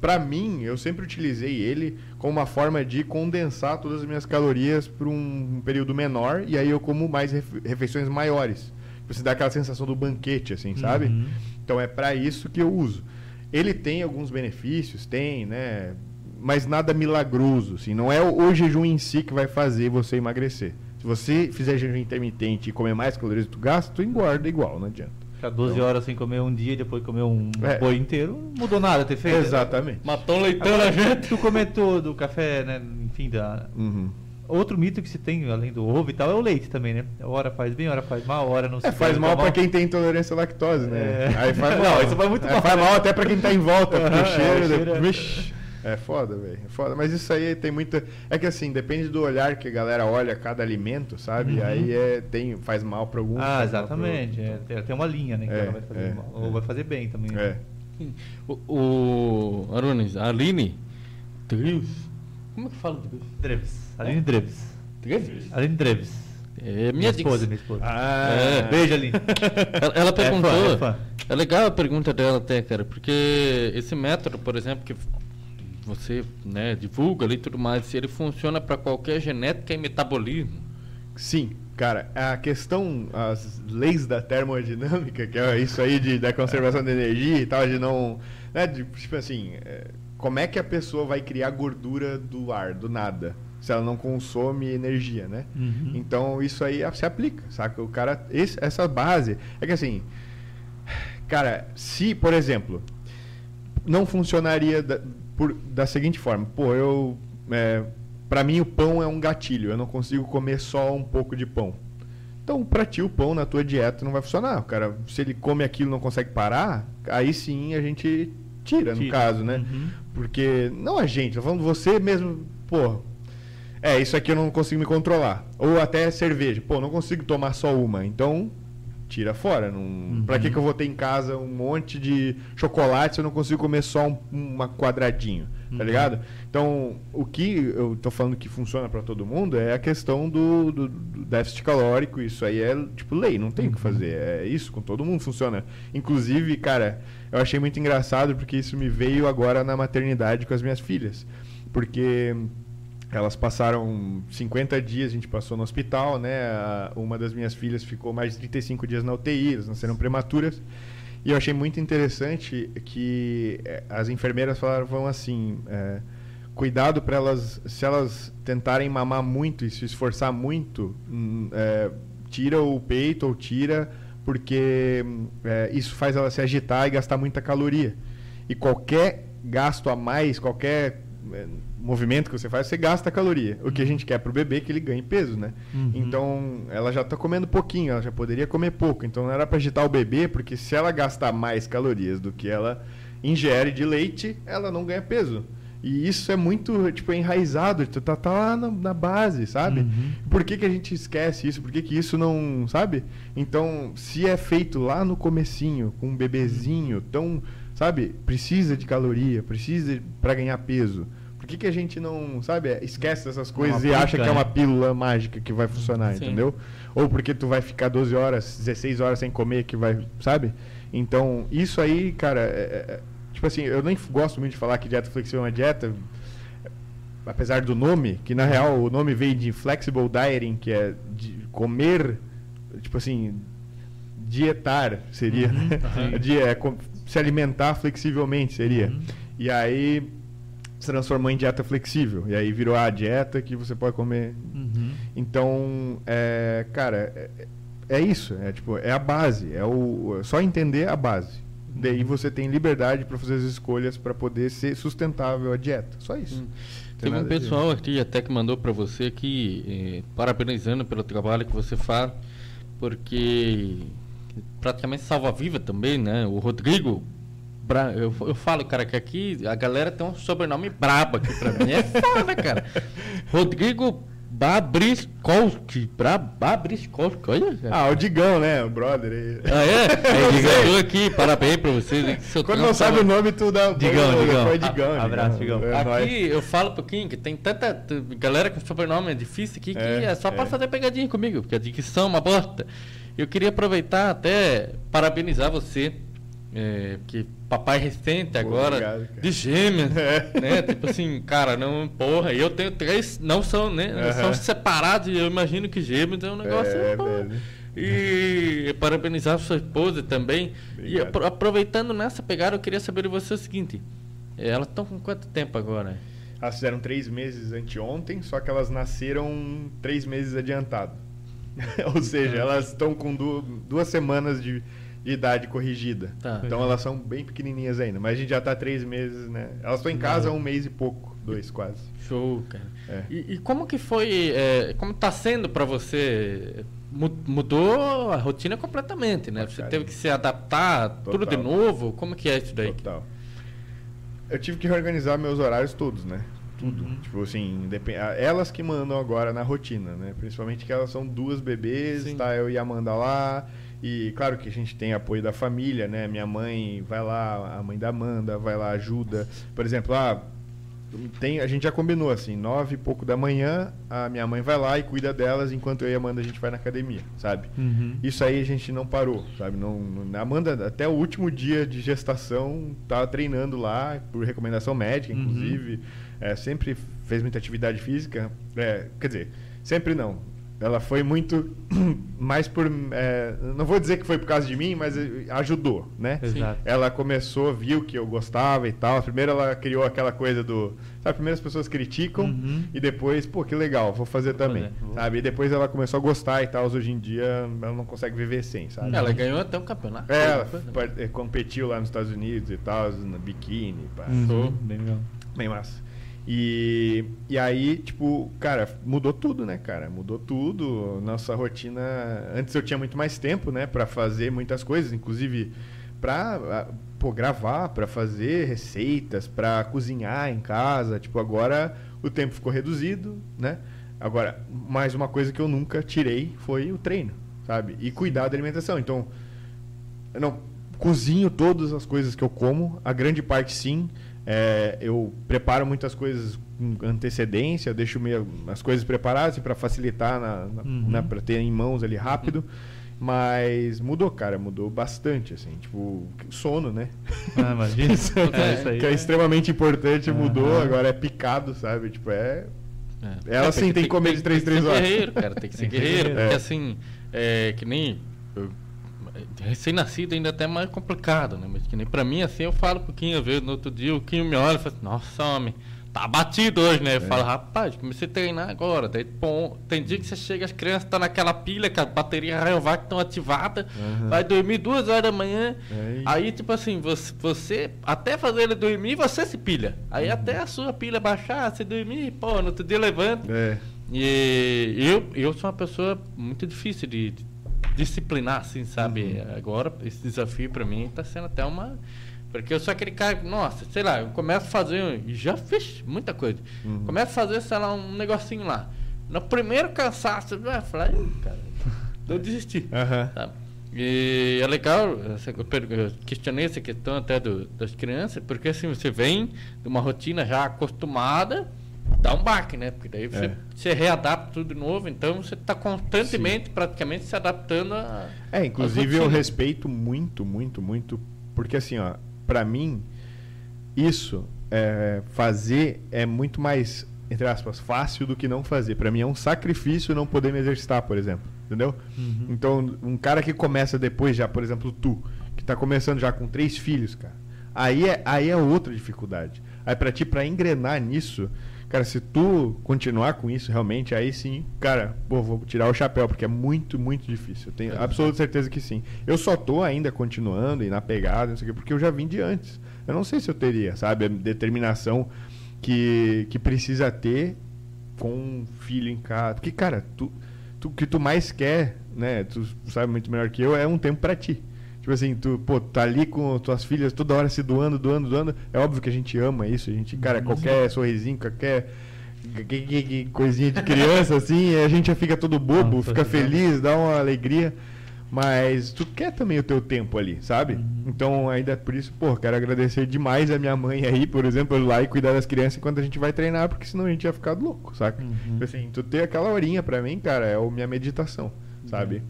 Speaker 4: Pra mim, eu sempre utilizei ele como uma forma de condensar todas as minhas calorias para um período menor e aí eu como mais refe- refeições maiores. Você dá aquela sensação do banquete, assim, sabe?
Speaker 3: Uhum.
Speaker 4: Então é para isso que eu uso. Ele tem alguns benefícios, tem, né? Mas nada milagroso, assim. Não é o jejum em si que vai fazer você emagrecer. Se você fizer jejum intermitente e comer mais calorias do que tu gasta, tu engorda igual, não adianta.
Speaker 3: Ficar 12 horas sem comer um dia e depois comer um
Speaker 4: É.
Speaker 3: boi inteiro, não mudou nada ter feito.
Speaker 4: Exatamente.
Speaker 2: Matou um leitão na gente.
Speaker 3: Tu comentou do café, né? Enfim, da.
Speaker 4: Uhum.
Speaker 3: Outro mito que se tem, além do ovo e tal, é o leite também, né? Hora faz bem, hora faz mal, hora não se
Speaker 4: É, faz mal
Speaker 3: tomar.
Speaker 4: pra quem tem intolerância à lactose, né?
Speaker 3: É.
Speaker 4: Aí faz [LAUGHS]
Speaker 3: Não,
Speaker 4: mal.
Speaker 3: isso faz muito
Speaker 4: É,
Speaker 3: mal.
Speaker 4: Faz mal até pra quem tá em volta, porque o [LAUGHS] cheiro...
Speaker 3: é, o cheiro é-
Speaker 4: é foda, velho. É foda. Mas isso aí tem muita... É que assim, depende do olhar que a galera olha cada alimento, sabe?
Speaker 3: Uhum.
Speaker 4: Aí é, tem, faz mal pra alguns.
Speaker 3: Ah, exatamente.
Speaker 4: outros.
Speaker 3: É, tem- uma linha, né? Que
Speaker 4: É,
Speaker 3: ela vai fazer
Speaker 4: é,
Speaker 3: mal.
Speaker 4: é.
Speaker 3: Ou vai fazer bem também. né?
Speaker 4: É.
Speaker 2: O, o Arunes, a Aline Dreves. Como é que fala Dreves?
Speaker 3: Dreves. Aline Dreves.
Speaker 2: Dreves?
Speaker 3: Aline Dreves.
Speaker 2: É
Speaker 3: Minha
Speaker 2: minha
Speaker 3: esposa, minha esposa.
Speaker 4: Ah,
Speaker 2: É.
Speaker 3: Beijo, Aline. [LAUGHS]
Speaker 2: Ela, ela perguntou.
Speaker 3: é fã.
Speaker 2: É legal a pergunta dela até, cara, porque esse método, por exemplo, que você né, divulga ali e tudo mais, ele funciona para qualquer genética e metabolismo.
Speaker 4: Sim, cara, a questão, as leis da termodinâmica, que é isso aí de, da conservação de energia e tal, de não. Né, de, tipo assim, é, como é que a pessoa vai criar gordura do ar, do nada? Se ela não consome energia, né?
Speaker 3: Uhum.
Speaker 4: Então isso aí se aplica, saca? O cara. esse- essa base. É que assim. Cara, se, por exemplo, não funcionaria da, por- da seguinte forma: pô, eu. É, para mim, o pão é um gatilho, eu não consigo comer só um pouco de pão. Então, pra ti, o pão na tua dieta não vai funcionar. O cara, se ele come aquilo e não consegue parar, aí sim a gente tira, no
Speaker 3: Tira.
Speaker 4: caso, né?
Speaker 3: Uhum.
Speaker 4: Porque, não a gente, tô falando você mesmo, pô, é, isso aqui eu não consigo me controlar. Ou até cerveja, pô, não consigo tomar só uma, então tira fora. Não... Pra que, que eu vou ter em casa um monte de chocolate se eu não consigo comer só um uma quadradinho, tá ligado? Então, o que eu tô falando que funciona pra todo mundo é a questão do, do, do déficit calórico. Isso aí é, tipo, lei, não tem o que fazer. É isso, com todo mundo funciona. Inclusive, cara, eu achei muito engraçado porque isso me veio agora na maternidade com as minhas filhas. Porque elas passaram 50 dias, a gente passou no hospital, né? Uma das minhas filhas ficou mais de 35 dias na UTI, elas nasceram prematuras. E eu achei muito interessante que eh, as enfermeiras falavam assim: eh, cuidado para elas, se elas tentarem mamar muito e se esforçar muito, eh, tira o peito ou tira, porque eh, isso faz ela se agitar e gastar muita caloria. E qualquer gasto a mais, qualquer movimento que você faz, você gasta caloria. O que a gente quer pro bebê é que ele ganhe peso, né?
Speaker 3: Uhum.
Speaker 4: Então, ela já tá comendo pouquinho, ela já poderia comer pouco. Então, não era para agitar o bebê, porque se ela gastar mais calorias do que ela ingere de leite, ela não ganha peso. E isso é muito, tipo, enraizado, tá, tá lá na, na base, sabe?
Speaker 3: Uhum.
Speaker 4: Por que, que a gente esquece isso? Por que, que isso não, sabe? Então, se é feito lá no comecinho, com um bebezinho, tão, sabe? Precisa de caloria, precisa para ganhar peso. Que, que a gente não, sabe? é, Esquece essas coisas e acha que é uma pílula mágica que vai funcionar,
Speaker 2: Sim.
Speaker 4: entendeu? Ou porque tu vai ficar 12 horas, 16 horas sem comer que vai, sabe? Então, isso aí, cara, é- é- tipo assim, eu nem gosto muito de falar que dieta flexível é uma dieta, apesar do nome, que na real o nome veio de flexible dieting, que é de comer, tipo assim, dietar seria,
Speaker 3: Uhum,
Speaker 4: né? é, com- se alimentar flexivelmente seria.
Speaker 3: Uhum.
Speaker 4: E aí se transformou em dieta flexível. E aí virou a dieta que você pode comer.
Speaker 3: Uhum.
Speaker 4: Então, é, cara, é, é isso. É, tipo, é a base. É o, é só entender a base. Daí você tem liberdade para fazer as escolhas para poder ser sustentável a dieta. Só isso.
Speaker 2: Hum.
Speaker 4: Tem
Speaker 2: Teve um pessoal aqui até que mandou para você aqui, eh, parabenizando pelo trabalho que você faz, porque praticamente salva viva também, né? O Rodrigo, Bra- eu, eu falo, cara, que aqui a galera tem um sobrenome brabo aqui pra mim. É foda, cara. [LAUGHS] Rodrigo Babriskolski. Bra Babriskolski, olha. cara.
Speaker 4: Ah, o Digão, né? O brother aí.
Speaker 2: Ah, é? [LAUGHS]
Speaker 4: Sei.
Speaker 2: ganhou aqui, parabéns pra vocês. Seu
Speaker 4: Quando não sabe
Speaker 2: tava-
Speaker 4: o nome, tu dá.
Speaker 3: Digão,
Speaker 4: põe-
Speaker 3: Digão.
Speaker 4: põe Digão.
Speaker 3: A- abraço, Digão.
Speaker 4: É.
Speaker 2: Aqui eu falo um pouquinho que tem tanta galera com sobrenome difícil aqui que
Speaker 4: É,
Speaker 2: é, só pra
Speaker 4: é.
Speaker 2: fazer pegadinha comigo, porque a dicção é uma bosta. Eu queria aproveitar até parabenizar você, é, que papai recente agora,
Speaker 4: obrigado,
Speaker 2: de gêmeos, [LAUGHS]
Speaker 4: É.
Speaker 2: né? Tipo assim, cara, não, porra, eu tenho três, não são, né? São separados e eu imagino que gêmeos é um negócio.
Speaker 4: É.
Speaker 2: E parabenizar sua esposa também. E
Speaker 4: Obrigado.
Speaker 2: apro- aproveitando nessa pegada, eu queria saber de você o seguinte: elas estão com quanto tempo agora?
Speaker 4: Elas fizeram três meses anteontem, só que elas nasceram três meses adiantado. [LAUGHS] Ou seja,
Speaker 2: Ah.
Speaker 4: elas estão com du- duas semanas de, de idade corrigida.
Speaker 2: Tá.
Speaker 4: Então elas são bem pequenininhas ainda. Mas a gente já tá três meses, né? Elas estão em casa há um mês e pouco. Dois, quase.
Speaker 2: Show, cara.
Speaker 4: É.
Speaker 2: E, e como que foi, eh, como tá sendo pra você? Mu- Mudou a rotina completamente, né? Você
Speaker 4: Cara.
Speaker 2: teve que se adaptar tudo de
Speaker 4: Total.
Speaker 2: novo? Como que é isso daí?
Speaker 4: Total. Eu tive que reorganizar meus horários todos, né? Tudo.
Speaker 3: Uhum.
Speaker 4: Tipo assim, depen- a- elas que mandam agora na rotina, né? Principalmente que elas são duas bebês,
Speaker 2: Sim.
Speaker 4: tá? Eu e a Amanda lá. E claro que a gente tem apoio da família, né? Minha mãe vai lá, a mãe da Amanda vai lá, ajuda. Por exemplo, ah, tem, a gente já combinou assim, nove e pouco da manhã, a minha mãe vai lá e cuida delas, enquanto eu e a Amanda a gente vai na academia, sabe?
Speaker 3: Uhum.
Speaker 4: Isso aí a gente não parou, sabe? Não, não- a Amanda, até o último dia de gestação, tava treinando lá, por recomendação médica,
Speaker 3: Uhum.
Speaker 4: inclusive. É, sempre fez muita atividade física. É, quer dizer, sempre não. Ela foi muito [CLEARS THROAT] mais por. é, não vou dizer que foi por causa de mim, mas eh, ajudou, né?
Speaker 3: Exato.
Speaker 4: Ela começou, viu que eu gostava e tal. Primeiro ela criou aquela coisa do. Sabe, primeiro as pessoas criticam
Speaker 3: Uhum.
Speaker 4: e depois, pô, que legal, vou fazer também.
Speaker 3: fazer, vou.
Speaker 4: Sabe? E depois ela começou a gostar e tal. Hoje em dia ela não consegue viver sem, sabe?
Speaker 2: Ela ganhou até um campeonato.
Speaker 4: É, ela
Speaker 2: né?
Speaker 4: eh, competiu lá nos Estados Unidos e tal, na biquíni, pá.
Speaker 3: Uhum. Bem legal.
Speaker 4: Bem massa. E, e aí, tipo, cara, mudou tudo, né, cara? Mudou tudo. Nossa rotina. Antes eu tinha muito mais tempo, né, pra fazer muitas coisas, inclusive ah, pô, gravar, pra fazer receitas, pra cozinhar em casa. Tipo, agora o tempo ficou reduzido, né? Agora, mais uma coisa que eu nunca tirei foi o treino, sabe? E cuidar da alimentação. Então, eu não cozinho todas as coisas que eu como, a grande parte sim. É, eu preparo muitas coisas com antecedência, deixo meio, as coisas preparadas para facilitar, na, na,
Speaker 3: Uhum.
Speaker 4: né, para ter em mãos ali rápido. Mas mudou, cara, mudou bastante, assim, tipo, sono, né?
Speaker 3: Ah, imagina. [LAUGHS]
Speaker 4: Isso
Speaker 3: É, isso aí.
Speaker 4: que é extremamente importante, mudou,
Speaker 3: Aham.
Speaker 4: agora é picado, sabe? Tipo, é.
Speaker 2: É.
Speaker 4: Ela
Speaker 2: É,
Speaker 4: sim tem que comer de três,
Speaker 2: tem que
Speaker 4: três
Speaker 2: ser
Speaker 4: horas.
Speaker 2: guerreiro, cara, tem que ser [LAUGHS] guerreiro, porque
Speaker 4: É.
Speaker 2: assim, é, que nem eu- recém-nascido ainda é até mais complicado, né? Mas que nem pra mim, assim, eu falo pro Quinho, às vezes, no outro dia, o Quinho me olha e fala assim, nossa, homem, tá batido hoje, né? Eu falo, rapaz, comecei a treinar agora. Daí, bom, tem dia que você chega, as crianças estão naquela pilha, com a bateria Rayovac estão ativada, vai dormir duas horas da manhã,
Speaker 4: É
Speaker 2: aí, tipo assim, você, você, até fazer ele dormir, você se pilha. Aí até a sua pilha baixar, você dormir, pô, no outro dia levanta.
Speaker 4: É.
Speaker 2: E eu, eu sou uma pessoa muito difícil de, de disciplinar, assim, sabe? Agora, esse desafio pra mim tá sendo até uma. Porque eu sou aquele cara, nossa, sei lá, eu começo a fazer, já fiz muita coisa. Começo a fazer, sei lá, um negocinho lá. No primeiro cansaço, eu "Ih, cara, eu desisti. Sabe? E é legal, eu questionei essa questão até do- das crianças, porque assim, você vem de uma rotina já acostumada, dá um baque, né? Porque daí você
Speaker 4: É.
Speaker 2: se readapta tudo de novo, então você está constantemente, praticamente, se adaptando a.
Speaker 4: É, inclusive eu respeito muito, muito, muito, porque assim, ó, pra mim, isso, é, fazer é muito mais, entre aspas, fácil do que não fazer. Pra mim é um sacrifício não poder me exercitar, por exemplo, entendeu? Então, um cara que começa depois já, por exemplo, tu, que tá começando já com três filhos, cara, aí é, aí é outra dificuldade. Aí pra ti, pra engrenar nisso, cara, se tu continuar com isso realmente, aí sim, cara, pô, vou tirar o chapéu, porque é muito, muito difícil. Eu tenho absoluta certeza que sim. Eu só tô ainda continuando e na pegada, não sei o quê, porque eu já vim de antes. Eu não sei se eu teria, sabe, a determinação que, que precisa ter com um filho em casa. Porque, cara, tu, tu, o que tu mais quer, né, tu sabe muito melhor que eu, é um tempo pra ti. Tipo assim, tu, pô, tá ali com tuas filhas toda hora se doando, doando, doando. É óbvio que a gente ama isso, a gente, cara, qualquer sorrisinho, qualquer que- que- que coisinha de criança, [LAUGHS] assim, a gente já fica todo bobo, fica feliz, dá uma alegria. Mas tu quer também o teu tempo ali, sabe? Então, ainda por isso, pô, quero agradecer demais a minha mãe aí, por exemplo, ir lá e cuidar das crianças enquanto a gente vai treinar, porque senão a gente ia ficar louco, saca? Tipo Assim, tu ter aquela horinha pra mim, cara, é a minha meditação, sabe?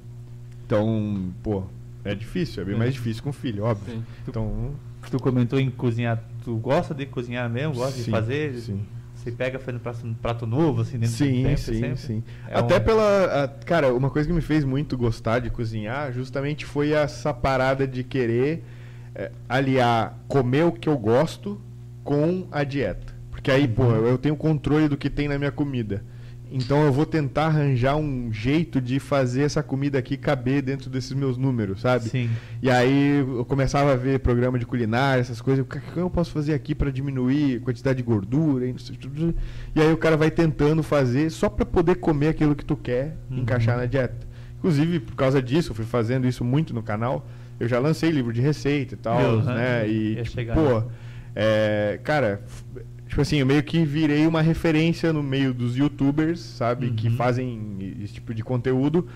Speaker 4: Então, pô, é difícil, é bem
Speaker 3: É.
Speaker 4: mais difícil com filho, óbvio.
Speaker 2: Sim.
Speaker 4: Então,
Speaker 3: Tu comentou em cozinhar. Tu gosta de cozinhar mesmo? Gosta de
Speaker 4: Sim,
Speaker 3: fazer?
Speaker 4: sim.
Speaker 3: Você pega fazendo prato, um prato novo, assim, dentro do
Speaker 4: Sim,
Speaker 3: tempo,
Speaker 4: sim,
Speaker 3: sempre?
Speaker 4: sim.
Speaker 3: É
Speaker 4: Até
Speaker 3: um-
Speaker 4: pela. a- cara, uma coisa que me fez muito gostar de cozinhar justamente foi essa parada de querer eh, aliar comer o que eu gosto com a dieta. Porque aí, pô,
Speaker 3: Uhum.
Speaker 4: eu tenho controle do que tem na minha comida. Então eu vou tentar arranjar um jeito de fazer essa comida aqui caber dentro desses meus números, sabe?
Speaker 3: Sim.
Speaker 4: E aí eu começava a ver programa de culinária, essas coisas. O que eu posso fazer aqui para diminuir a quantidade de gordura? E, sei, e aí o cara vai tentando fazer só para poder comer aquilo que tu quer
Speaker 3: Uhum.
Speaker 4: encaixar na dieta. Inclusive, por causa disso, eu fui fazendo isso muito no canal. Eu já lancei livro de receita e tal,
Speaker 3: Meu,
Speaker 4: né?
Speaker 3: né?
Speaker 4: E, tipo, pô,
Speaker 3: lá.
Speaker 4: é, cara, tipo assim, eu meio que virei uma referência no meio dos youtubers, sabe? Que
Speaker 3: Uhum.
Speaker 4: fazem esse tipo de conteúdo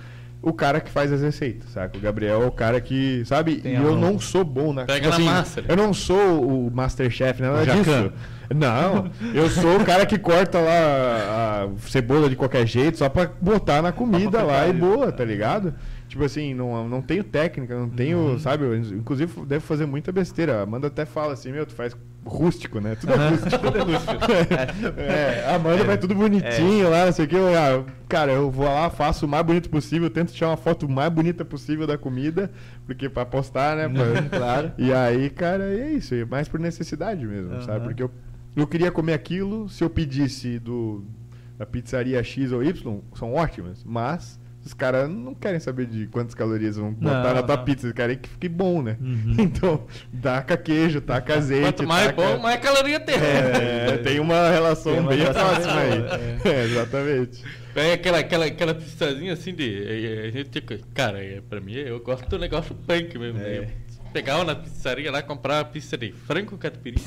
Speaker 4: o cara que faz as receitas, saca? O Gabriel é o cara que, sabe?
Speaker 3: Tem
Speaker 4: e eu não sou bom na
Speaker 2: Pega na massa, né?
Speaker 4: Eu não sou o Masterchef, nada
Speaker 3: O Jacan.
Speaker 4: disso. Não, eu sou o cara que corta lá a cebola de qualquer jeito só pra botar na comida lá e boa, tá ligado? Tipo assim, não, não tenho técnica, não tenho,
Speaker 3: Uhum.
Speaker 4: sabe? Eu, inclusive, devo fazer muita besteira. A Amanda até fala assim, meu, tu faz rústico, né? Tudo é
Speaker 3: Aham.
Speaker 4: rústico. [LAUGHS] é, a Amanda vai tudo bonitinho lá, não sei o que. Eu, ah, cara, eu vou lá, faço o mais bonito possível, tento tirar uma foto mais bonita possível da comida, porque pra postar, né? pra- [LAUGHS]
Speaker 3: Claro.
Speaker 4: E aí, cara, é isso. É mais por necessidade mesmo,
Speaker 3: Aham.
Speaker 4: sabe? Porque eu, eu queria comer aquilo, se eu pedisse do da pizzaria X ou Y, são ótimas, mas os caras não querem saber de quantas calorias vão botar
Speaker 3: Não,
Speaker 4: na tua
Speaker 3: não.
Speaker 4: pizza, eles querem que fique bom, né?
Speaker 3: Uhum. [LAUGHS]
Speaker 4: Então, taca queijo, taca azeite.
Speaker 2: Quanto mais
Speaker 4: taca...
Speaker 2: bom, mais caloria tem.
Speaker 4: É, [LAUGHS] tem uma relação
Speaker 3: Tem uma
Speaker 4: bem próxima aí.
Speaker 3: boa, [LAUGHS]
Speaker 4: É, exatamente.
Speaker 2: Pega aquela, aquela, aquela pizzazinha assim de. é, é, A gente, fica- cara, é, pra mim, eu gosto do negócio punk mesmo. né?
Speaker 4: É.
Speaker 2: Pegava na pizzaria lá, comprava pizza de frango catupiry.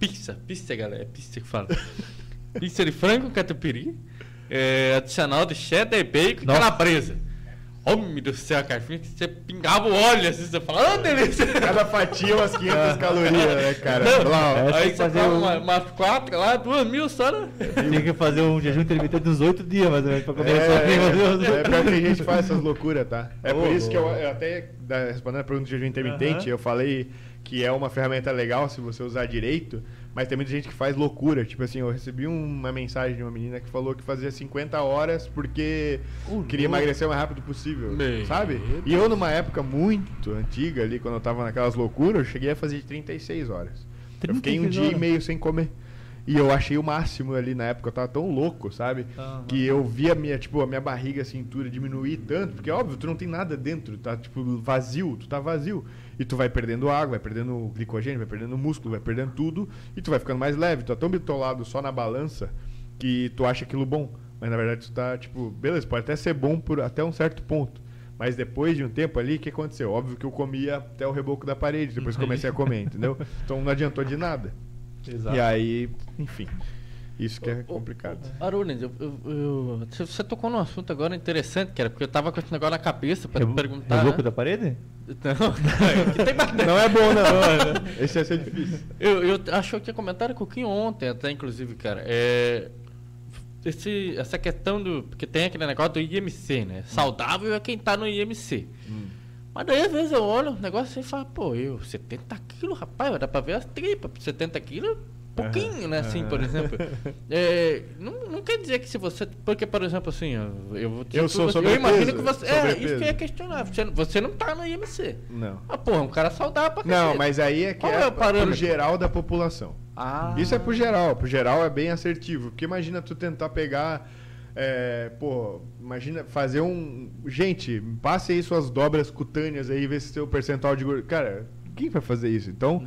Speaker 2: Pizza, pizza, galera, é pizza que fala. pizza de frango catupiry, é, adicional de cheddar e bacon e
Speaker 3: Nossa.
Speaker 2: calabresa. Homem do céu, cara, que você pingava o óleo assim, você fala, ah, delícia!
Speaker 4: Cada fatia umas 500 calorias, né, cara?
Speaker 3: É, tem
Speaker 2: Aí você
Speaker 3: fazer um-
Speaker 2: uma, umas quatro lá, duas mil só, né?
Speaker 3: Tem que fazer um jejum intermitente uns oito dias, mais ou menos, pra comer só
Speaker 4: É, [LAUGHS]
Speaker 3: Deus.
Speaker 4: é, pior que a gente faz essas loucuras, tá? É por
Speaker 3: Ô,
Speaker 4: isso que eu, eu até, respondendo a pergunta do jejum intermitente,
Speaker 3: Aham.
Speaker 4: eu falei que é uma ferramenta legal se você usar direito, mas tem muita gente que faz loucura. Tipo assim, eu recebi uma mensagem de uma menina que falou que fazia 50 horas porque
Speaker 3: Ô,
Speaker 4: queria emagrecer o mais rápido possível, sabe? E eu, numa época muito antiga ali, quando eu tava naquelas loucuras, eu cheguei a fazer de 36 horas. Eu fiquei um
Speaker 3: 36
Speaker 4: dia e
Speaker 3: horas?
Speaker 4: meio sem comer. E eu achei o máximo ali na época, eu tava tão louco, sabe?
Speaker 3: Aham.
Speaker 4: Que eu via a minha, tipo, a minha barriga, a cintura diminuir tanto, porque óbvio, tu não tem nada dentro, tá tipo vazio, tu tá vazio. E tu vai perdendo água, vai perdendo glicogênio, vai perdendo músculo, vai perdendo tudo, e tu vai ficando mais leve, tu tá tão bitolado só na balança que tu acha aquilo bom. Mas na verdade tu tá, tipo, beleza, pode até ser bom por até um certo ponto. Mas depois de um tempo ali, o que aconteceu? Óbvio que eu comia até o reboco da parede, depois que comecei a comer, [LAUGHS] entendeu? Então não adiantou de nada.
Speaker 3: Exato.
Speaker 4: E aí, enfim. Isso que é complicado.
Speaker 2: Arunes, eu, eu, eu- você- tocou num assunto agora interessante, cara, porque eu tava com esse negócio na cabeça
Speaker 3: Rebo-
Speaker 2: perguntar.
Speaker 3: Reboco
Speaker 2: né?
Speaker 3: da parede?
Speaker 2: Não.
Speaker 4: Não é bom, não. [LAUGHS] Esse ia ser difícil.
Speaker 2: Eu, eu acho que comentado com o Kim ontem, até inclusive, cara. É, esse, essa questão do. Porque tem aquele negócio do IMC, né? Saudável é quem tá no IMC. Mas daí às vezes eu olho o negócio assim e falo, pô, eu, 70 quilos, rapaz, dá pra ver as tripas. 70 quilos, pouquinho, né? Assim, por exemplo. [LAUGHS] É, não, não quer dizer que se você. Porque, por exemplo, assim, eu, eu, vou dizer
Speaker 4: Eu sou
Speaker 2: você, eu imagino que você. É, isso que eu ia questionar. Você, você não tá no IMC.
Speaker 4: Não.
Speaker 2: Ah, porra, um cara saudável pra
Speaker 4: Não, mas aí é que
Speaker 2: Qual
Speaker 4: é,
Speaker 2: é o
Speaker 4: pro geral da população.
Speaker 2: Ah.
Speaker 4: Isso é pro geral. Pro geral é bem assertivo. Porque imagina tu tentar pegar. É, pô, imagina fazer um. Gente, passe aí suas dobras cutâneas aí, ver se seu percentual de gordura. Cara, quem vai fazer isso? Então,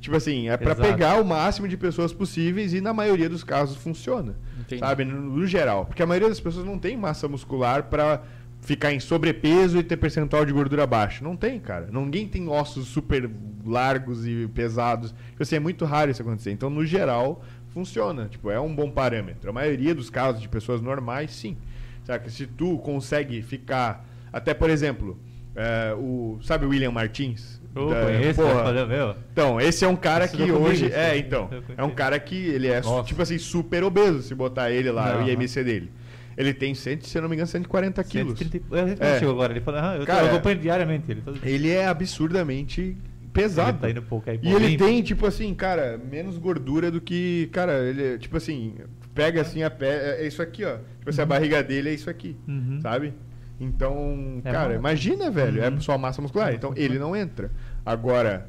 Speaker 4: tipo assim, é pra
Speaker 3: Exato.
Speaker 4: pegar o máximo de pessoas possíveis e na maioria dos casos funciona.
Speaker 2: Entendi.
Speaker 4: Sabe? No, no geral. Porque a maioria das pessoas não tem massa muscular pra ficar em sobrepeso e ter percentual de gordura baixo. Não tem, cara. Ninguém tem ossos super largos e pesados. Tipo assim, é muito raro isso acontecer. Então, no geral, funciona. Tipo, é um bom parâmetro. A maioria dos casos de pessoas normais, sim. Sabe? Se tu consegue ficar. Até, por exemplo, é, o. Sabe o William Martins?
Speaker 3: Eu conheço,
Speaker 4: porra.
Speaker 3: fazer, meu.
Speaker 4: Então, esse é um cara
Speaker 3: Isso
Speaker 4: que
Speaker 3: não comigo,
Speaker 4: hoje. É, então. É um cara que ele é,
Speaker 3: Nossa.
Speaker 4: tipo assim, super obeso, se botar ele lá,
Speaker 3: Aham.
Speaker 4: o IMC dele. Ele tem, cento, se eu não me engano, 140 quilos.
Speaker 3: 130 Eu
Speaker 4: É.
Speaker 3: chegou agora, ele falou, ah, eu, tô-
Speaker 4: Cara,
Speaker 3: eu acompanho diariamente ele. Todo...
Speaker 4: Ele é absurdamente pesado.
Speaker 3: Ele tá indo pouco aí,
Speaker 4: E ele tem, tipo assim, cara, menos gordura do que. Cara, ele, é, tipo assim, pega assim a pé. É isso aqui, ó. Tipo assim, a barriga dele é isso aqui.
Speaker 3: Uhum.
Speaker 4: Sabe? Então,
Speaker 3: É
Speaker 4: cara,
Speaker 3: massa.
Speaker 4: imagina, velho.
Speaker 3: Uhum.
Speaker 4: É só massa muscular. Então, ele não entra. Agora,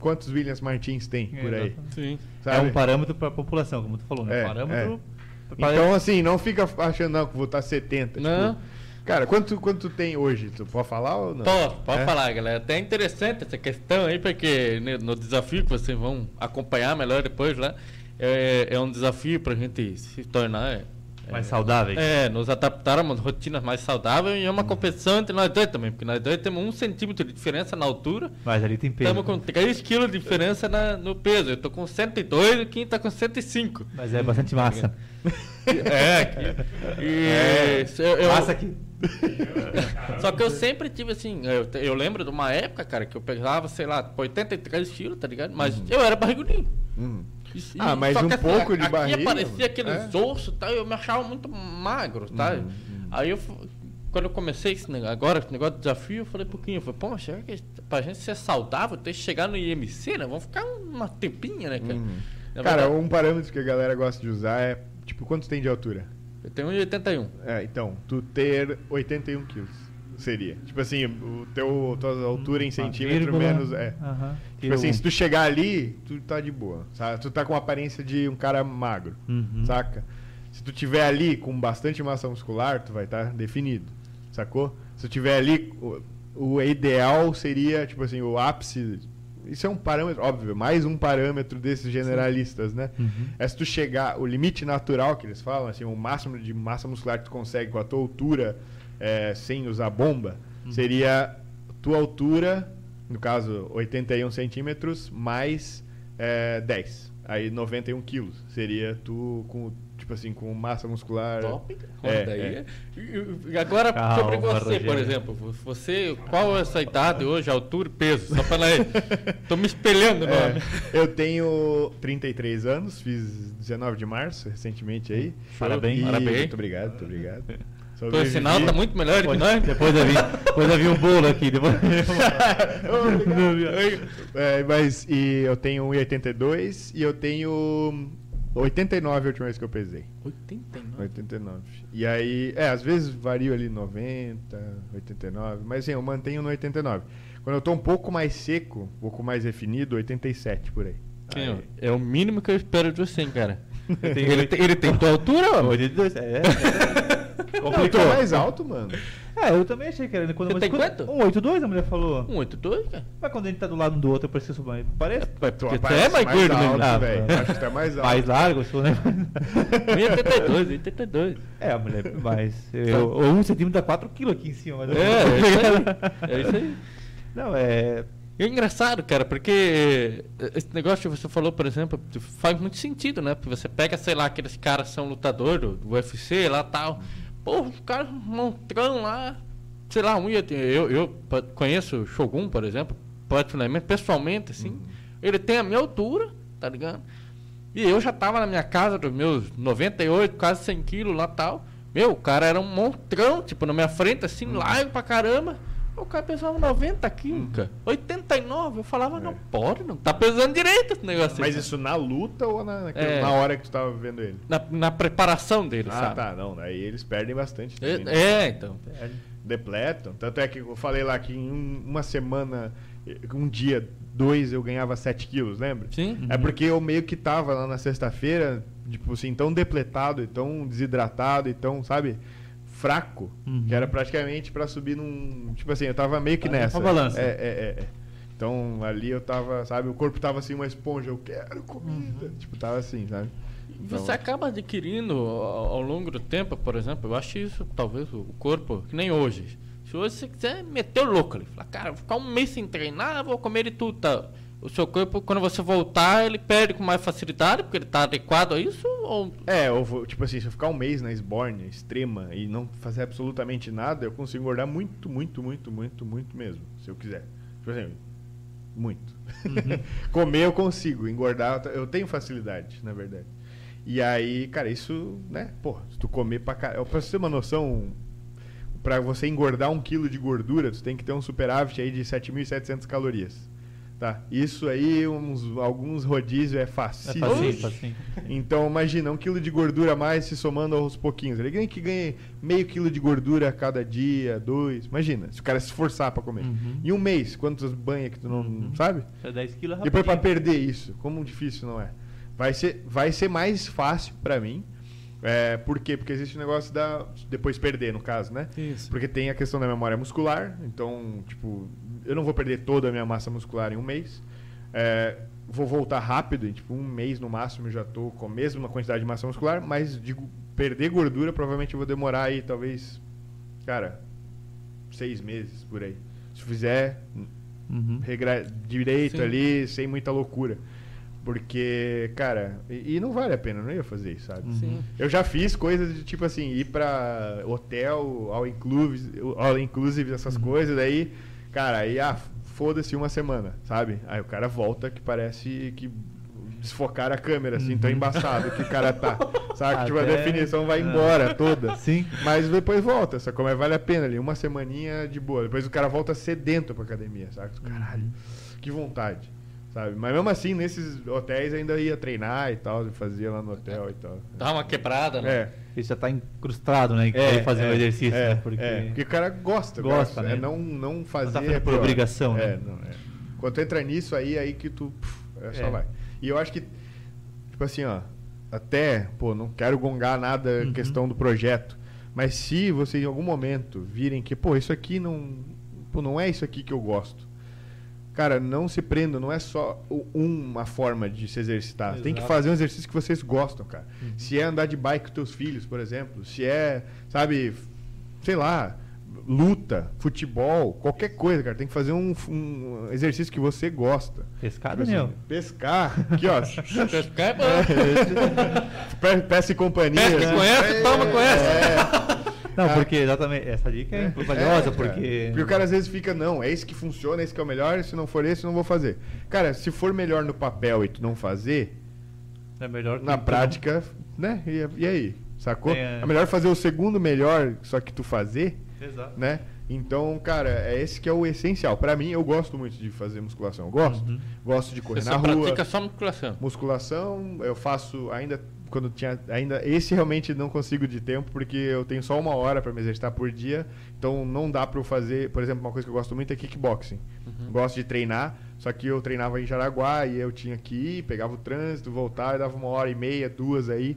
Speaker 4: quantos Williams Martins tem por aí?
Speaker 2: Sim.
Speaker 3: É um parâmetro pra população, como tu falou, né?
Speaker 4: É,
Speaker 3: parâmetro.
Speaker 4: Então, assim, não fica achando não, que vou estar 70.
Speaker 2: Não.
Speaker 4: Tipo, cara, quanto, quanto tem hoje? Tu pode falar ou não?
Speaker 2: Pode, pode
Speaker 4: É?
Speaker 2: falar, galera. Até interessante essa questão aí, porque né, no desafio que vocês vão acompanhar melhor depois lá, é, é um desafio pra gente se tornar
Speaker 3: Mais saudáveis.
Speaker 2: É, nos adaptaram a rotinas mais saudáveis e é uma competição entre nós dois também, porque nós dois temos um centímetro de diferença na altura.
Speaker 3: Mas ali tem peso.
Speaker 2: Estamos com 3 quilos de diferença na- no peso. Eu tô com 102 e o Kim tá com 105.
Speaker 3: Mas é bastante massa.
Speaker 2: É, aqui. E se eu- eu-
Speaker 3: Massa aqui.
Speaker 2: Só que eu sempre tive assim, eu, eu lembro de uma época, cara, que eu pesava, sei lá, 83 quilos, tá ligado? Mas eu era barrigudinho.
Speaker 4: Uhum. Ah, mas
Speaker 2: só
Speaker 4: um
Speaker 2: que, assim,
Speaker 4: pouco de
Speaker 2: aqui
Speaker 4: barriga,
Speaker 2: aparecia aqueles
Speaker 4: é.
Speaker 2: ossos e tal, eu me achava muito magro, tá?
Speaker 4: Uhum,
Speaker 2: Aí eu, quando eu comecei esse negócio, agora, esse negócio de desafio, eu falei um pouquinho, eu falei, que pra gente ser saudável, tem que chegar no IMC, né? Vamos ficar uma tempinha, né, cara?
Speaker 4: Uhum. Cara, um parâmetro que a galera gosta de usar é, tipo, quanto tem de altura?
Speaker 2: eu tenho 1,81.
Speaker 4: É, então, tu ter 81 quilos seria. Tipo assim, o teu tua altura em
Speaker 3: Uma
Speaker 4: centímetro
Speaker 3: vírgula.
Speaker 4: menos é.
Speaker 3: Aham.
Speaker 4: Tipo
Speaker 3: Tira
Speaker 4: assim,
Speaker 3: um.
Speaker 4: se tu chegar ali, tu tá de boa. Sabe? Tu tá com a aparência de um cara magro,
Speaker 3: Uhum.
Speaker 4: saca? Se tu tiver ali com bastante massa muscular, tu vai estar definido, sacou? Se tu tiver ali, o, o ideal seria, tipo assim, o ápice. Isso é um parâmetro, óbvio, mais um parâmetro desses generalistas, né?
Speaker 3: Uhum.
Speaker 4: É se tu chegar, o limite natural que eles falam, assim, o máximo de massa muscular que tu consegue com a tua altura, é, sem usar bomba, seria tua altura, no caso 81 centímetros, mais é, 10. Aí 91 quilos. Seria tu com, tipo assim, com massa muscular.
Speaker 2: Top.
Speaker 4: É,
Speaker 2: daí.
Speaker 4: é.
Speaker 2: E- e agora,
Speaker 3: Calma,
Speaker 2: sobre você,
Speaker 3: Rogério.
Speaker 2: por exemplo. Você, qual é essa idade hoje, altura e peso? Só pra aí. [LAUGHS] Tô me espelhando, no
Speaker 4: É,
Speaker 2: nome.
Speaker 4: eu tenho 33 anos, fiz 19 de março recentemente aí.
Speaker 3: Parabéns.
Speaker 4: E-
Speaker 2: Parabéns.
Speaker 4: Muito obrigado, muito obrigado. [LAUGHS] Sobrevivi.
Speaker 2: sinal tá muito melhor que nós.
Speaker 3: Depois eu vi, depois eu vi um bolo aqui. Depois... [LAUGHS]
Speaker 4: É, mas e eu tenho 1,82 e eu tenho 89 a última vez que eu pesei.
Speaker 2: 89.
Speaker 4: 89. E aí, é, às vezes vario ali 90, 89, mas assim, eu mantenho no 89. Quando eu tô um pouco mais seco, um pouco mais definido, 87 por aí.
Speaker 2: Sim,
Speaker 4: Aí-
Speaker 2: é o mínimo que eu espero de você, cara. [LAUGHS] ele, tem, ele tem tua altura, ó.
Speaker 3: 82, é. é. [LAUGHS] Complicou.
Speaker 4: é mais alto, mano.
Speaker 3: É, eu também achei que era. Quando
Speaker 2: Você tem
Speaker 3: quando-
Speaker 2: quanto?
Speaker 3: 182 a mulher falou.
Speaker 2: 182, cara.
Speaker 3: Mas quando a gente tá do lado um do outro, eu preciso mais. Parece
Speaker 2: Mas
Speaker 4: Tu aparece
Speaker 2: é mais gordo
Speaker 4: alto,
Speaker 2: mesmo.
Speaker 3: Ah,
Speaker 4: velho.
Speaker 3: tá.
Speaker 4: Acho que tu é mais alto.
Speaker 3: mais largo, eu sou, né?
Speaker 2: 182, 82.
Speaker 3: É, a mulher, mas. Eu, ou um centímetro dá 4 quilos aqui em cima. Mas
Speaker 2: É, é isso aí. É isso aí.
Speaker 3: Não, é.
Speaker 2: E é engraçado, cara, porque esse negócio que você falou, por exemplo, faz muito sentido, né? Porque você pega, sei lá, aqueles caras que são lutador do, do UFC lá tal. Pô, os caras montrão lá, sei lá, um ia ter- eu, eu conheço o Shogun, por exemplo, particularmente, pessoalmente, assim. Ele tem a minha altura, tá ligado? E eu já tava na minha casa dos meus 98, quase 100 quilos lá tal. Meu, o cara era um montrão, tipo, na minha frente, assim, largo pra caramba. O cara pesava 90 quilos, cara. 89. Eu falava, não pode, não tá pesando direito esse negócio.
Speaker 4: Mas
Speaker 2: aí.
Speaker 4: isso na luta ou na,
Speaker 2: É.
Speaker 4: na hora que tu tava vendo ele?
Speaker 2: Na, na preparação dele,
Speaker 4: Ah,
Speaker 2: sabe?
Speaker 4: tá, não. Daí eles perdem bastante. também, né?
Speaker 2: É, é, então.
Speaker 4: Depletam. Tanto é que eu falei lá que em um- uma semana, um dia, dois, eu ganhava 7 quilos, lembra?
Speaker 2: Sim.
Speaker 4: É porque eu meio que tava lá na sexta-feira, tipo assim, tão depletado e tão desidratado e tão, sabe, fraco,
Speaker 3: Uhum.
Speaker 4: que era praticamente pra subir num. Tipo assim, eu tava meio que
Speaker 3: Tá,
Speaker 4: nessa.
Speaker 3: uma balança.
Speaker 4: É, é, é, é. Então ali eu tava, sabe, o corpo tava assim, uma esponja, eu quero comida. Tipo, tava assim, sabe? Então-
Speaker 2: Você acaba adquirindo ao, ao longo do tempo, por exemplo, eu acho isso, talvez, o corpo, que nem hoje. Se hoje você quiser meter o louco ali, falar, cara, vou ficar um mês sem treinar, vou comer de tudo, tá? O seu corpo, quando você voltar, ele perde com mais facilidade, porque ele tá adequado a isso, ou...
Speaker 4: É, tipo assim, se eu ficar um mês na esbórnia extrema e não fazer absolutamente nada, eu consigo engordar muito, muito, muito, muito, muito mesmo, se eu quiser. Tipo assim, muito. [LAUGHS] Comer eu consigo, engordar eu tenho facilidade, na verdade. E aí, cara, isso, né, porra, se tu comer pra caralho. Pra você ter uma noção, pra você engordar um quilo de gordura, tu tem que ter um superávit aí de 7.700 calorias. Tá? Isso aí, uns, alguns rodízios é
Speaker 3: É
Speaker 4: fácil.
Speaker 3: facinho.
Speaker 4: Então, imagina, um quilo de gordura a mais se somando aos pouquinhos. Ele ganha que ganhe meio quilo de gordura a cada dia, dois. Imagina, se o cara se esforçar pra comer.
Speaker 3: Uhum.
Speaker 4: Em um mês, quantas banhas que tu não
Speaker 3: Uhum.
Speaker 4: sabe?
Speaker 3: É 10 quilos
Speaker 4: Depois pra
Speaker 3: rapidinho.
Speaker 4: perder isso, como difícil não é? Vai ser, vai ser mais fácil pra mim. É, por quê? Porque existe o negócio da. Depois perder, no caso, né?
Speaker 2: Isso.
Speaker 4: Porque tem a questão da memória muscular. Então, tipo, eu não vou perder toda a minha massa muscular em um mês. É, vou voltar rápido, em tipo, um mês no máximo eu já tô com a mesma quantidade de massa muscular, mas digo perder gordura, provavelmente eu vou demorar aí, talvez, cara, seis meses por aí. Se fizer
Speaker 3: Uhum.
Speaker 4: regra direito
Speaker 2: Sim.
Speaker 4: ali, sem muita loucura. Porque, cara, e, e não vale a pena, não ia fazer isso, sabe?
Speaker 2: Sim.
Speaker 4: Eu já fiz coisas de tipo assim, ir pra hotel, all inclusive, all inclusive essas coisas, daí, cara, aí, ah, foda-se uma semana, sabe? Aí o cara volta que parece que desfocar a câmera, assim, tão embaçado que o cara tá. Sabe? [LAUGHS] Tipo, a
Speaker 3: Até-
Speaker 4: definição vai
Speaker 3: Ah.
Speaker 4: embora toda. [LAUGHS]
Speaker 3: Sim.
Speaker 4: Mas depois volta, sacou? Mas vale a pena ali, uma semaninha de boa. Depois o cara volta sedento pra academia, sabe? Caralho, que vontade, sabe? Mas mesmo assim, nesses hotéis ainda ia treinar e tal, fazia lá no hotel e tal.
Speaker 2: Dá uma quebrada, né?
Speaker 4: É.
Speaker 3: Ele já tá incrustado, né? Em querer fazer um exercício,
Speaker 4: é,
Speaker 3: né? Porque...
Speaker 4: é, porque o cara gosta,
Speaker 3: Gosta,
Speaker 4: gosta,
Speaker 3: né?
Speaker 4: É não, não fazer.
Speaker 3: tá fazendo
Speaker 4: é
Speaker 3: por obrigação,
Speaker 4: é,
Speaker 3: né?
Speaker 4: Não, é. Quando tu entra nisso aí, aí que tu. puf, é, só
Speaker 3: É.
Speaker 4: vai. E eu acho que, tipo assim, ó, até, pô, não quero gongar nada
Speaker 3: Uhum.
Speaker 4: questão do projeto. Mas se vocês em algum momento virem que, pô, isso aqui não. Pô, não é isso aqui que eu gosto. Cara, não se prendam, não é só uma forma de se exercitar. Tem que
Speaker 3: Exato.
Speaker 4: fazer um exercício que vocês gostam, cara.
Speaker 3: Uhum.
Speaker 4: Se é andar de bike com teus filhos, por exemplo, se é, sabe, sei lá, luta, futebol, qualquer coisa, cara. Tem que fazer um, um exercício que você gosta.
Speaker 3: Pescar,
Speaker 4: Tipo assim,
Speaker 3: Daniel?
Speaker 4: pescar. Aqui, ó. [LAUGHS]
Speaker 2: Pescar é bom.
Speaker 4: Pe- Peça e companhia.
Speaker 2: Pesca,
Speaker 4: assim.
Speaker 2: conhece, toma, conhece.
Speaker 3: Não, porque exatamente essa dica é, valiosa,
Speaker 4: É,
Speaker 3: porque...
Speaker 4: Porque o cara às vezes fica, não, é esse que funciona, é esse que é o melhor, se não for esse, eu não vou fazer. Cara, se for melhor no papel e tu não fazer,
Speaker 3: é melhor
Speaker 4: na
Speaker 3: tu
Speaker 4: prática, né? E, e aí? Sacou?
Speaker 3: É.
Speaker 4: É melhor fazer o segundo melhor, só que tu fazer,
Speaker 3: Exato.
Speaker 4: né? Então, cara, é esse que é o essencial. Pra mim, eu gosto muito de fazer musculação. Eu gosto.
Speaker 3: Uhum.
Speaker 4: Gosto de correr
Speaker 2: Você
Speaker 4: na rua.
Speaker 2: pratica só musculação.
Speaker 4: Musculação, eu faço ainda quando tinha ainda esse realmente não consigo de tempo porque eu tenho só uma hora para me exercitar por dia, então não dá para eu fazer, por exemplo, uma coisa que eu gosto muito é kickboxing. Gosto de treinar, só que eu treinava em Jaraguá e eu tinha que ir, pegava o trânsito, voltar, e dava uma hora e meia, duas aí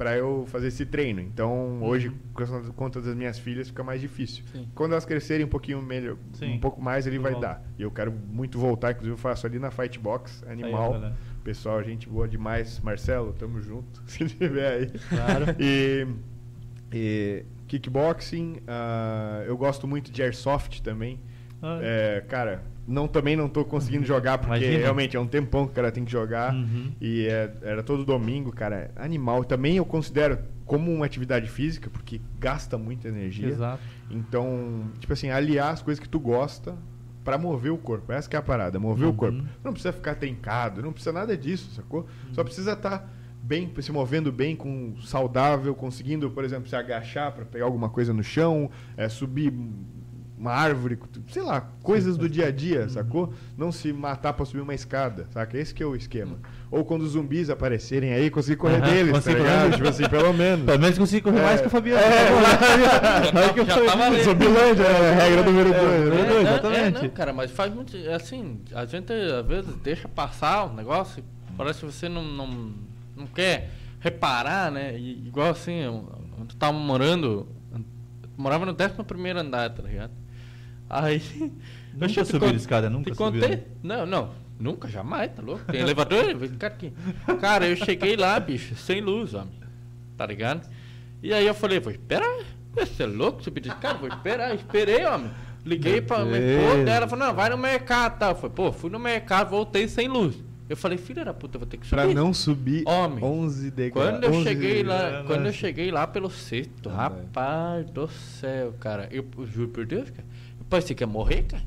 Speaker 4: para eu fazer esse treino. Então, hoje, com as conta das minhas filhas, fica mais difícil.
Speaker 2: Sim.
Speaker 4: Quando elas crescerem um pouquinho melhor,
Speaker 3: Sim.
Speaker 4: um pouco mais, ele vai dar. E eu quero muito voltar, inclusive eu faço ali na Fightbox, animal.
Speaker 3: galera.
Speaker 4: Pessoal, gente boa demais. Marcelo, tamo junto. [LAUGHS] Se tiver aí.
Speaker 3: Claro.
Speaker 4: E, e kickboxing, ah, eu gosto muito de airsoft também.
Speaker 3: Ah.
Speaker 4: É, cara, não, também não tô conseguindo jogar, porque
Speaker 3: Imagina.
Speaker 4: realmente é um tempão que o cara tem que jogar.
Speaker 3: Uhum.
Speaker 4: E é- era todo domingo, cara. Animal. Também eu considero como uma atividade física, porque gasta muita energia.
Speaker 3: Exato.
Speaker 4: Então, tipo assim, aliar as coisas que tu gosta pra mover o corpo. Essa que é a parada, mover
Speaker 3: Uhum.
Speaker 4: o corpo. Não precisa ficar trincado, não precisa nada disso, sacou? Só precisa estar bem, se movendo bem, com saudável, conseguindo, por exemplo, se agachar pra pegar alguma coisa no chão, é, subir uma árvore, sei lá, coisas do dia a dia, sacou? Não se matar pra subir uma escada, saca? Esse que é o esquema. Ou quando os zumbis aparecerem aí, conseguir correr
Speaker 3: Aham,
Speaker 4: deles, tá
Speaker 3: correr.
Speaker 4: Tipo assim, pelo menos.
Speaker 3: Pelo menos consegui correr
Speaker 4: É.
Speaker 3: mais que o Fabiano. [LAUGHS]
Speaker 2: Já,
Speaker 3: que eu
Speaker 2: já tá valendo.
Speaker 4: Zumbilândia, é a regra número
Speaker 3: É,
Speaker 4: dois.
Speaker 3: é?
Speaker 2: É,
Speaker 3: exatamente.
Speaker 2: É, não, cara, mas faz muito. Assim, a gente às vezes deixa passar o negócio, parece que você não, não, não quer reparar, né? E, igual assim, eu tava morando. morava no 11 andar, tá ligado? Aí. [LAUGHS]
Speaker 3: Nunca
Speaker 2: eu te
Speaker 3: subiu de escada, nunca
Speaker 2: te
Speaker 3: subiu,
Speaker 2: contei?
Speaker 3: né?
Speaker 2: Não, não. Nunca, jamais, tá louco? Tem elevador? Vem cá aqui. Cara, eu cheguei lá, bicho, sem luz, homem. Tá ligado? E aí eu falei, vou esperar. Você é louco subir de escada? Vou esperar. Esperei, homem. Liguei pra minha esposa dela, falou, não, vai no mercado, tá? Eu falei, pô, fui no mercado, voltei sem luz. Eu falei, filha da puta, vou ter que subir.
Speaker 4: Pra não subir
Speaker 2: Homem,
Speaker 4: 11 degraus.
Speaker 2: Quando eu
Speaker 4: 11
Speaker 2: cheguei lá, quando eu cheguei lá pelo sexto,
Speaker 4: Ah,
Speaker 2: rapaz do céu, cara, eu, eu juro por Deus, cara, eu pensei que ia morrer, cara.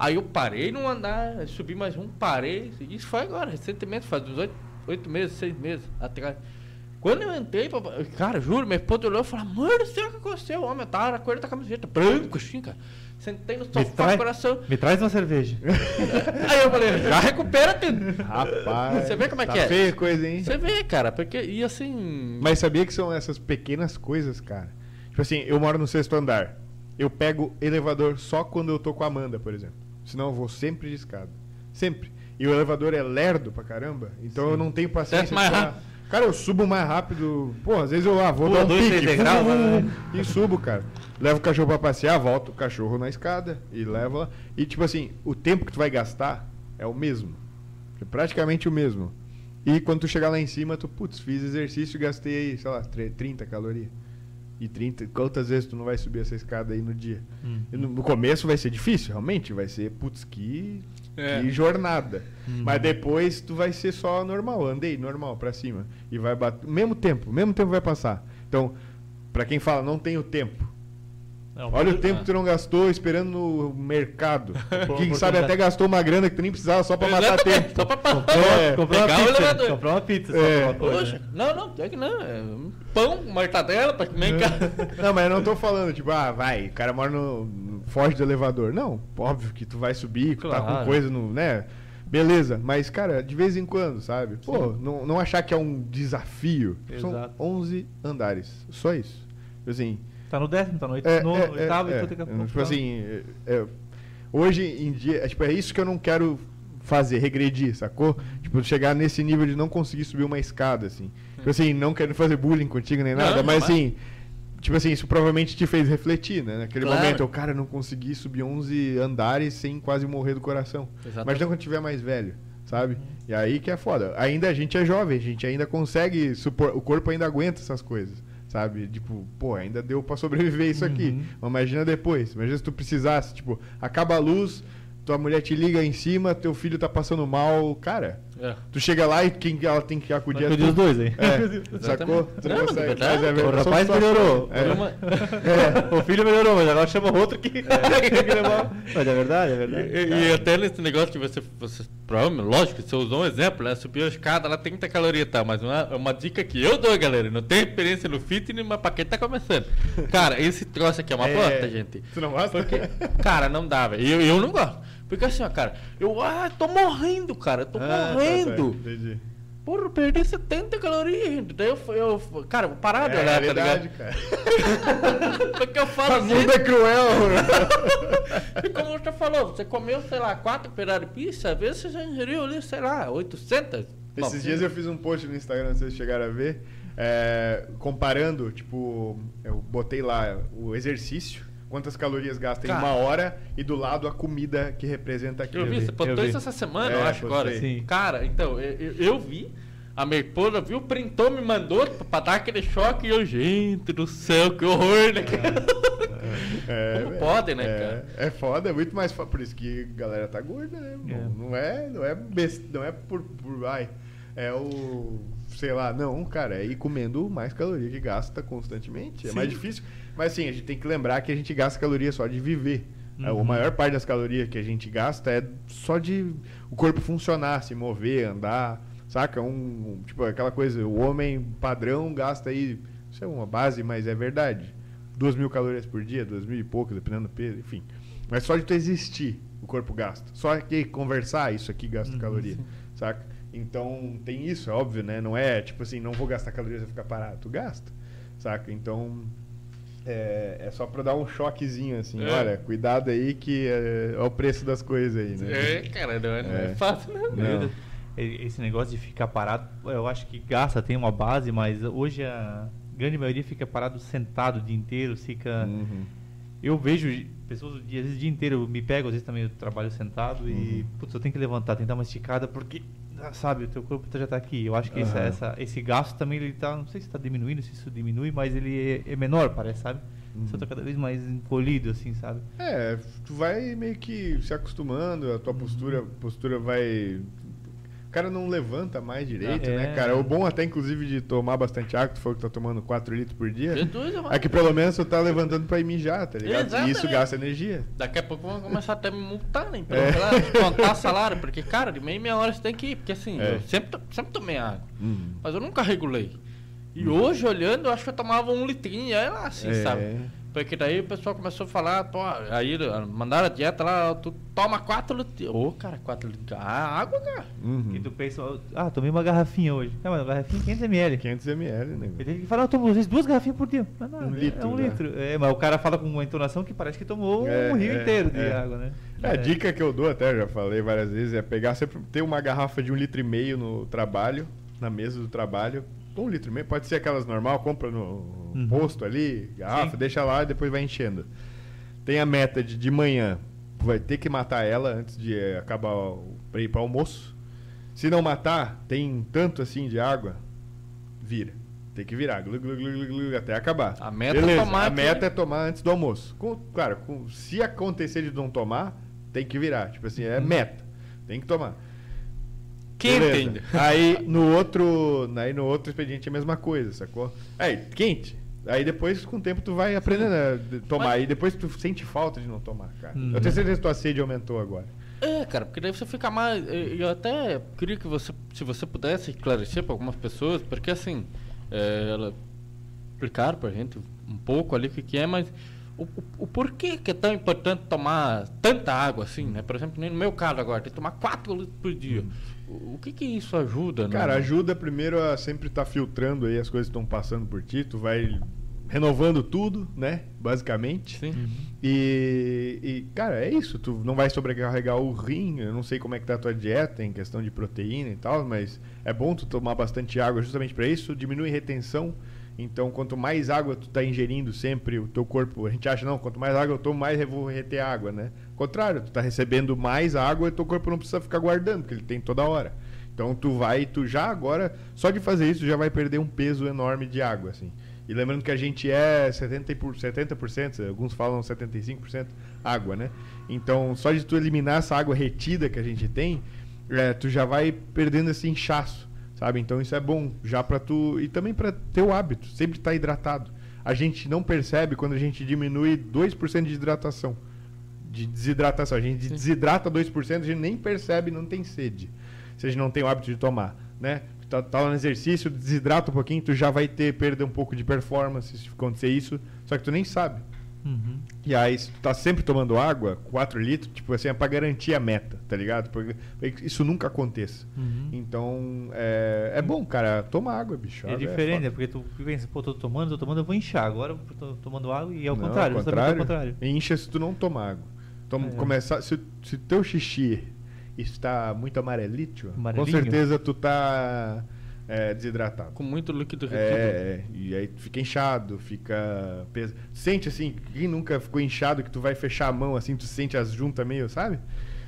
Speaker 2: Aí eu parei num andar, subi mais um, parei, isso foi agora, recentemente, faz uns oito, oito meses, seis meses atrás. Quando eu entrei, pra- cara, juro, minha esposa olhou e falou, amor do céu, o que aconteceu? Homem tava na cor da camiseta, branco assim, cara. Sentei no
Speaker 3: Me
Speaker 2: sofá,
Speaker 3: traz,
Speaker 2: coração.
Speaker 3: me traz uma cerveja. [LAUGHS]
Speaker 2: Aí eu falei, já recupera tudo.
Speaker 4: Rapaz.
Speaker 2: Você vê como é
Speaker 4: tá
Speaker 2: que é?
Speaker 4: feia a coisa, hein?
Speaker 2: Você vê, cara, porque, e assim...
Speaker 4: Mas sabia que são essas pequenas coisas, cara? Tipo assim, eu moro no sexto andar. Eu pego elevador só quando eu tô com a Amanda, por exemplo. Senão eu vou sempre de escada. Sempre. E o elevador é lerdo pra caramba. Então eu não tenho paciência. [LAUGHS]
Speaker 2: Mais
Speaker 4: pra-. Cara, eu subo mais rápido. Pô, às vezes eu lá vou
Speaker 3: Pula
Speaker 4: dar um
Speaker 3: dois,
Speaker 4: pique.
Speaker 3: três degraus,
Speaker 4: vum, vum,
Speaker 3: né?
Speaker 4: E subo, cara. Levo o cachorro pra passear, volto o cachorro na escada e levo lá. E tipo assim, o tempo que tu vai gastar é o mesmo. É praticamente o mesmo. E quando tu chegar lá em cima, tu, putz, fiz exercício e gastei, sei lá, tre- 30 calorias. E 30, quantas vezes tu não vai subir essa escada aí no dia?
Speaker 3: Hum.
Speaker 4: E no, no começo vai ser difícil, realmente, vai ser, putz, que,
Speaker 2: É.
Speaker 4: que jornada. Mas depois tu vai ser só normal, andei normal pra cima. E vai bater, mesmo tempo, mesmo tempo vai passar. Então, pra quem fala, não tenho tempo.
Speaker 3: Não,
Speaker 4: Olha o tempo que tu não gastou esperando no mercado. [LAUGHS] Quem
Speaker 3: oportunidade.
Speaker 4: sabe até gastou uma grana que tu nem precisava só pra matar
Speaker 2: Exatamente,
Speaker 4: tempo.
Speaker 2: Só pra.
Speaker 3: Comprou,
Speaker 4: É.
Speaker 3: comprou uma pizza.
Speaker 2: elevador.
Speaker 3: Comprou uma pizza.
Speaker 4: É.
Speaker 3: Uma coisa,
Speaker 2: Poxa,
Speaker 3: né?
Speaker 2: não, não, pior que não. É um pão, mortadela pra comer em casa. [LAUGHS]
Speaker 4: Não, mas eu não tô falando, tipo, ah, vai, o cara mora no. foge do elevador. Não, óbvio que tu vai subir, tu tá com
Speaker 3: Claro.
Speaker 4: coisa no. né? Beleza, mas, cara, de vez em quando, sabe? Pô, não, não achar que é um desafio. São
Speaker 3: Exato.
Speaker 4: 11 andares. Só isso. Tipo Assim,
Speaker 3: Tá no décimo, tá no oito-
Speaker 4: é,
Speaker 3: no
Speaker 4: é,
Speaker 3: oitavo
Speaker 4: é,
Speaker 3: e a
Speaker 4: é,
Speaker 3: pouco.
Speaker 4: Tipo assim, é, é, hoje em dia, é, tipo, é isso que eu não quero fazer, regredir, sacou? Tipo, chegar nesse nível de não conseguir subir uma escada, assim. Tipo assim, não querendo fazer bullying contigo nem
Speaker 2: Não,
Speaker 4: nada, mas
Speaker 2: jamais.
Speaker 4: assim, tipo assim, isso provavelmente te fez refletir, né? Naquele
Speaker 2: Claro.
Speaker 4: momento, eu, cara, não consegui subir 11 andares sem quase morrer do coração.
Speaker 2: Exatamente.
Speaker 4: Mas não quando tiver mais velho, sabe? E aí que é foda. Ainda a gente é jovem, a gente ainda consegue supor, o corpo ainda aguenta essas coisas. Sabe? Tipo, pô, ainda deu pra sobreviver isso aqui.
Speaker 3: Uhum.
Speaker 4: Mas imagina depois. Imagina se tu precisasse, tipo, acaba a luz, tua mulher te liga em cima, teu filho tá passando mal. Cara,
Speaker 2: É.
Speaker 4: tu chega lá e quem ela tem que acudir é
Speaker 3: acudir os dois aí.
Speaker 4: É, sacou? Tu não,
Speaker 2: Não,
Speaker 4: consegue. Mas é
Speaker 3: O
Speaker 4: verdade.
Speaker 3: rapaz melhorou.
Speaker 4: É. [LAUGHS]
Speaker 3: O filho melhorou, mas agora chama outro que. [LAUGHS] que tem que levar. Mas é verdade, é verdade.
Speaker 2: E, e até nesse negócio que você, você. Provavelmente, lógico, você usou um exemplo, né? Subiu a escada lá 30 calorias e tal, mas uma, é uma dica que eu dou, galera. Não tenho experiência no fitness, mas pra quem tá começando. Cara, esse troço aqui é uma
Speaker 4: É.
Speaker 2: planta, gente.
Speaker 4: Tu não gosta?
Speaker 2: Porque, cara, não dá, velho. Eu, eu não gosto. Porque assim, ó, cara, eu ah, tô morrendo, cara. Tô
Speaker 4: Ah, tá
Speaker 2: morrendo.
Speaker 4: certo, entendi.
Speaker 2: Porra, eu perdi 70 calorias, gente. Daí eu, eu cara, vou parar de
Speaker 4: É,
Speaker 2: olhar, tá
Speaker 4: realidade,
Speaker 2: ligado?
Speaker 4: cara. [LAUGHS]
Speaker 2: Porque eu falo
Speaker 4: O
Speaker 2: assim.
Speaker 4: mundo é cruel. [LAUGHS]
Speaker 2: E como você falou, você comeu, sei lá, quatro pedaços de pizza, às vezes você já ingeriu ali, sei lá, 800.
Speaker 4: Esses dias eu fiz um post no Instagram, vocês chegaram a ver, é, comparando, tipo, eu botei lá o exercício, quantas calorias gasta em
Speaker 2: Cara.
Speaker 4: uma hora, e do lado a comida que representa aquilo.
Speaker 2: Eu vi, você postou isso essa semana,
Speaker 4: É,
Speaker 2: eu acho, agora.
Speaker 3: Sim.
Speaker 2: Cara, então, eu, eu- eu vi, a minha esposa viu, printou, me mandou pra dar aquele choque e eu, gente do céu, que horror, né?
Speaker 4: É, [LAUGHS]
Speaker 2: Como
Speaker 4: velho,
Speaker 2: pode, né,
Speaker 4: é,
Speaker 2: cara?
Speaker 4: É foda, é muito mais foda. Por isso que a galera tá gorda, né?
Speaker 3: É.
Speaker 4: Não, não é, não é best, não é por, por ai, é o sei lá, não, cara, é ir comendo mais caloria que gasta constantemente. É
Speaker 3: Sim.
Speaker 4: mais difícil. Mas assim, a gente tem que lembrar que a gente gasta caloria só de viver. A
Speaker 3: Uhum.
Speaker 4: maior parte das calorias que a gente gasta é só de o corpo funcionar, se mover, andar, saca? Um, um- tipo aquela coisa, o homem padrão gasta aí, isso é uma base, mas é verdade. Duas mil calorias por dia, duas mil e poucas, dependendo do peso, enfim. Mas só de tu existir, o corpo gasta. Só que conversar, isso aqui gasta
Speaker 3: Uhum,
Speaker 4: caloria,
Speaker 3: sim.
Speaker 4: saca? Então tem isso, é óbvio, né? Não é tipo assim, não vou gastar calorias e ficar parado. Tu gasta, saca? Então é, é só pra dar um choquezinho assim.
Speaker 2: É.
Speaker 4: Olha, cuidado aí que é, é o preço das coisas aí, né?
Speaker 2: É, cara, não é, não é
Speaker 4: É.
Speaker 2: fácil, né?
Speaker 4: Não.
Speaker 3: E- Esse negócio de ficar parado, eu acho que gasta, tem uma base, mas hoje a grande maioria fica parado sentado o dia inteiro, fica.
Speaker 4: Uhum.
Speaker 3: Eu vejo pessoas o dia, às vezes, o dia inteiro, eu me pego, às vezes também eu trabalho sentado e,
Speaker 4: Uhum.
Speaker 3: putz, eu tenho que levantar, tentar dar uma esticada, porque, sabe, o teu corpo já tá aqui. Eu acho que essa-
Speaker 4: Aham.
Speaker 3: essa- esse gasto também, ele tá, não sei se tá diminuindo, se isso diminui, mas ele é, é menor, parece, sabe?
Speaker 4: Uhum.
Speaker 3: Você tá cada vez mais encolhido, assim, sabe?
Speaker 4: É, tu vai meio que se acostumando, a tua postura, postura vai. O cara não levanta mais direito,
Speaker 3: É.
Speaker 4: né, cara? O bom até, inclusive, de tomar bastante água, tu falou que tá tomando 4 litros por dia.
Speaker 2: Jesus,
Speaker 4: É que pelo menos tu tá levantando pra ir mijar, tá ligado? E isso
Speaker 2: Exatamente.
Speaker 4: gasta energia.
Speaker 2: Daqui a pouco vão começar até a me multar, né? Então,
Speaker 4: É.
Speaker 2: contar salário, porque, cara, de meia meia hora você tem que ir, porque assim,
Speaker 4: É.
Speaker 2: eu sempre, sempre tomei água,
Speaker 4: Uhum.
Speaker 2: mas eu nunca regulei. E hoje, olhando, eu acho que eu tomava um litrinho, aí lá, assim,
Speaker 4: É.
Speaker 2: sabe? Porque daí o pessoal começou a falar, pô, aí mandaram a dieta lá, tu toma 4 litros. Ô, cara, 4 litros. Ah, água, cara.
Speaker 4: Uhum.
Speaker 3: E tu pensa, ah, tomei uma garrafinha hoje. Não, mas uma garrafinha 500ml.
Speaker 4: 500 ml, né?
Speaker 3: Ele tem que falar, eu tomo às vezes duas garrafinhas por dia. Mas não,
Speaker 4: Um
Speaker 3: é-
Speaker 4: litro,
Speaker 3: é um
Speaker 4: né?
Speaker 3: litro. É, mas o cara fala com uma entonação que parece que tomou
Speaker 4: É,
Speaker 3: um rio
Speaker 4: é,
Speaker 3: inteiro de
Speaker 4: é.
Speaker 3: água, né?
Speaker 4: É, a dica que eu dou, até já falei várias vezes, é pegar sempre ter uma garrafa de um litro e meio no trabalho, na mesa do trabalho. Um litro e meio, pode ser aquelas normal, compra no
Speaker 3: Uhum.
Speaker 4: posto ali, garrafa,
Speaker 3: Sim.
Speaker 4: deixa lá e depois vai enchendo. Tem a meta de de manhã, vai ter que matar ela antes de eh, acabar o, pra ir para almoço. Se não matar, tem tanto assim de água, vira. Tem que virar, glu, glu, glu, glu, glu, até acabar.
Speaker 2: A meta é
Speaker 4: Beleza,
Speaker 2: tomar
Speaker 4: A meta é tomar antes do almoço. Com- claro, com- se acontecer de não tomar, tem que virar. Tipo assim, é meta. Tem que tomar.
Speaker 2: Quente
Speaker 4: Beleza.
Speaker 2: ainda.
Speaker 4: Aí no outro, aí no outro expediente é a mesma coisa, sacou? Aí, quente. Aí depois, com o tempo, tu vai aprendendo a tomar.
Speaker 2: Mas-
Speaker 4: E depois tu sente falta de não tomar, cara.
Speaker 3: Uhum.
Speaker 4: Eu tenho certeza que tua sede aumentou agora.
Speaker 2: É, cara, porque daí você fica mais. Eu até queria que você, se você pudesse esclarecer para algumas pessoas, porque assim, é, ela explicaram pra gente um pouco ali o que, que é, mas o, o, o porquê que é tão importante tomar tanta água assim, né? Por exemplo, no meu caso agora, tem que tomar 4 litros por dia. O, o que que isso ajuda, né?
Speaker 4: Cara, ajuda primeiro a sempre estar filtrando aí as coisas que estão passando por ti. Tu vai renovando tudo, né? Basicamente.
Speaker 2: Sim.
Speaker 4: E, e, cara, é isso. Tu não vai sobrecarregar o rim. Eu não sei como é que tá a tua dieta em questão de proteína e tal, mas é bom tu tomar bastante água justamente para isso. Diminui retenção. Então, quanto mais água tu tá ingerindo sempre, o teu corpo, a gente acha, não, quanto mais água eu tomo, mais eu vou reter água, né? Contrário, tu tá recebendo mais água e teu corpo não precisa ficar guardando, porque ele tem toda hora. Então, tu vai, tu já agora, só de fazer isso, já vai perder um peso enorme de água, assim. E lembrando que a gente é 70%, por- 70% alguns falam 75% água, né? Então, só de tu eliminar essa água retida que a gente tem, é, tu já vai perdendo esse inchaço, sabe? Então, isso é bom já para tu e também para teu hábito, sempre estar hidratado. A gente não percebe quando a gente diminui 2% de hidratação, de desidratação. A gente desidrata 2%, a gente nem percebe, não tem sede. Se a gente não tem o hábito de tomar, né? Tá, tá lá no exercício, desidrata um pouquinho, tu já vai ter perda um pouco de performance se acontecer isso, só que tu nem sabe.
Speaker 3: Uhum.
Speaker 4: E aí, se tu tá sempre tomando água, 4 litros, tipo assim, é pra garantir a meta, tá ligado? Porque isso nunca aconteça.
Speaker 3: Uhum.
Speaker 4: Então, é, é bom, cara, toma água, bicho.
Speaker 3: É
Speaker 4: Água
Speaker 3: diferente,
Speaker 4: foda.
Speaker 3: é porque tu pensa, pô, tô tomando, tô tomando, eu vou inchar. Agora eu tô tomando água e é o contrário,
Speaker 4: ao
Speaker 3: justamente ao contrário.
Speaker 4: Incha se tu não tomar água. Então,
Speaker 3: É.
Speaker 4: começar, se, se teu xixi está muito amarelito, com
Speaker 3: Amarelinho?
Speaker 4: certeza tu tá é, desidratado.
Speaker 2: Com muito líquido retido.
Speaker 4: É, é, e aí tu fica inchado, fica pes... Sente assim, quem nunca ficou inchado que tu vai fechar a mão assim, tu sente as juntas meio, sabe?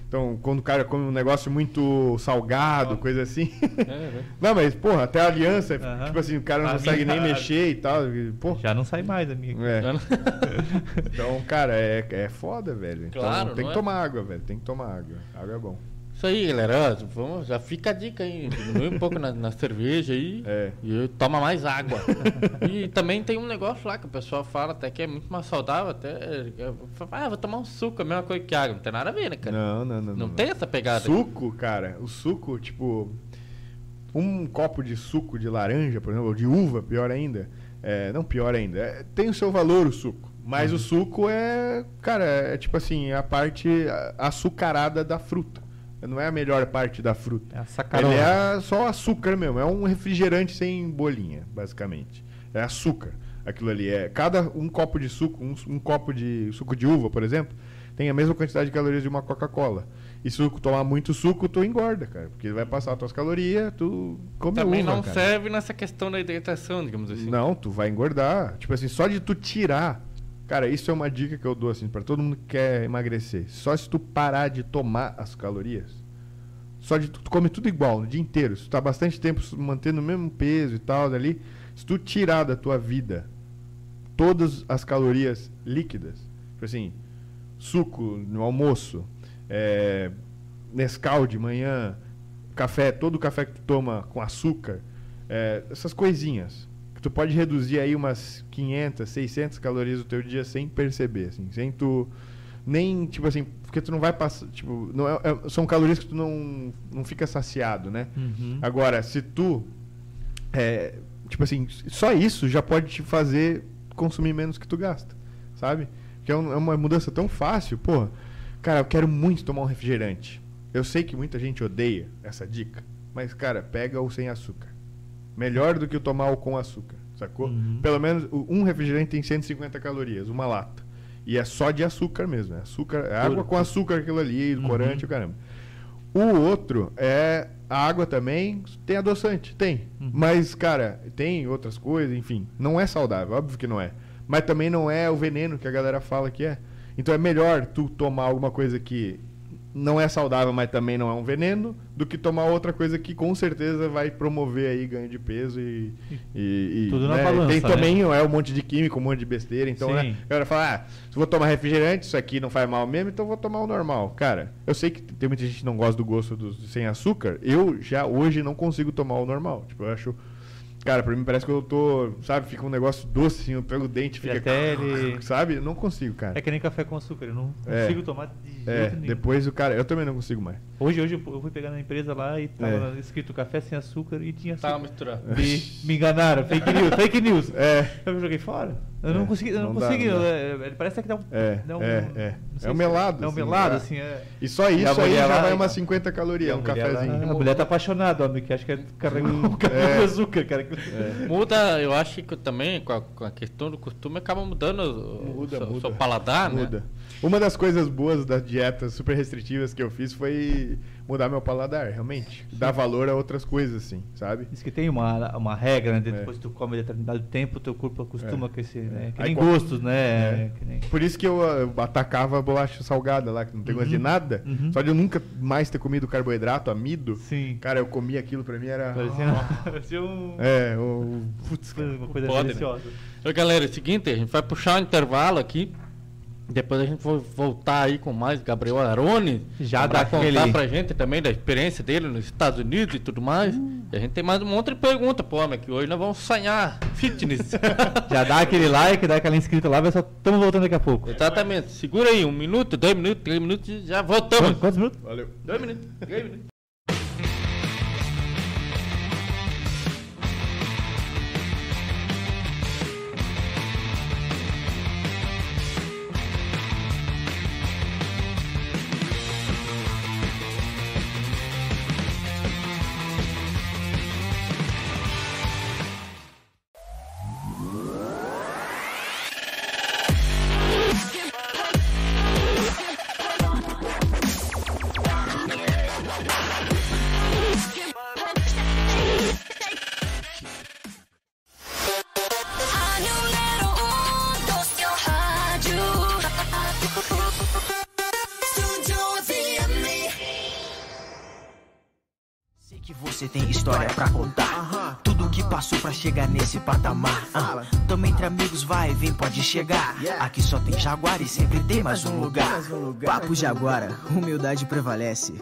Speaker 4: Então, quando o cara come um negócio muito salgado, coisa assim.
Speaker 2: É, né? [LAUGHS]
Speaker 4: não, mas, porra, até a aliança, tipo assim, o cara não
Speaker 3: A
Speaker 4: consegue
Speaker 3: minha-
Speaker 4: nem mexer e tal. Porra.
Speaker 3: Já não sai mais a minha.
Speaker 4: É.
Speaker 2: Não- [LAUGHS]
Speaker 4: Então, cara, é, é foda, velho. Então,
Speaker 2: Claro,
Speaker 4: tem
Speaker 2: não
Speaker 4: que
Speaker 2: é?
Speaker 4: tomar água, velho. Tem que tomar água. Água é bom.
Speaker 2: Isso aí, galera. ó, Vamos, já fica a dica aí. Diminui um pouco na, na cerveja aí.
Speaker 4: É.
Speaker 2: E toma mais água. [LAUGHS] e também tem um negócio lá que o pessoal fala até que é muito mais saudável. Até. é, Ah, vou tomar um suco, a mesma coisa que água. Não tem nada a ver, né, cara?
Speaker 4: Não, não, não.
Speaker 2: Não tem essa pegada.
Speaker 4: Suco, cara, o suco, tipo, um copo de suco de laranja, por exemplo, ou de uva, pior ainda. É, não pior ainda. é, tem o seu valor o suco. Mas
Speaker 3: Uhum.
Speaker 4: o suco é, cara, é tipo assim, é a parte açucarada da fruta. Não é a melhor parte da fruta.
Speaker 3: É a sacarona.
Speaker 4: Ele é só açúcar mesmo. É um refrigerante sem bolinha, basicamente. É açúcar. Aquilo ali é. Cada um copo de suco, um, um copo de suco de uva, por exemplo, tem a mesma quantidade de calorias de uma Coca-Cola. E se tu tomar muito suco, tu engorda, cara. Porque vai passar as tuas calorias, tu come
Speaker 2: Também
Speaker 4: uva,
Speaker 2: não
Speaker 4: cara.
Speaker 2: serve nessa questão da hidratação, digamos assim.
Speaker 4: Não, tu vai engordar. Tipo assim, só de tu tirar. Cara, isso é uma dica que eu dou assim para todo mundo que quer emagrecer. Só se tu parar de tomar as calorias. Só de tu, come tudo igual no dia inteiro. Se tu tá bastante tempo mantendo o mesmo peso e tal dali, se tu tirar da tua vida todas as calorias líquidas, tipo assim, suco no almoço, é, Nescau de manhã, café, todo o café que tu toma com açúcar, é, essas coisinhas tu pode reduzir aí umas 500, 600 calorias do teu dia sem perceber, assim, sem tu nem tipo assim, porque tu não vai passar, tipo, não é- é- são calorias que tu não não fica saciado, né?
Speaker 3: Uhum.
Speaker 4: Agora, se tu é, tipo assim, só isso já pode te fazer consumir menos que tu gasta, sabe? Que é, um- é uma mudança tão fácil, pô. Cara, eu quero muito tomar um refrigerante. Eu sei que muita gente odeia essa dica, mas cara, pega o sem açúcar. Melhor do que o tomar o com açúcar, sacou?
Speaker 3: Uhum.
Speaker 4: Pelo menos um refrigerante tem 150 calorias, uma lata. E é só de açúcar mesmo, é açúcar, é água com açúcar aquilo ali,
Speaker 3: Uhum.
Speaker 4: corante, o caramba. O outro é a água também, tem adoçante, tem.
Speaker 3: Uhum.
Speaker 4: Mas, cara, tem outras coisas, enfim. Não é saudável, óbvio que não é. Mas também não é o veneno que a galera fala que é. Então é melhor tu tomar alguma coisa que não é saudável, mas também não é um veneno, do que tomar outra coisa que com certeza vai promover aí ganho de peso e. e, e,
Speaker 3: Tudo na
Speaker 4: né,
Speaker 3: balança,
Speaker 4: Tem
Speaker 3: né?
Speaker 4: também é um monte de químico, um monte de besteira. Então,
Speaker 3: Sim.
Speaker 4: né? A galera fala, ah, se eu vou tomar refrigerante, isso aqui não faz mal mesmo, então eu vou tomar o normal. Cara, eu sei que tem muita gente que não gosta do gosto do sem açúcar. Eu já hoje não consigo tomar o normal. Tipo, eu acho. Cara, pra mim parece que eu tô, sabe, fica um negócio doce assim, eu pego o dente, fica.
Speaker 3: até ele-
Speaker 4: Sabe? Eu não consigo, cara.
Speaker 3: É que nem café com açúcar, eu não
Speaker 4: É.
Speaker 3: consigo tomar de jeito
Speaker 4: É,
Speaker 3: nenhum.
Speaker 4: depois o cara. Eu também não consigo mais.
Speaker 3: Hoje, hoje eu fui pegar na empresa lá e tava
Speaker 4: É.
Speaker 3: escrito café sem açúcar e tinha
Speaker 2: Tava
Speaker 3: açúcar.
Speaker 2: misturando.
Speaker 3: Me, me enganaram, fake news, fake news. [LAUGHS]
Speaker 4: É.
Speaker 3: Eu joguei fora. Eu não
Speaker 4: É,
Speaker 3: consegui, eu não,
Speaker 4: não dá,
Speaker 3: consegui.
Speaker 4: não dá.
Speaker 3: é, é, parece que dá um.
Speaker 4: É,
Speaker 3: dá um-
Speaker 4: é, é.
Speaker 3: não
Speaker 4: É um
Speaker 3: se-
Speaker 4: melado,
Speaker 3: É um
Speaker 4: assim,
Speaker 3: melado,
Speaker 4: é.
Speaker 3: assim, é.
Speaker 4: E só
Speaker 3: E
Speaker 4: isso aí
Speaker 3: mulher
Speaker 4: já
Speaker 3: lá-
Speaker 4: vai umas 50 calorias,
Speaker 3: E
Speaker 4: um cafezinho.
Speaker 3: lá- a mulher tá apaixonada, homem, que acha que [LAUGHS] é carrega um café
Speaker 4: É.
Speaker 3: com açúcar, cara.
Speaker 2: Muda, eu acho que também com a, com a questão do costume acaba mudando o,
Speaker 4: Muda,
Speaker 2: o seu,
Speaker 4: muda.
Speaker 2: seu paladar, né?
Speaker 4: Muda. Uma das coisas boas das dietas super restritivas que eu fiz foi mudar meu paladar, realmente. Dar valor a outras coisas, assim, sabe?
Speaker 3: Diz que tem uma, uma regra, né?
Speaker 4: É.
Speaker 3: Depois que tu come determinado tempo, teu corpo acostuma
Speaker 4: É.
Speaker 3: com esse, né? Que
Speaker 4: Aí
Speaker 3: nem
Speaker 4: qual-
Speaker 3: gostos, né?
Speaker 4: É.
Speaker 3: Que nem-
Speaker 4: Por isso que eu, eu atacava a bolacha salgada lá, que não tem gosto de
Speaker 3: Uhum.
Speaker 4: nada.
Speaker 3: Uhum.
Speaker 4: Só de eu nunca mais ter comido carboidrato, amido.
Speaker 3: Sim.
Speaker 4: Cara, eu comia aquilo pra mim era.
Speaker 3: Parecia, [LAUGHS] parecia um,
Speaker 4: É, o. Putz, cara.
Speaker 3: uma coisa
Speaker 2: Pode, né?
Speaker 3: deliciosa.
Speaker 2: Então, galera, é o seguinte, a gente vai puxar um intervalo aqui. Depois a gente vai voltar aí com mais Gabriel Arone.
Speaker 3: Já dá aquele-
Speaker 2: contar pra gente também da experiência dele nos Estados Unidos e tudo mais. E a gente tem mais um monte de pergunta pro homem, que hoje nós vamos sonhar fitness. [LAUGHS]
Speaker 3: Já dá aquele like, dá aquela inscrita lá, vai só estamos voltando daqui a pouco.
Speaker 2: Exatamente. Segura aí, um minuto, dois minutos, três minutos e já voltamos.
Speaker 3: Quantos minutos?
Speaker 4: Valeu.
Speaker 2: Dois minutos, três minutos.
Speaker 1: Pode chegar. Aqui só tem Jaguar e sempre tem mais um lugar. Papo Jaguara, humildade prevalece.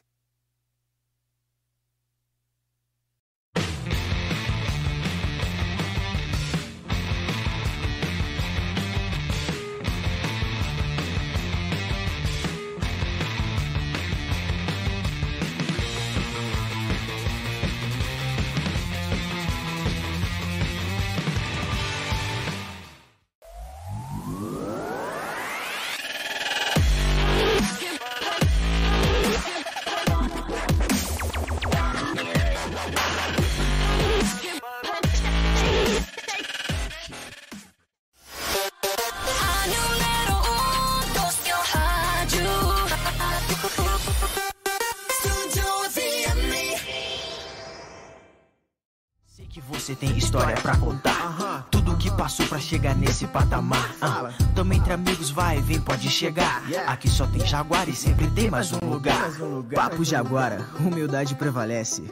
Speaker 1: Chegar nesse patamar. Ah, Tamo entre amigos, vai, vem, pode chegar. Aqui só tem Jaguar e sempre tem mais um lugar. Papo Jaguara, humildade prevalece.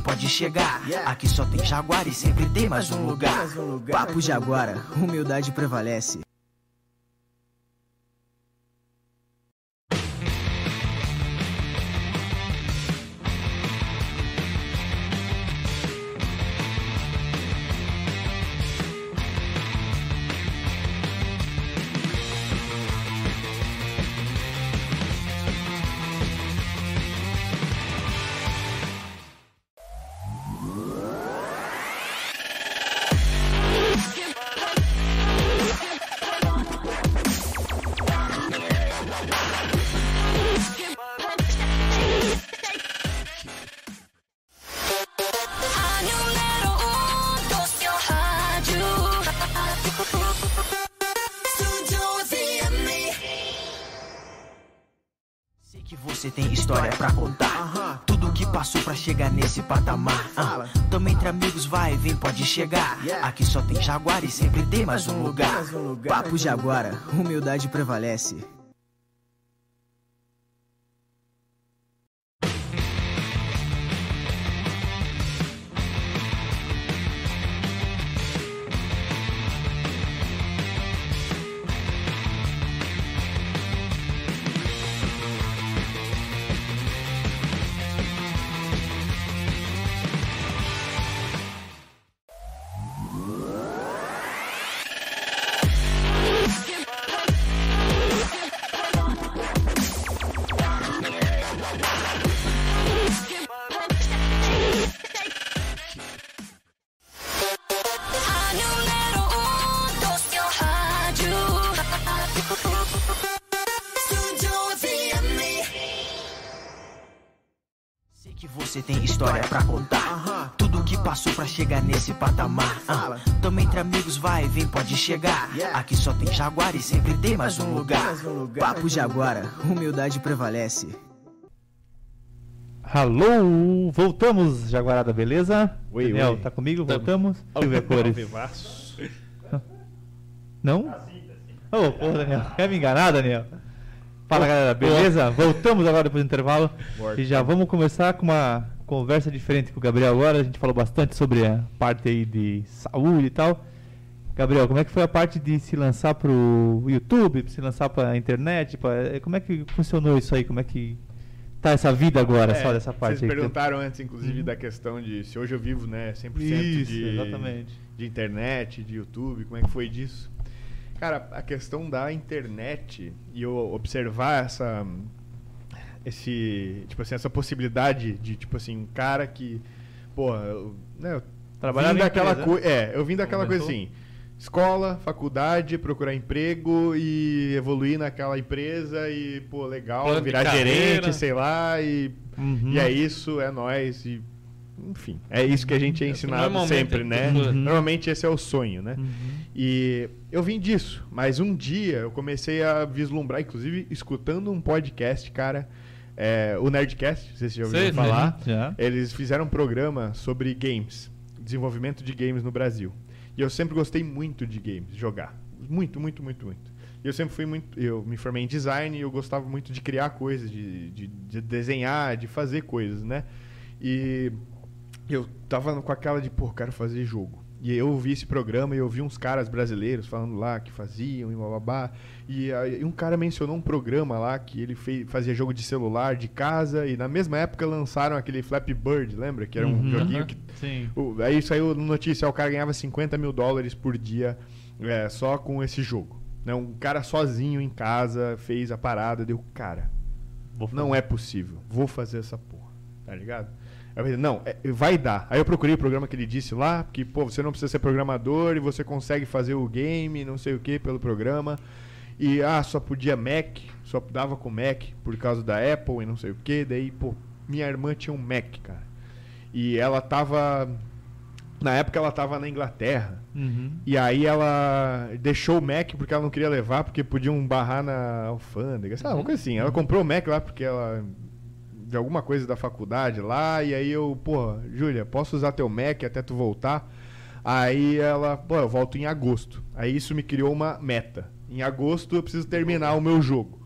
Speaker 1: Pode chegar. Aqui só tem Jaguar e sempre tem mais um lugar. Papo Jaguara, humildade prevalece. Você tem história pra contar. Tudo que passou pra chegar nesse patamar. Ah, Tamo entre amigos, vai, vem, pode chegar. Aqui só tem Jaguar e sempre tem mais um lugar. Papo Jaguara, humildade prevalece. Nesse patamar. Ah, Tamo entre amigos, vai, vem, pode chegar. Aqui só tem Jaguar e sempre tem mais um lugar. Papo Jaguara, humildade prevalece.
Speaker 3: Alô, voltamos, Jaguarada, beleza?
Speaker 4: Oi,
Speaker 3: Daniel,
Speaker 4: oi.
Speaker 3: tá comigo?
Speaker 2: Tamo.
Speaker 3: Voltamos? Silvia Cores. Não? Ô, porra, Daniel. Quer me enganar, Daniel? Fala, galera, beleza? Voltamos agora depois do intervalo. E já vamos começar com uma conversa diferente com o Gabriel agora. A gente falou bastante sobre a parte aí de saúde e tal. Gabriel, como é que foi a parte de se lançar pro YouTube, se lançar pra internet? pra- Como é que funcionou isso aí? Como é que tá essa vida agora,
Speaker 4: É,
Speaker 3: só dessa parte
Speaker 4: Vocês
Speaker 3: aí?
Speaker 4: perguntaram antes, inclusive,
Speaker 3: Uhum.
Speaker 4: da questão de se hoje eu vivo, né, 100%
Speaker 3: Isso,
Speaker 4: de,
Speaker 3: exatamente.
Speaker 4: de internet, de YouTube, como é que foi disso? Cara, a questão da internet e eu observar essa esse, tipo assim, essa possibilidade de tipo assim, um cara que, porra, eu, né, eu
Speaker 3: Trabalhava
Speaker 4: vim daquela coisa, é, eu vim daquela coisa
Speaker 3: Começou?
Speaker 4: assim, escola, faculdade, procurar emprego e evoluir naquela empresa e, pô, legal,
Speaker 2: Plano
Speaker 4: virar gerente, sei lá, e
Speaker 3: Uhum.
Speaker 4: e é isso, é nós e enfim, é isso que a gente é ensinado
Speaker 2: Normalmente,
Speaker 4: sempre, né?
Speaker 3: Uhum.
Speaker 4: Normalmente esse é o sonho, né?
Speaker 3: Uhum.
Speaker 4: E eu vim disso, mas um dia eu comecei a vislumbrar, inclusive escutando um podcast, cara, é, o Nerdcast, não sei se você já ouviu
Speaker 2: Sei,
Speaker 4: falar.
Speaker 3: já.
Speaker 4: Eles fizeram um programa sobre games, desenvolvimento de games no Brasil. E eu sempre gostei muito de games, jogar. Muito, muito, muito, muito. E eu sempre fui muito. Eu me formei em design e eu gostava muito de criar coisas, de, de, de desenhar, de fazer coisas, né? E eu tava com aquela de, pô, quero fazer jogo. E eu ouvi esse programa e eu vi uns caras brasileiros falando lá que faziam e bababá. E aí um cara mencionou um programa lá que ele fei- fazia jogo de celular, de casa, e na mesma época lançaram aquele Flappy Bird, lembra? Que era um
Speaker 3: Uhum.
Speaker 4: joguinho que
Speaker 3: Sim.
Speaker 4: o- aí saiu notícia, o cara ganhava 50 mil dólares por dia é, só com esse jogo. Né? Um cara sozinho em casa fez a parada, deu, cara, não é possível, vou fazer essa porra, tá ligado? Aí eu falei, não, é, vai dar. Aí eu procurei o programa que ele disse lá, que, pô, você não precisa ser programador e você consegue fazer o game, não sei o que, pelo programa. E, ah, só podia Mac, só dava com Mac por causa da Apple e não sei o que. Daí, pô, minha irmã tinha um Mac, cara. E ela tava. Na época ela tava na Inglaterra.
Speaker 3: Uhum.
Speaker 4: E aí ela deixou o Mac porque ela não queria levar, porque podiam barrar na alfândega. Sabe, uma coisa assim. Ela comprou o Mac lá porque ela. De alguma coisa da faculdade lá. E aí eu, pô, Júlia, posso usar teu Mac até tu voltar? Aí ela, pô, eu volto em agosto. Aí isso me criou uma meta. Em agosto eu preciso terminar o meu jogo.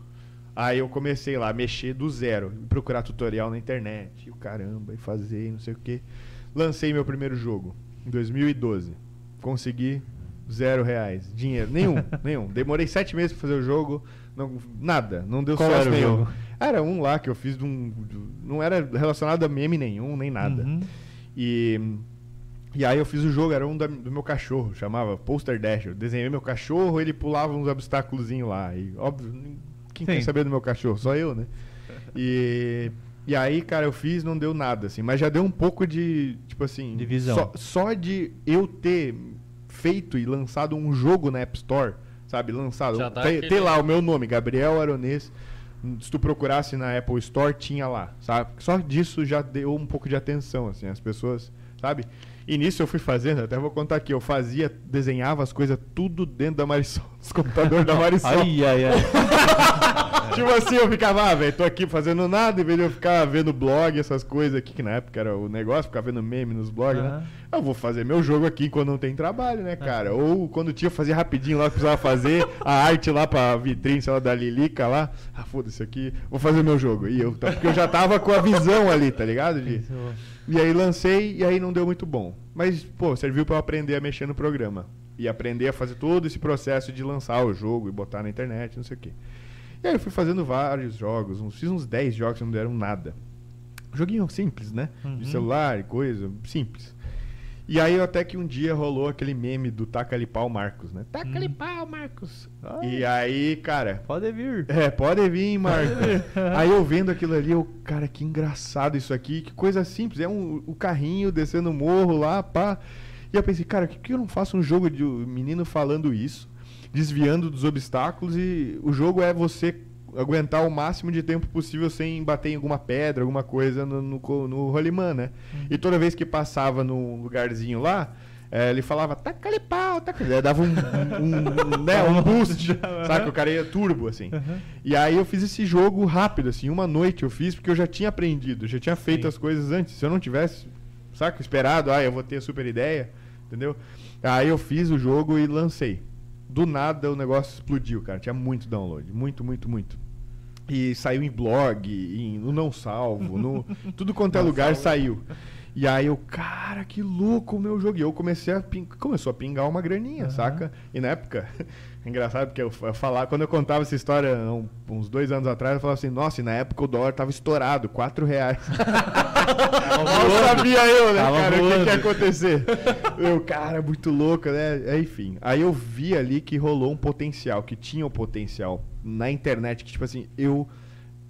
Speaker 4: Aí eu comecei lá a mexer do zero, procurar tutorial na internet, e o caramba, e fazer, não sei o que. Lancei meu primeiro jogo em 2012. Consegui zero reais, dinheiro, nenhum, [LAUGHS] nenhum. Demorei sete meses pra fazer o jogo, não, nada, não deu
Speaker 3: Qual
Speaker 4: certo nenhum.
Speaker 3: jogo?
Speaker 4: Era um lá que eu fiz de um, de- não era relacionado a meme nenhum, nem nada.
Speaker 3: Uhum.
Speaker 4: E, e aí eu fiz o jogo, era um da- do meu cachorro, chamava Poster Dash. Eu desenhei meu cachorro, ele pulava uns obstáculos lá. E óbvio, quem
Speaker 3: Sim.
Speaker 4: quer saber do meu cachorro? Só eu, né? [LAUGHS] E, e aí, cara, eu fiz, não deu nada, assim. Mas já deu um pouco de, tipo assim...
Speaker 3: De visão.
Speaker 4: Só, só de eu ter feito e lançado um jogo na App Store, sabe? Lançado.
Speaker 2: Já dá
Speaker 4: ter,
Speaker 2: aquele-
Speaker 4: ter lá o meu nome, Gabriel Aronês. Se tu procurasse na Apple Store, tinha lá, sabe? Só disso já deu um pouco de atenção, assim, as pessoas, sabe? E nisso eu fui fazendo, até vou contar aqui, eu fazia, desenhava as coisas tudo dentro da Marisol, [LAUGHS] os computadores da Marisol.
Speaker 3: Ai, ai, ai. [LAUGHS]
Speaker 4: tipo assim, eu ficava, ah, velho, tô aqui fazendo nada, em vez de eu ficar vendo blog, essas coisas aqui, que na época era o negócio, ficar vendo meme nos blogs,
Speaker 3: Aham.
Speaker 4: né? Eu vou fazer meu jogo aqui quando não tem trabalho, né, cara? Ou quando tinha, eu fazia rapidinho lá, que precisava fazer a arte lá pra vitrine, sei lá, da Lilica lá. Ah, foda-se aqui, vou fazer meu jogo. E eu, porque eu já tava com a visão ali, tá ligado? De, e aí lancei e aí não deu muito bom. Mas, pô, serviu pra eu aprender a mexer no programa. E aprender a fazer todo esse processo de lançar o jogo e botar na internet, não sei o quê. E aí eu fui fazendo vários jogos, uns, fiz uns 10 jogos que não deram nada. Joguinho simples, né?
Speaker 3: Uhum.
Speaker 4: De celular e coisa, simples. E aí até que um dia rolou aquele meme do Taca-lhe pau Marcos, né? Taca-lhe pau, Marcos. E aí, cara,
Speaker 3: Pode vir.
Speaker 4: é, pode vir, Marco. [LAUGHS] Aí eu vendo aquilo ali, eu, cara, que engraçado isso aqui, que coisa simples. É um, o carrinho descendo o morro lá, pá. E eu pensei, cara, por que eu não faço um jogo de um menino falando isso, desviando dos obstáculos e o jogo é você aguentar o máximo de tempo possível sem bater em alguma pedra, alguma coisa no, no, no rolimã, né? E toda vez que passava num lugarzinho lá, eh, ele falava, taca-lhe pau, taca dava um, um, um, né, um [LAUGHS] boost, sabe? O cara ia turbo, assim. E aí eu fiz esse jogo rápido, assim, uma noite eu fiz, porque eu já tinha aprendido, já tinha feito
Speaker 3: Sim.
Speaker 4: as coisas antes. Se eu não tivesse, saca, esperado, ah, eu vou ter a super ideia, entendeu? Aí eu fiz o jogo e lancei. Do nada o negócio explodiu, cara. Tinha muito download, muito, muito, muito. E saiu em blog, em, no Não Salvo, no, [LAUGHS] tudo quanto é lugar saiu. E aí eu, cara, que louco o meu jogo. E eu comecei a pin... começou a pingar uma graninha,
Speaker 3: Aham.
Speaker 4: saca? E na época, engraçado porque eu, eu falava, quando eu contava essa história um- uns dois anos atrás, eu falava assim, nossa, e na época o dólar tava estourado, quatro reais. [LAUGHS] Mal sabia eu, né,
Speaker 3: Tava
Speaker 4: cara, o que, que ia
Speaker 3: voando.
Speaker 4: acontecer. Eu, cara, muito louco, né? Enfim, aí eu vi ali que rolou um potencial, que tinha um potencial na internet, que tipo assim, eu...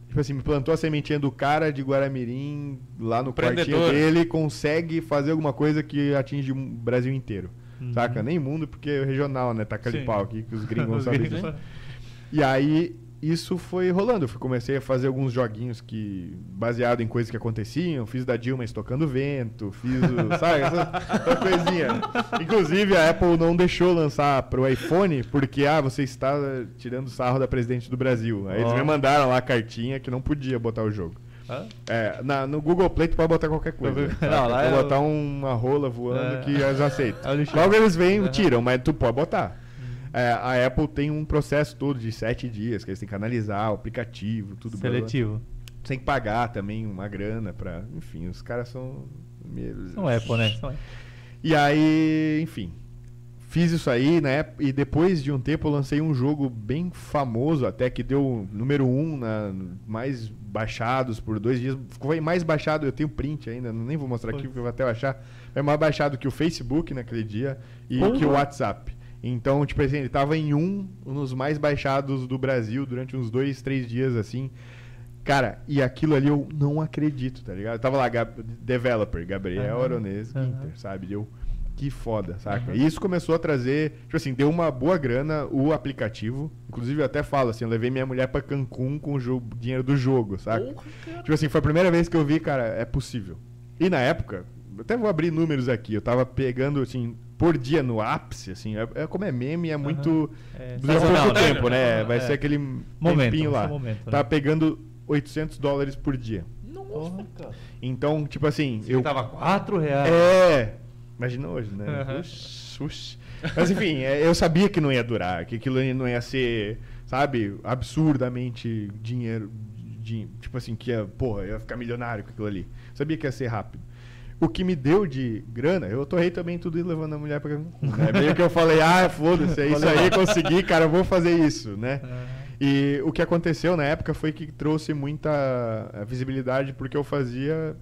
Speaker 4: Tipo assim, me plantou a sementinha do cara de Guaramirim lá no quartinho dele consegue fazer alguma coisa que atinge o Brasil inteiro.
Speaker 3: Uhum.
Speaker 4: Saca? Nem mundo, porque é regional, né? Taca
Speaker 3: Sim.
Speaker 4: pau aqui, que os gringos [LAUGHS]
Speaker 3: Os
Speaker 4: sabem
Speaker 3: gringos-
Speaker 4: disso. E aí, isso foi rolando. Eu comecei a fazer alguns joguinhos que baseado em coisas que aconteciam. Fiz da Dilma estocando vento, fiz o. [LAUGHS] sabe? Essa, coisinha. Inclusive, a Apple não deixou lançar pro iPhone porque, ah, você está tirando sarro da presidente do Brasil. Aí eles
Speaker 3: Ó.
Speaker 4: me mandaram lá a cartinha que não podia botar o jogo.
Speaker 3: Hã?
Speaker 4: É, na- no Google Play tu pode botar qualquer coisa.
Speaker 3: Não,
Speaker 4: Não,
Speaker 3: lá é o-
Speaker 4: botar uma rola voando
Speaker 3: É.
Speaker 4: que eles aceitam.
Speaker 3: É o.
Speaker 4: Logo eles vêm e tiram, mas tu pode botar. É, a Apple tem um processo todo de sete dias, que eles têm que analisar o aplicativo, tudo blá, blá, blá.
Speaker 3: Seletivo.
Speaker 4: Tem que pagar também uma grana pra. Enfim, os caras são.
Speaker 3: São Apple, né? São.
Speaker 4: E aí, enfim. Fiz isso aí, né? E depois de um tempo eu lancei um jogo bem famoso, até que deu número um na mais baixados por dois dias. Foi mais baixado, eu tenho print ainda, nem vou mostrar aqui
Speaker 3: Foi.
Speaker 4: porque eu vou até achar. É mais baixado que o Facebook naquele dia e que o WhatsApp. Então, tipo assim, ele tava em um, um dos mais baixados do Brasil durante uns dois, três dias, assim. Cara, e aquilo ali eu não acredito, tá ligado? Tava lá, Gab- developer, Gabriel
Speaker 3: Aham.
Speaker 4: Aronês. Guinter, sabe? Deu que foda, saca?
Speaker 3: Aham.
Speaker 4: E isso começou a trazer, tipo assim, deu uma boa grana o aplicativo. Inclusive, eu até falo assim, eu levei minha mulher pra Cancún com o jo- dinheiro do jogo, saca? Tipo assim, foi a primeira vez que eu vi, cara, é possível. E na época, eu até vou abrir números aqui, eu tava pegando, assim, por dia no ápice, assim, é, é como é meme, é muito.
Speaker 3: É,
Speaker 4: pouco
Speaker 3: né?
Speaker 4: tempo, né? Vai
Speaker 3: É.
Speaker 4: ser aquele
Speaker 3: Momento,
Speaker 4: tempinho lá.
Speaker 3: momento, né?
Speaker 4: Tava pegando 800 dólares por dia.
Speaker 3: Porra.
Speaker 4: Então, tipo assim,
Speaker 3: Eu
Speaker 4: eu.
Speaker 3: tava 4 reais.
Speaker 4: É. Imagina hoje, né?
Speaker 3: Aham.
Speaker 4: Ush, ush. Mas enfim, é, eu sabia que não ia durar, que aquilo não ia ser, sabe, absurdamente dinheiro. de- tipo assim, que ia, porra, eu ia ficar milionário com aquilo ali. Sabia que ia ser rápido. O que me deu de grana, eu torrei também tudo e levando a mulher pra. Né? [LAUGHS] Meio que eu falei, ah, foda-se, é isso aí, consegui, cara, eu vou fazer isso, né? E o que aconteceu na época foi que trouxe muita eh, visibilidade porque eu fazia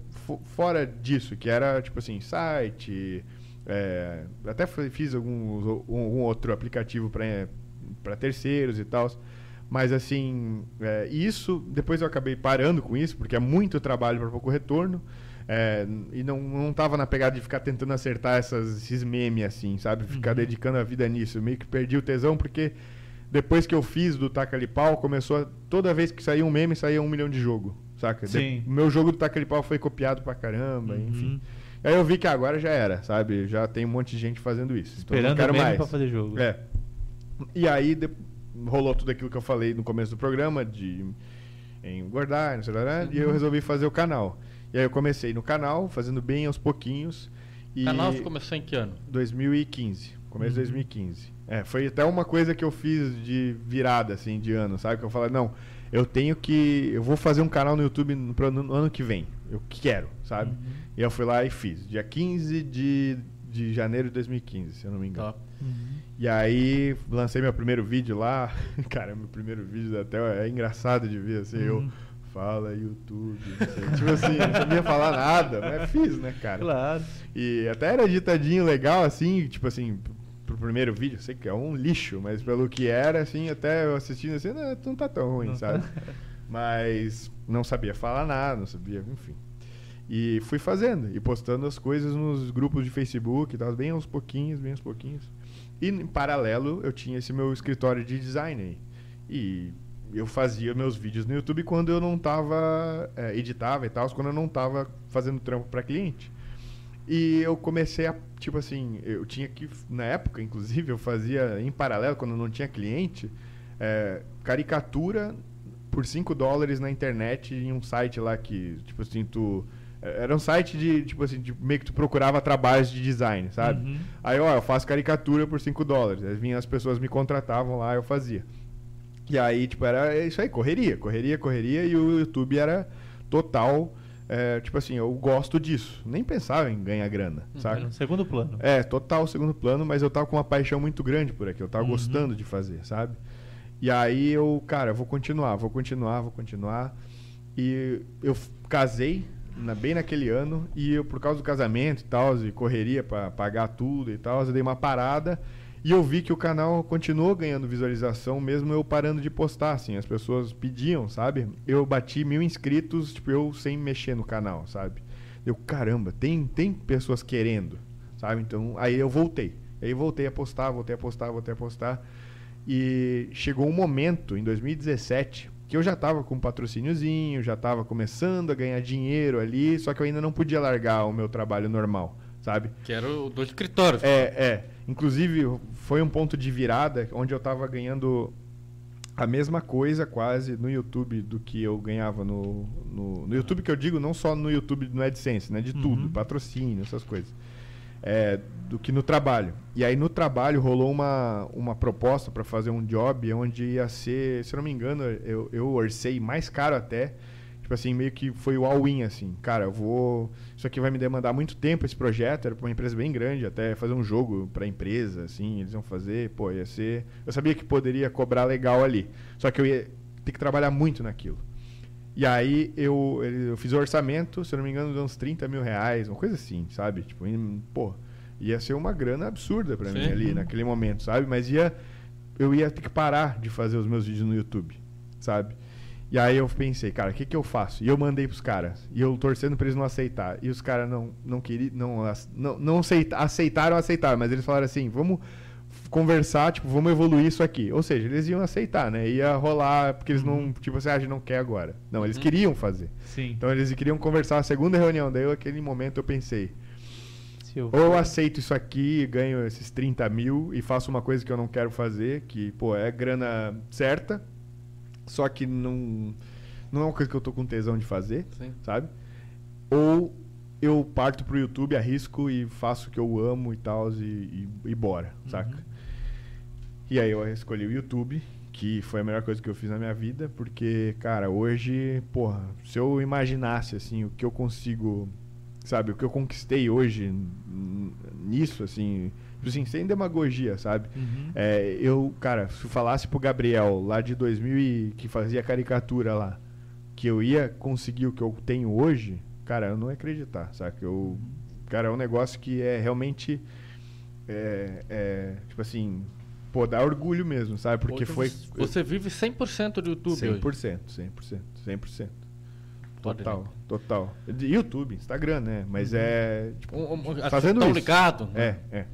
Speaker 4: fora disso, que era tipo assim, site, eh, até fiz alguns, um, um outro aplicativo para terceiros e tal. Mas assim, eh, isso, depois eu acabei parando com isso, porque é muito trabalho para pouco retorno. eh, e não, não tava na pegada de ficar tentando acertar essas, esses memes assim, sabe? Ficar dedicando a vida nisso. Eu meio que perdi o tesão, porque depois que eu fiz do Taca Ali Pau, começou a, toda vez que saía um meme, saía um milhão de jogo, saca? De-
Speaker 3: Sim.
Speaker 4: O meu jogo do Taca Ali Pau foi copiado pra caramba,
Speaker 3: Uhum.
Speaker 4: enfim. Aí eu vi que agora já era, sabe? Já tem um monte de gente fazendo isso. Então eu
Speaker 3: Esperando
Speaker 4: não quero mais.
Speaker 3: pra fazer jogo.
Speaker 4: É. E aí de- rolou tudo aquilo que eu falei no começo do programa, de engordar, não sei lá, e eu resolvi fazer o canal. E aí eu comecei no canal, fazendo bem aos pouquinhos. E
Speaker 2: O canal começou em que ano?
Speaker 4: 2015, começo de 2015. É, foi até uma coisa que eu fiz de virada, assim, de ano, sabe? Que eu falei, não, eu tenho que. Eu vou fazer um canal no YouTube no, no ano que vem. Eu quero, sabe? E eu fui lá e fiz. Dia 15 de, de janeiro de 2015, se eu não me engano.
Speaker 2: Top.
Speaker 4: E aí lancei meu primeiro vídeo lá. [LAUGHS] Cara, meu primeiro vídeo até é engraçado de ver, assim, eu. Fala YouTube, não sei. tipo assim, não sabia falar nada, mas fiz, né, cara?
Speaker 3: Claro.
Speaker 4: E até era ditadinho legal, assim, tipo assim, pro primeiro vídeo, sei que é um lixo, mas pelo que era, assim, até eu assistindo assim, não, não tá tão ruim,
Speaker 3: Não
Speaker 4: sabe? [LAUGHS] Mas não sabia falar nada, não sabia, enfim. E fui fazendo, e postando as coisas nos grupos de Facebook e tal, bem aos pouquinhos, bem aos pouquinhos. E em paralelo, eu tinha esse meu escritório de design aí. E eu fazia meus vídeos no YouTube quando eu não tava, é, editava e tal, quando eu não tava fazendo trampo para cliente. E eu comecei a, tipo assim, eu tinha que, na época, inclusive, eu fazia em paralelo, quando não tinha cliente, é, caricatura por 5 dólares na internet em um site lá que, tipo assim, tu. Era um site de, tipo assim, de, meio que tu procurava trabalhos de design, sabe?
Speaker 3: Uhum.
Speaker 4: Aí, ó, eu faço caricatura por 5 dólares. Aí vinham as pessoas me contratavam lá, eu fazia. E aí, tipo, era isso aí, correria, correria, correria, e o YouTube era total. É, tipo assim, eu gosto disso. Nem pensava em ganhar grana,
Speaker 3: Era
Speaker 4: sabe?
Speaker 3: no segundo plano.
Speaker 4: É, total segundo plano, mas eu tava com uma paixão muito grande por aquilo. Eu tava
Speaker 3: Uhum.
Speaker 4: gostando de fazer, sabe? E aí eu, cara, eu vou continuar, vou continuar, vou continuar. E eu casei na- bem naquele ano e eu, por causa do casamento e tal, e correria pra pagar tudo e tal, eu dei uma parada e eu vi que o canal continuou ganhando visualização mesmo eu parando de postar, assim, as pessoas pediam, sabe? Eu bati mil inscritos, tipo, eu sem mexer no canal, sabe? Eu, caramba, tem, tem pessoas querendo, sabe? Então, aí eu voltei. Aí voltei a postar, voltei a postar, voltei a postar. E chegou um momento, em 2017, que eu já tava com um patrocíniozinho, já tava começando a ganhar dinheiro ali, só que eu ainda não podia largar o meu trabalho normal, sabe?
Speaker 2: Que era o do escritório.
Speaker 4: É, é. Inclusive, foi um ponto de virada onde eu tava ganhando a mesma coisa quase no YouTube do que eu ganhava no, no, no YouTube, que eu digo não só no YouTube no AdSense, né? De tudo, patrocínio, essas coisas. É, do que no trabalho. E aí no trabalho rolou uma, uma proposta para fazer um job onde ia ser, se eu não me engano, eu, eu orcei mais caro até. Tipo assim, meio que foi o all-in, assim. Cara, eu vou. Isso aqui vai me demandar muito tempo, esse projeto. Era pra uma empresa bem grande, até fazer um jogo pra empresa, assim. Eles iam fazer, pô, ia ser. Eu sabia que poderia cobrar legal ali. Só que eu ia ter que trabalhar muito naquilo. E aí eu, eu fiz o orçamento, se eu não me engano, de uns 30 mil reais, uma coisa assim, sabe? Tipo, pô, ia ser uma grana absurda pra mim ali naquele momento, sabe? Mas ia, eu ia ter que parar de fazer os meus vídeos no YouTube, sabe? E aí eu pensei, cara, o que que eu faço? E eu mandei pros caras. E eu torcendo pra eles não aceitar. E os caras não, não queriam, não, não, não aceita, aceitaram, aceitaram. Mas eles falaram assim, vamos conversar, tipo, vamos evoluir isso aqui. Ou seja, eles iam aceitar, né? Ia rolar, porque eles não, tipo assim, ah, a gente não quer agora. Não, eles queriam fazer.
Speaker 3: Sim.
Speaker 4: Então eles queriam conversar a segunda reunião. Daí, naquele momento, eu pensei,
Speaker 3: Se eu-
Speaker 4: ou eu aceito isso aqui, ganho esses 30 mil e faço uma coisa que eu não quero fazer, que, pô, é grana certa, só que não, não é uma coisa que eu tô com tesão de fazer,
Speaker 2: Sim.
Speaker 4: sabe? Ou eu parto pro YouTube, arrisco e faço o que eu amo e tal, e, e, e bora, saca? E aí eu escolhi o YouTube, que foi a melhor coisa que eu fiz na minha vida, porque, cara, hoje, porra, se eu imaginasse, assim, o que eu consigo, sabe, o que eu conquistei hoje nisso, assim, assim, sem demagogia, sabe?
Speaker 3: Uhum.
Speaker 4: É, eu, cara, se eu falasse pro Gabriel lá de 2000 e que fazia caricatura lá, que eu ia conseguir o que eu tenho hoje, cara, eu não ia acreditar, sabe? Eu, cara, é um negócio que é realmente, é, é, tipo assim, pô, dá orgulho mesmo, sabe? Porque
Speaker 2: Hoje
Speaker 4: foi
Speaker 2: Você, você vive 100% do YouTube hoje.
Speaker 4: 100%, 100%, 100%.
Speaker 2: Pode,
Speaker 4: Total, total. YouTube, Instagram, né? Mas é, tipo,
Speaker 2: Um, um, assim,
Speaker 4: fazendo
Speaker 2: tão
Speaker 4: isso.
Speaker 2: ligado. né?
Speaker 4: É, é.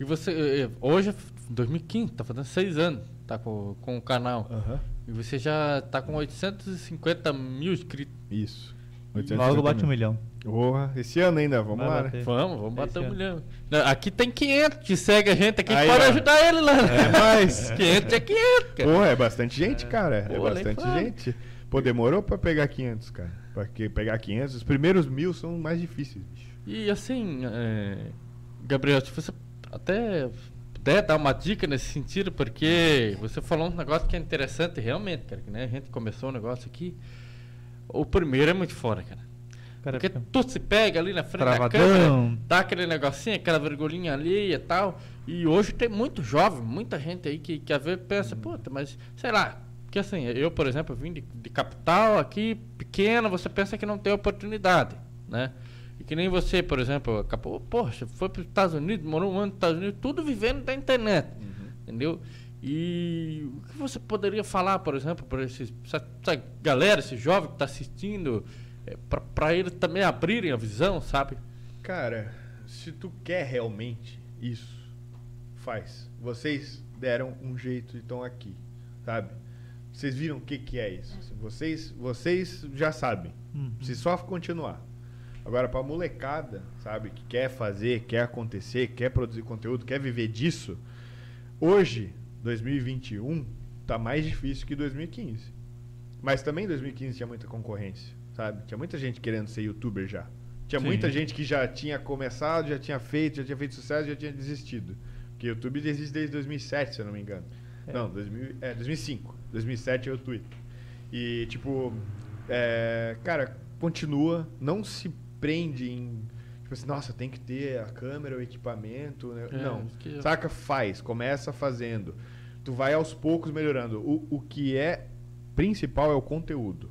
Speaker 2: E você, eh, eh, hoje, 2015, tá fazendo seis anos, tá com, com o canal.
Speaker 4: Aham.
Speaker 2: E você já tá com 850 mil inscritos.
Speaker 4: Isso.
Speaker 3: Logo bate um milhão.
Speaker 4: Porra, esse ano ainda, vamos
Speaker 3: Vai
Speaker 4: lá,
Speaker 3: bater.
Speaker 4: né?
Speaker 2: Vamos, vamos bater
Speaker 3: Esse
Speaker 2: um
Speaker 3: ano.
Speaker 2: milhão. Não, Aqui tem 500 que segue a gente aqui,
Speaker 4: Aí,
Speaker 2: pode
Speaker 4: ó.
Speaker 2: ajudar ele lá.
Speaker 4: É mais. [LAUGHS]
Speaker 2: 500 é 500, cara.
Speaker 4: Porra, é bastante gente, cara. É
Speaker 2: Pô, nem
Speaker 4: bastante gente. Pô, demorou pra pegar 500, cara. Porque pegar 500, os primeiros mil são mais difíceis, bicho.
Speaker 2: E assim, é, Gabriel, se você até puder dar uma dica nesse sentido, porque você falou um negócio que é interessante realmente, cara, que né, a gente começou o negócio aqui. O primeiro é muito fora, cara. Porque tu se pega ali na frente
Speaker 3: Travadão.
Speaker 2: da câmera, dá aquele negocinho, aquela vergonhinha ali e tal. E hoje tem muito jovem, muita gente aí que, que às vezes pensa, puta, mas sei lá. Porque assim, eu, por exemplo, vim de, de capital aqui, pequena, você pensa que não tem oportunidade, né? E que nem você, por exemplo, acabou, poxa, foi para os Estados Unidos, morou um ano nos Estados Unidos, tudo vivendo da internet, entendeu? E o que você poderia falar, por exemplo, para essa, essa galera, esse jovem que está assistindo, é, para eles também abrirem a visão, sabe?
Speaker 4: Cara, se tu quer realmente isso, faz. Vocês deram um jeito e estão aqui, sabe? Vocês viram o que, que é isso? Vocês, vocês já sabem.
Speaker 3: Uhum.
Speaker 4: Se só continuar. Agora, pra molecada, sabe, que quer fazer, quer acontecer, quer produzir conteúdo, quer viver disso, hoje, 2021, tá mais difícil que 2015. Mas também em 2015 tinha muita concorrência, sabe? Tinha muita gente querendo ser youtuber já. Tinha
Speaker 3: Sim.
Speaker 4: muita gente que já tinha começado, já tinha feito, já tinha feito sucesso, já tinha desistido. Porque o YouTube existe desde 2007, se eu não me engano.
Speaker 3: É.
Speaker 4: Não, 2000, é, 2005. 2007 é o Twitter. E, tipo, é, cara, continua, não se prende em. Tipo assim, nossa, tem que ter a câmera, o equipamento. Né?
Speaker 2: É,
Speaker 4: não.
Speaker 2: que eu-
Speaker 4: Saca? Faz, começa fazendo. Tu vai aos poucos melhorando. O, o que é principal é o conteúdo.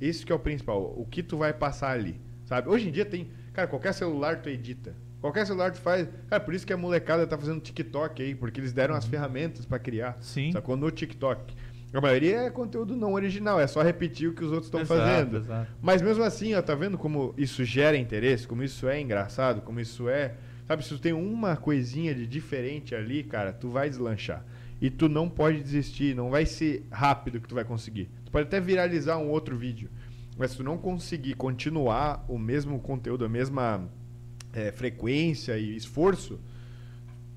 Speaker 4: Esse que é o principal. O que tu vai passar ali. Sabe? Hoje em dia tem. Cara, qualquer celular tu edita. Qualquer celular tu faz. Cara, por isso que a molecada tá fazendo TikTok aí, porque eles deram as ferramentas pra criar.
Speaker 3: Sim.
Speaker 4: Sacou? No TikTok. A maioria é conteúdo não original, é só repetir o que os outros estão fazendo.
Speaker 3: exato.
Speaker 4: Mas mesmo assim, ó, tá vendo como isso gera interesse, como isso é engraçado, como isso é. Sabe, se tu tem uma coisinha de diferente ali, cara, tu vai deslanchar. E tu não pode desistir, não vai ser rápido que tu vai conseguir. Tu pode até viralizar um outro vídeo. Mas se tu não conseguir continuar o mesmo conteúdo, a mesma é, frequência e esforço,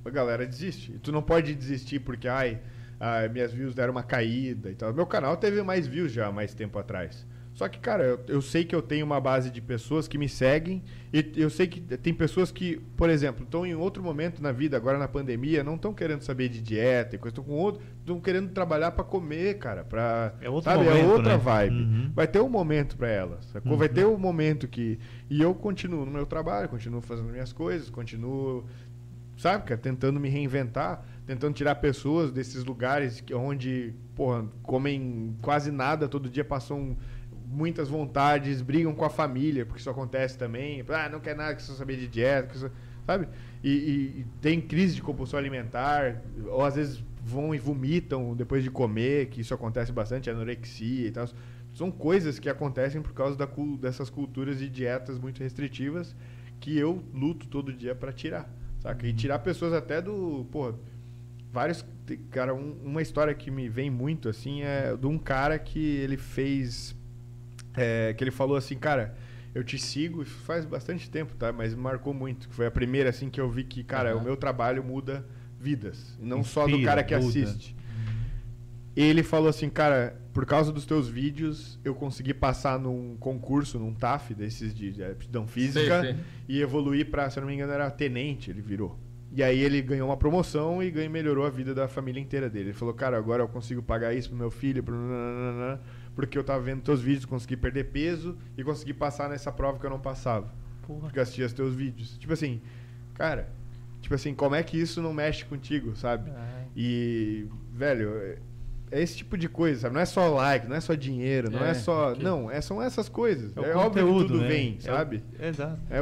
Speaker 4: a galera desiste. E tu não pode desistir porque, ai, ah, minhas views deram uma caída e tal. Meu canal teve mais views já há mais tempo atrás. Só que, cara, eu, eu sei que eu tenho uma base de pessoas que me seguem e eu sei que tem pessoas que, por exemplo, estão em outro momento na vida, agora na pandemia, não estão querendo saber de dieta e coisa, estão com outro, estão querendo trabalhar para comer, cara, para
Speaker 3: É outro
Speaker 4: sabe, é
Speaker 3: momento,
Speaker 4: outra
Speaker 3: né?
Speaker 4: vibe.
Speaker 3: Uhum.
Speaker 4: Vai ter um momento para elas, sacou? Vai ter um momento que e eu continuo no meu trabalho, continuo fazendo minhas coisas, continuo sabe, cara, tentando me reinventar, tentando tirar pessoas desses lugares que, onde, porra, comem quase nada todo dia, passam muitas vontades, brigam com a família, porque isso acontece também. Ah, não quer nada que só saber de dieta, só- sabe? E, e- e tem crise de compulsão alimentar, ou às vezes vão e vomitam depois de comer, que isso acontece bastante, anorexia e tal. São coisas que acontecem por causa da, dessas culturas de dietas muito restritivas que eu luto todo dia para tirar, saca? E tirar pessoas até do, porra, vários, cara, um- uma história que me vem muito assim é de um cara que ele fez é, que ele falou assim, cara, eu te sigo faz bastante tempo, tá? Mas marcou muito. que Foi a primeira assim que eu vi que, cara,
Speaker 2: Aham.
Speaker 4: o meu trabalho muda vidas, e não só do
Speaker 3: Inspira,
Speaker 4: cara que
Speaker 3: muda.
Speaker 4: assiste. Ele falou assim, cara, por causa dos teus vídeos, eu consegui passar num concurso, num TAF desses de, aptidão física
Speaker 2: Sei, sei.
Speaker 4: e evoluir pra, se eu não me engano, era tenente, ele virou. E aí ele ganhou uma promoção e ganhou, melhorou a vida da família inteira dele. Ele falou, cara, agora eu consigo pagar isso pro meu filho, pro porque eu tava vendo teus vídeos, consegui perder peso e consegui passar nessa prova que eu não passava.
Speaker 3: Porra.
Speaker 4: Porque eu assistia os teus vídeos. Tipo assim, cara, tipo assim, como é que isso não mexe contigo, sabe?
Speaker 3: Ah,
Speaker 4: E, velho, é- é esse tipo de coisa, sabe? Não é só like, não é só dinheiro, não é,
Speaker 2: É,
Speaker 4: só.
Speaker 2: ok.
Speaker 4: Não, é, são essas coisas.
Speaker 3: o
Speaker 4: É, óbvio que
Speaker 3: conteúdo,
Speaker 4: tudo
Speaker 3: né?
Speaker 4: vem,
Speaker 3: É
Speaker 4: sabe?
Speaker 3: Exato.
Speaker 4: É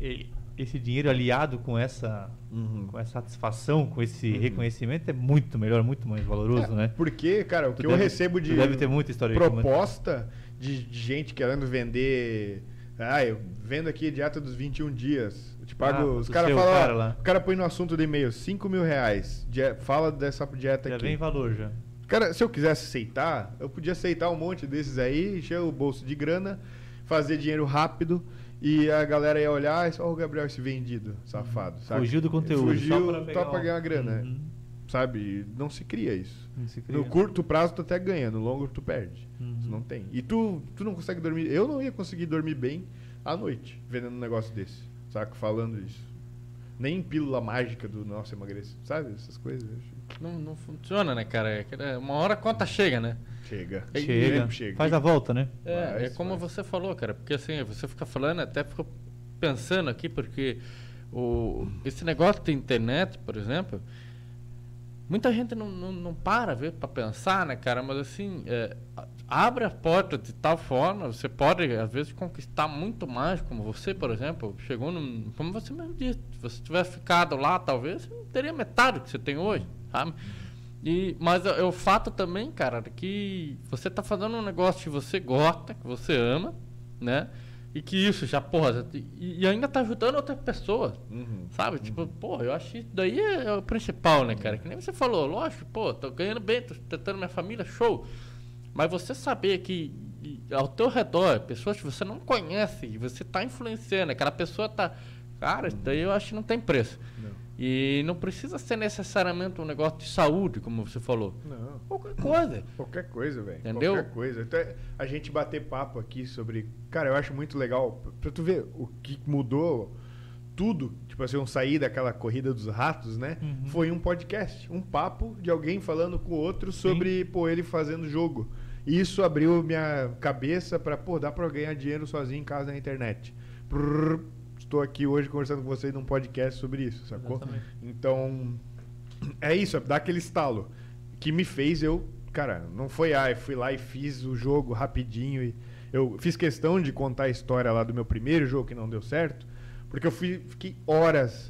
Speaker 3: e- esse dinheiro aliado com essa,
Speaker 4: Uhum.
Speaker 3: com essa satisfação, com esse reconhecimento é muito melhor, muito mais valoroso,
Speaker 4: É,
Speaker 3: né?
Speaker 4: Porque, cara, o
Speaker 3: Tu
Speaker 4: que eu
Speaker 3: deve-
Speaker 4: recebo
Speaker 3: tu
Speaker 4: de
Speaker 3: deve ter muita história
Speaker 4: proposta de, de gente querendo vender. Ah, eu vendo aqui dieta dos 21 dias. Eu te pago.
Speaker 3: Ah,
Speaker 4: os caras
Speaker 3: seu
Speaker 4: falam.
Speaker 3: cara.
Speaker 4: O cara põe no assunto do e-mail 5 mil reais. fala dessa dieta
Speaker 3: Já
Speaker 4: aqui.
Speaker 3: vem valor já.
Speaker 4: Cara, se eu quisesse aceitar, eu podia aceitar um monte desses aí, encher o bolso de grana, fazer dinheiro rápido e a galera ia olhar e só o Gabriel esse vendido, safado, sabe?
Speaker 3: Fugiu do conteúdo,
Speaker 4: Fugiu
Speaker 3: só pra
Speaker 4: só pra ganhar grana,
Speaker 3: Uhum.
Speaker 4: sabe? Não se cria isso.
Speaker 3: Não se cria.
Speaker 4: No curto prazo tu até ganha, no longo tu perde.
Speaker 3: Uhum.
Speaker 4: Isso não tem. E tu, tu não consegue dormir. Eu não ia conseguir dormir bem à noite, vendo um negócio desse, saca? Falando isso. Nem pílula mágica do nosso emagrecer, sabe? Essas coisas.
Speaker 2: Não, não funciona, né, cara? É né, Uma hora a conta chega, né?
Speaker 4: Chega.
Speaker 3: Chega,
Speaker 4: Sempre chega.
Speaker 3: faz a volta, né?
Speaker 2: É,
Speaker 4: Vai,
Speaker 2: é como
Speaker 4: vai.
Speaker 2: você falou, cara, porque assim, você fica falando, até fico pensando aqui, porque o, esse negócio de internet, por exemplo, muita gente não, não, não para ver para pensar, né, cara, mas assim, é, abre a porta de tal forma, você pode, às vezes, conquistar muito mais, como você, por exemplo, chegou num. Como você mesmo disse, se você tivesse ficado lá, talvez, você não teria metade do que você tem hoje, sabe? E, mas é o fato também, cara, que você tá fazendo um negócio que você gosta, que você ama, né? E que isso já, porra, e, e ainda tá ajudando outras pessoas,
Speaker 4: Uhum.
Speaker 2: sabe? Tipo, porra, eu acho que isso daí é, é o principal, né, cara? Que nem você falou, lógico, pô, tô ganhando bem, tô tentando minha família, show. Mas você saber que ao teu redor, pessoas que você não conhece, e você tá influenciando, aquela pessoa tá. Cara, isso daí eu acho que não tem preço.
Speaker 4: Não.
Speaker 2: E não precisa ser necessariamente um negócio de saúde, como você falou.
Speaker 4: Não.
Speaker 2: Qualquer coisa.
Speaker 4: Qualquer coisa, velho.
Speaker 2: Entendeu?
Speaker 4: Qualquer coisa. Então, a gente bater papo aqui sobre. Cara, eu acho muito legal. Pra tu ver o que mudou tudo, tipo assim, um sair daquela corrida dos ratos, né?
Speaker 3: Uhum.
Speaker 4: Foi um podcast. Um papo de alguém falando com o outro sobre, pô, ele fazendo jogo. E isso abriu minha cabeça pra, pô, dá pra ganhar dinheiro sozinho em casa na internet. Prrr, estou aqui hoje conversando com vocês num podcast sobre isso, sacou?
Speaker 3: Exatamente.
Speaker 4: Então, é isso, é dar aquele estalo que me fez eu, cara, não foi ah, eu fui lá e fiz o jogo rapidinho e eu fiz questão de contar a história lá do meu primeiro jogo que não deu certo, porque eu fui, fiquei horas,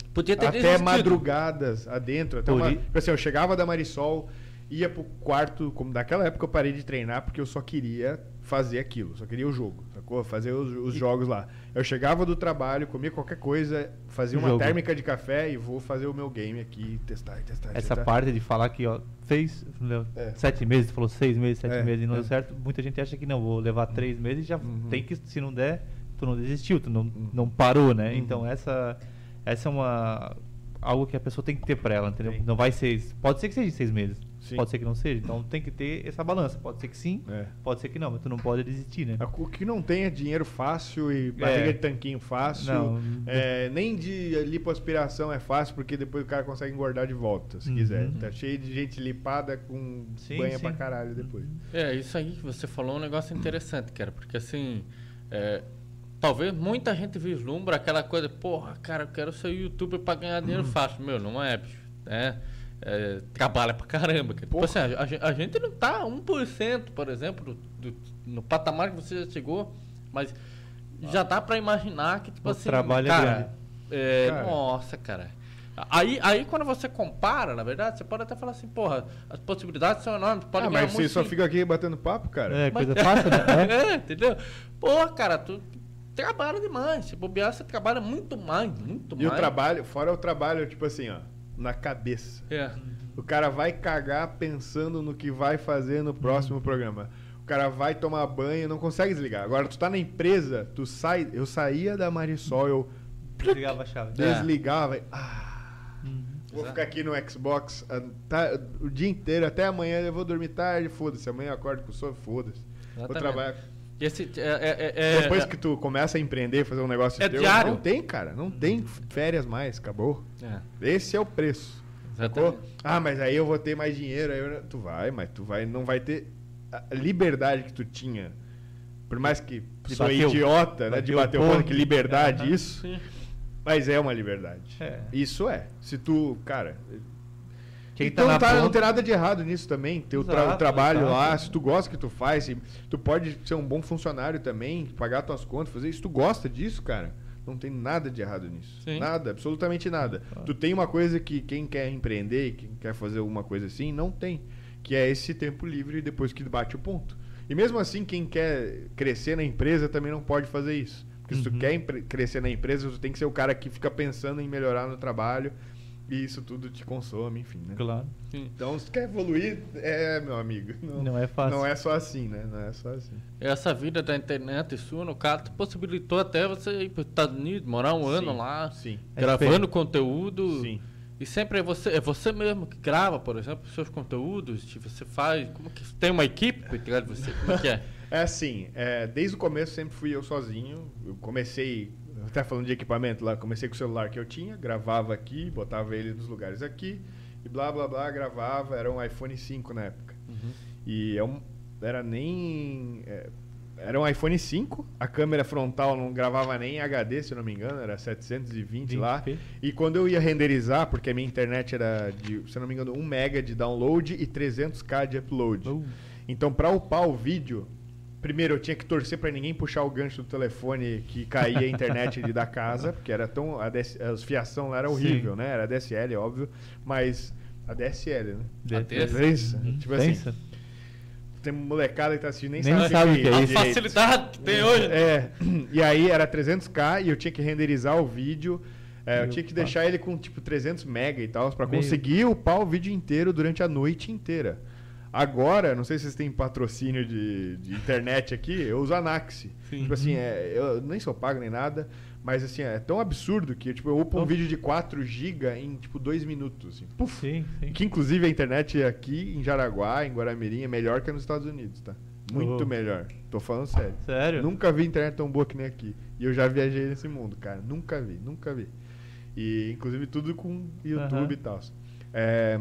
Speaker 4: até
Speaker 2: desistido.
Speaker 4: madrugadas adentro, até uma, tipo assim, eu chegava da Marisol, ia pro quarto, como daquela época eu parei de treinar porque eu só queria fazer aquilo, só queria o jogo, sacou? Fazer os, os jogos lá. Eu chegava do trabalho, comia qualquer coisa, fazia uma
Speaker 3: Jogo.
Speaker 4: térmica de café e vou fazer o meu game aqui, testar e testar.
Speaker 3: Essa
Speaker 4: testar.
Speaker 3: parte de falar que, ó, fez né,
Speaker 4: É.
Speaker 3: sete meses, tu falou seis meses, sete
Speaker 4: É,
Speaker 3: meses e não
Speaker 4: é.
Speaker 3: deu certo, muita gente acha que não, vou levar três meses e já
Speaker 4: Uhum.
Speaker 3: tem que, se não der, tu não desistiu, tu não,
Speaker 4: Uhum.
Speaker 3: não parou, né?
Speaker 4: Uhum.
Speaker 3: Então essa, essa é uma algo que a pessoa tem que ter pra ela, entendeu?
Speaker 4: Tem.
Speaker 3: Não vai ser, pode ser que seja seis meses,
Speaker 4: Sim.
Speaker 3: pode ser que não seja, então tem que ter essa balança, pode ser que sim,
Speaker 4: É.
Speaker 3: pode ser que não, mas tu não pode desistir, né?
Speaker 4: O que não tem é dinheiro fácil e barriga
Speaker 3: É.
Speaker 4: de tanquinho fácil.
Speaker 3: Não.
Speaker 4: É, nem de lipoaspiração é fácil, porque depois o cara consegue engordar de volta, se
Speaker 3: Uhum.
Speaker 4: quiser. Tá cheio de gente lipada com
Speaker 3: Sim,
Speaker 4: banha
Speaker 3: sim.
Speaker 4: pra caralho depois.
Speaker 2: É, isso aí que você falou é um negócio interessante, cara, porque assim, é, talvez muita gente vislumbra aquela coisa, porra, cara, eu quero ser youtuber pra ganhar dinheiro fácil. Meu, não é, bicho, né? É, trabalha pra caramba, cara. Tipo
Speaker 4: Porra.
Speaker 2: assim, a, a gen- a gente não tá 1%, por exemplo, do, do- no patamar que você já chegou, mas já dá pra imaginar que, tipo
Speaker 3: O
Speaker 2: assim,
Speaker 3: trabalho é
Speaker 2: cara,
Speaker 3: grande.
Speaker 2: é,
Speaker 4: Cara.
Speaker 2: nossa, cara. Aí, aí quando você compara, na verdade, você pode até falar assim, porra, as possibilidades são enormes, pode
Speaker 4: ah, mas você só fica aqui batendo papo, cara?
Speaker 3: É,
Speaker 2: Mas-
Speaker 3: coisa fácil, né? [LAUGHS] É.
Speaker 2: É, entendeu? Pô, cara, tu trabalha demais. Se bobear, você trabalha muito mais, muito
Speaker 4: E o
Speaker 2: mais.
Speaker 4: trabalho, fora o trabalho, tipo assim, ó, na cabeça.
Speaker 2: É.
Speaker 4: O cara vai cagar pensando no que vai fazer no próximo programa. O cara vai tomar banho e não consegue desligar. Agora, tu tá na empresa, tu sai. Eu saía da Marisol, eu
Speaker 3: Desligava a chave.
Speaker 2: É.
Speaker 4: desligava. e- Ah,
Speaker 3: Uhum.
Speaker 4: vou
Speaker 2: Exato.
Speaker 4: ficar aqui no Xbox ah, tá, o dia inteiro, até amanhã eu vou dormir tarde, foda-se. Amanhã eu acordo com sono, foda-se. Vou trabalhar.
Speaker 2: Esse, é, é, é, é-
Speaker 4: Depois
Speaker 2: é-
Speaker 4: que tu começa a empreender, fazer um negócio
Speaker 2: É
Speaker 4: teu,
Speaker 2: diário.
Speaker 4: não tem, cara. Não tem férias mais, acabou.
Speaker 2: é,
Speaker 4: Esse é o preço. Ah, mas aí eu vou ter mais dinheiro. Aí eu- Tu vai, mas tu vai, não vai ter a liberdade que tu tinha. Por mais que
Speaker 3: De
Speaker 4: sou idiota, né? De
Speaker 3: bater o
Speaker 4: ponto, que liberdade isso.
Speaker 2: Sim.
Speaker 4: Mas é uma liberdade.
Speaker 3: É.
Speaker 4: Isso é. Se tu, cara.
Speaker 3: Quem
Speaker 4: então
Speaker 3: na
Speaker 4: tá, não tem nada de errado nisso também. Ter o, tra- o trabalho
Speaker 3: exato.
Speaker 4: lá, se tu gosta que tu faz, se tu pode ser um bom funcionário também, pagar tuas contas, fazer isso. Tu gosta disso, cara? Não tem nada de errado nisso.
Speaker 2: Sim.
Speaker 4: Nada, absolutamente nada. Tu tem uma coisa que quem quer empreender, quem quer fazer alguma coisa assim, não tem. Que é esse tempo livre depois que bate o ponto. E mesmo assim, quem quer crescer na empresa também não pode fazer isso. Porque se tu
Speaker 3: Uhum.
Speaker 4: quer crescer na empresa, tu tem que ser o cara que fica pensando em melhorar no trabalho E isso tudo te consome, enfim, né?
Speaker 3: Claro.
Speaker 4: Então, se quer evoluir, é, meu amigo. Não,
Speaker 3: Não é fácil.
Speaker 4: Não é só assim, né? Não é só assim.
Speaker 2: Essa vida da internet sua, no caso, possibilitou até você ir para os Estados Unidos, morar um ano
Speaker 4: Sim,
Speaker 2: lá,
Speaker 4: sim.
Speaker 2: gravando conteúdo.
Speaker 4: Sim.
Speaker 2: E sempre é você, é você mesmo que grava, por exemplo, os seus conteúdos, que você faz. Como que tem uma equipe por trás de você? Como é que é? [LAUGHS]
Speaker 4: É assim, é, desde o começo sempre fui eu sozinho. Eu comecei, até falando de equipamento lá, comecei com o celular que eu tinha, gravava aqui, botava ele nos lugares aqui, e blá blá blá, gravava. Era um iPhone 5 na época. E é um, era nem. é, era um iPhone 5, a câmera frontal não gravava nem em HD, se eu não me engano, era 720 lá.
Speaker 3: 20p.
Speaker 4: E quando eu ia renderizar, porque a minha internet era de, se eu não me engano, 1 mega de download e 300k de upload.
Speaker 3: Uh.
Speaker 4: Então, para upar o vídeo, primeiro eu tinha que torcer para ninguém puxar o gancho do telefone que caía a internet ali da casa, porque era tão a, DS, a fiação lá era horrível,
Speaker 3: Sim.
Speaker 4: né? Era DSL, óbvio, mas a DSL, né?
Speaker 2: DSL.
Speaker 3: Uhum.
Speaker 4: tipo assim,
Speaker 3: Pensa.
Speaker 4: tem molecada que tá assistindo nem,
Speaker 3: Nem
Speaker 4: sabe,
Speaker 3: sabe o que é
Speaker 2: A
Speaker 3: isso.
Speaker 4: direito.
Speaker 2: facilidade que tem hoje.
Speaker 4: É, e aí era 300k e eu tinha que renderizar o vídeo. é, eu tinha que deixar ele com tipo 300 mega e tal,
Speaker 3: Meu.
Speaker 4: conseguir upar o vídeo inteiro durante a noite inteira. Agora, não sei se vocês têm patrocínio de, de internet aqui, eu uso Anaxi.
Speaker 2: Sim.
Speaker 4: Tipo assim, é, eu nem sou pago nem nada, mas assim, é tão absurdo que tipo, eu upo um vídeo de 4 GB em tipo 2 minutos. Assim. Puf!
Speaker 3: Sim, sim.
Speaker 4: Que inclusive a internet aqui em Jaraguá, em Guaramirim, é melhor que nos Estados Unidos, tá? Muito
Speaker 3: Oh.
Speaker 4: melhor. Tô falando sério.
Speaker 3: Sério?
Speaker 4: Nunca vi internet tão boa que nem aqui. E eu já viajei nesse mundo, cara. Nunca vi, nunca vi. E inclusive tudo com YouTube
Speaker 3: Aham.
Speaker 4: e tal. É,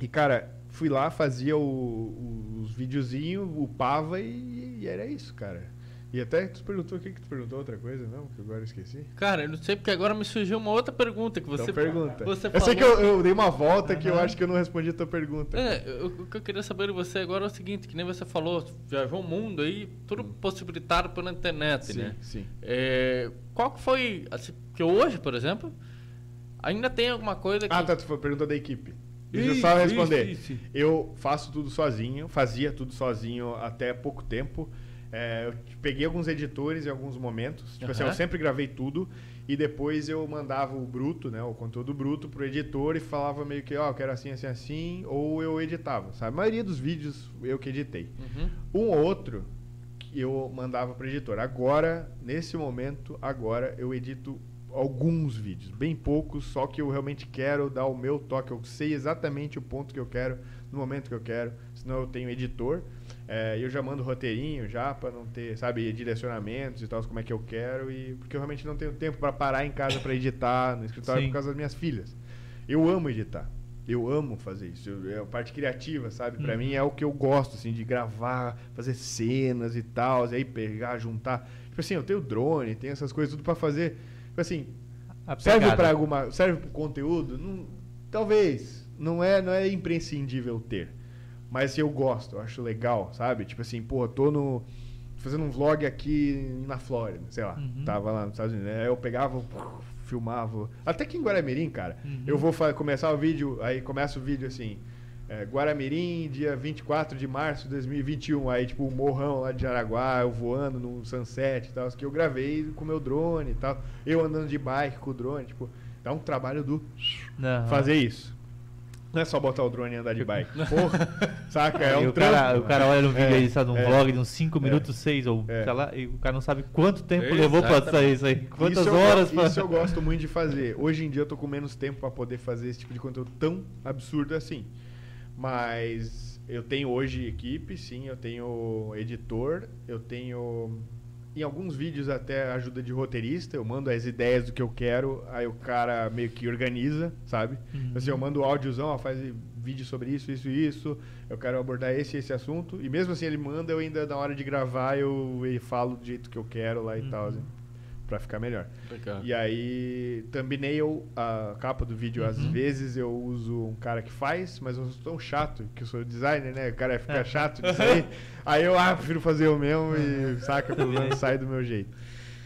Speaker 4: e cara, fui lá, fazia o- o- os videozinhos, upava e, e era isso, cara. E até tu perguntou o que que tu perguntou outra coisa, não? Que agora eu esqueci.
Speaker 2: Cara, eu não sei porque agora me surgiu uma outra pergunta que você
Speaker 4: então pergunta.
Speaker 2: Você
Speaker 4: eu sei que eu, eu dei uma volta que eu acho que eu não respondi a tua pergunta.
Speaker 2: É, eu- o que eu queria saber de você agora é o seguinte, que nem você falou, viajou o mundo aí, tudo possibilitado pela internet,
Speaker 4: Sim,
Speaker 2: né?
Speaker 4: sim.
Speaker 2: É, qual que foi, assim, que hoje, por exemplo, ainda tem alguma coisa que...
Speaker 4: Ah, tá, tu foi pergunta da equipe. Deixa eu só responder.
Speaker 2: isso, isso.
Speaker 4: Eu faço tudo sozinho, fazia tudo sozinho até pouco tempo. É, eu peguei alguns editores em alguns momentos. Tipo assim,
Speaker 2: Aham.
Speaker 4: eu sempre gravei tudo e depois eu mandava o bruto, né, o conteúdo bruto pro editor e falava meio que, ó, eu quero assim, assim, assim, ou eu editava, sabe? A maioria dos vídeos eu que editei.
Speaker 2: Uhum.
Speaker 4: Um ou outro que eu mandava para editor. Agora, nesse momento, agora eu edito alguns vídeos, bem poucos, só que eu realmente quero dar o meu toque. Eu sei exatamente o ponto que eu quero, no momento que eu quero. Senão eu tenho editor. É, e eu já mando roteirinho já para não ter, sabe, direcionamentos e tal, como é que eu quero e porque eu realmente não tenho tempo para parar em casa para editar no escritório
Speaker 3: Sim.
Speaker 4: por causa das minhas filhas. Eu amo editar. Eu amo fazer isso. Eu- é a parte criativa, sabe? Pra
Speaker 3: Uhum.
Speaker 4: mim é o que eu gosto, assim, de gravar, fazer cenas e tal, e aí pegar, juntar. Tipo assim, eu tenho drone, tenho essas coisas tudo pra fazer. Tipo assim,
Speaker 3: A
Speaker 4: serve pra alguma, serve pro conteúdo? Não, talvez. Não é, não é imprescindível ter. Mas eu gosto, eu acho legal, sabe? Tipo assim, pô, tô no fazendo um vlog aqui na Flórida, sei lá.
Speaker 3: Uhum.
Speaker 4: Tava lá nos Estados Unidos. Aí eu pegava, filmava. Até que em Guaramirim, cara.
Speaker 3: Uhum.
Speaker 4: Eu vou começar o vídeo, aí começa o vídeo assim. É, Guaramirim, dia 24 de março de 2021. Aí, tipo, o morrão lá de Jaraguá, eu voando no sunset e tal. Que eu gravei com o meu drone e tal. Eu andando de bike com o drone. Tipo, dá um trabalho do
Speaker 3: Aham.
Speaker 4: fazer isso. Não é só botar o drone e andar de bike. [LAUGHS] Porra, saca? É um
Speaker 3: o, cara,
Speaker 4: trampo,
Speaker 3: o cara olha no vídeo
Speaker 4: É,
Speaker 3: aí, sabe, num
Speaker 4: é.
Speaker 3: vlog de uns 5
Speaker 4: É.
Speaker 3: minutos, 6 ou
Speaker 4: É.
Speaker 3: sei lá, e o cara não sabe quanto tempo
Speaker 2: Exatamente.
Speaker 3: levou pra sair isso aí. Quantas
Speaker 4: isso eu,
Speaker 3: horas
Speaker 4: go-
Speaker 3: pra...
Speaker 4: Isso eu gosto muito de fazer. Hoje em dia eu tô com menos tempo pra poder fazer esse tipo de conteúdo tão absurdo assim. Mas eu tenho hoje equipe, sim, eu tenho editor, eu tenho em alguns vídeos até ajuda de roteirista, eu mando as ideias do que eu quero, aí o cara meio que organiza, sabe?
Speaker 3: Uhum.
Speaker 4: Assim, eu mando o áudiozão, ó, faz vídeo sobre isso, isso e isso, eu quero abordar esse e esse assunto, e mesmo assim ele manda, eu ainda na hora de gravar eu, eu falo do jeito que eu quero lá e tal, assim, pra ficar melhor.
Speaker 2: Legal.
Speaker 4: E aí, thumbnail, a capa do vídeo, às
Speaker 3: Uhum.
Speaker 4: vezes eu uso um cara que faz, mas eu sou tão chato, que eu sou designer, né? O cara fica
Speaker 3: É.
Speaker 4: chato disso [LAUGHS] aí. aí eu, ah, prefiro fazer eu mesmo e saca, pelo menos [LAUGHS] sai do meu jeito.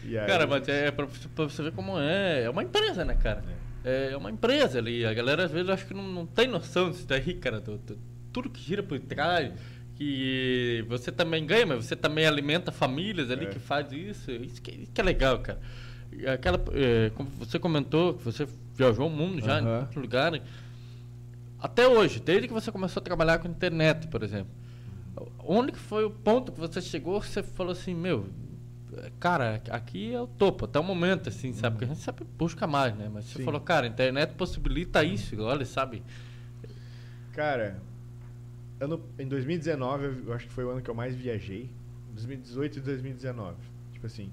Speaker 4: Aí-
Speaker 2: Cara, mas é pra, você- pra você ver como é. É uma empresa, né, cara? É, uma empresa ali. A galera às vezes acho que não, não tem noção disso daí, cara. do- do- tudo que gira por trás. Que você também ganha, mas você também alimenta famílias ali
Speaker 4: É.
Speaker 2: que faz isso. Isso que, isso que é legal, cara. aquela, eh, como você comentou, que você viajou o mundo já em
Speaker 4: Aham.
Speaker 2: muitos lugares. Até hoje, desde que você começou a trabalhar com internet, por exemplo. Onde que foi o ponto que você chegou que você falou assim, meu, cara, aqui é o topo, até o momento, assim, sabe? Porque a gente sempre busca mais, né? Mas você
Speaker 4: Sim.
Speaker 2: falou, cara, a internet possibilita isso, olha, sabe?
Speaker 4: Cara, ano, em 2019, eu acho que foi o ano que eu mais viajei. 2018 e 2019. Tipo assim.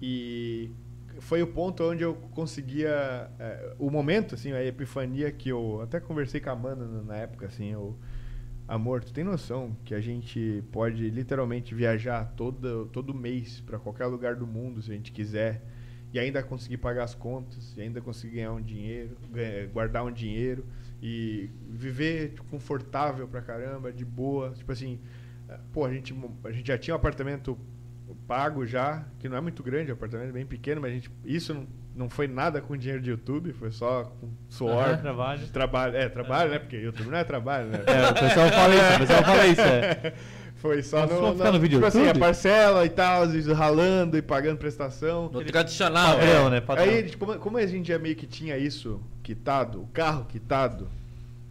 Speaker 4: E foi o ponto onde eu conseguia. é, o momento, assim, a epifania que eu. Até conversei com a Amanda na- época, assim, eu. Amor, tu tem noção que a gente pode literalmente viajar todo, todo mês pra qualquer lugar do mundo se a gente quiser e ainda conseguir pagar as contas, e ainda conseguir ganhar um dinheiro, guardar um dinheiro e viver tipo, confortável pra caramba, de boa. Tipo assim, eh, pô, a gente, a gente já tinha um apartamento pago já, que não é muito grande, o apartamento é bem pequeno, mas a gente, isso não, não foi nada com dinheiro de YouTube, foi só com suor,
Speaker 3: Aham, trabalho.
Speaker 4: trabalho. É, trabalho, né? Porque YouTube não é trabalho, né?
Speaker 3: É, o pessoal fala isso, o pessoal fala isso. É. [LAUGHS]
Speaker 4: Foi só
Speaker 3: Mas
Speaker 4: no,
Speaker 3: ficar no vídeo
Speaker 4: tipo assim, a parcela e tal, às vezes ralando e pagando prestação.
Speaker 2: No tradicional,
Speaker 3: Padrão,
Speaker 2: é.
Speaker 3: né? Padrão.
Speaker 4: Aí, tipo, como a gente já meio que tinha isso quitado, o carro quitado,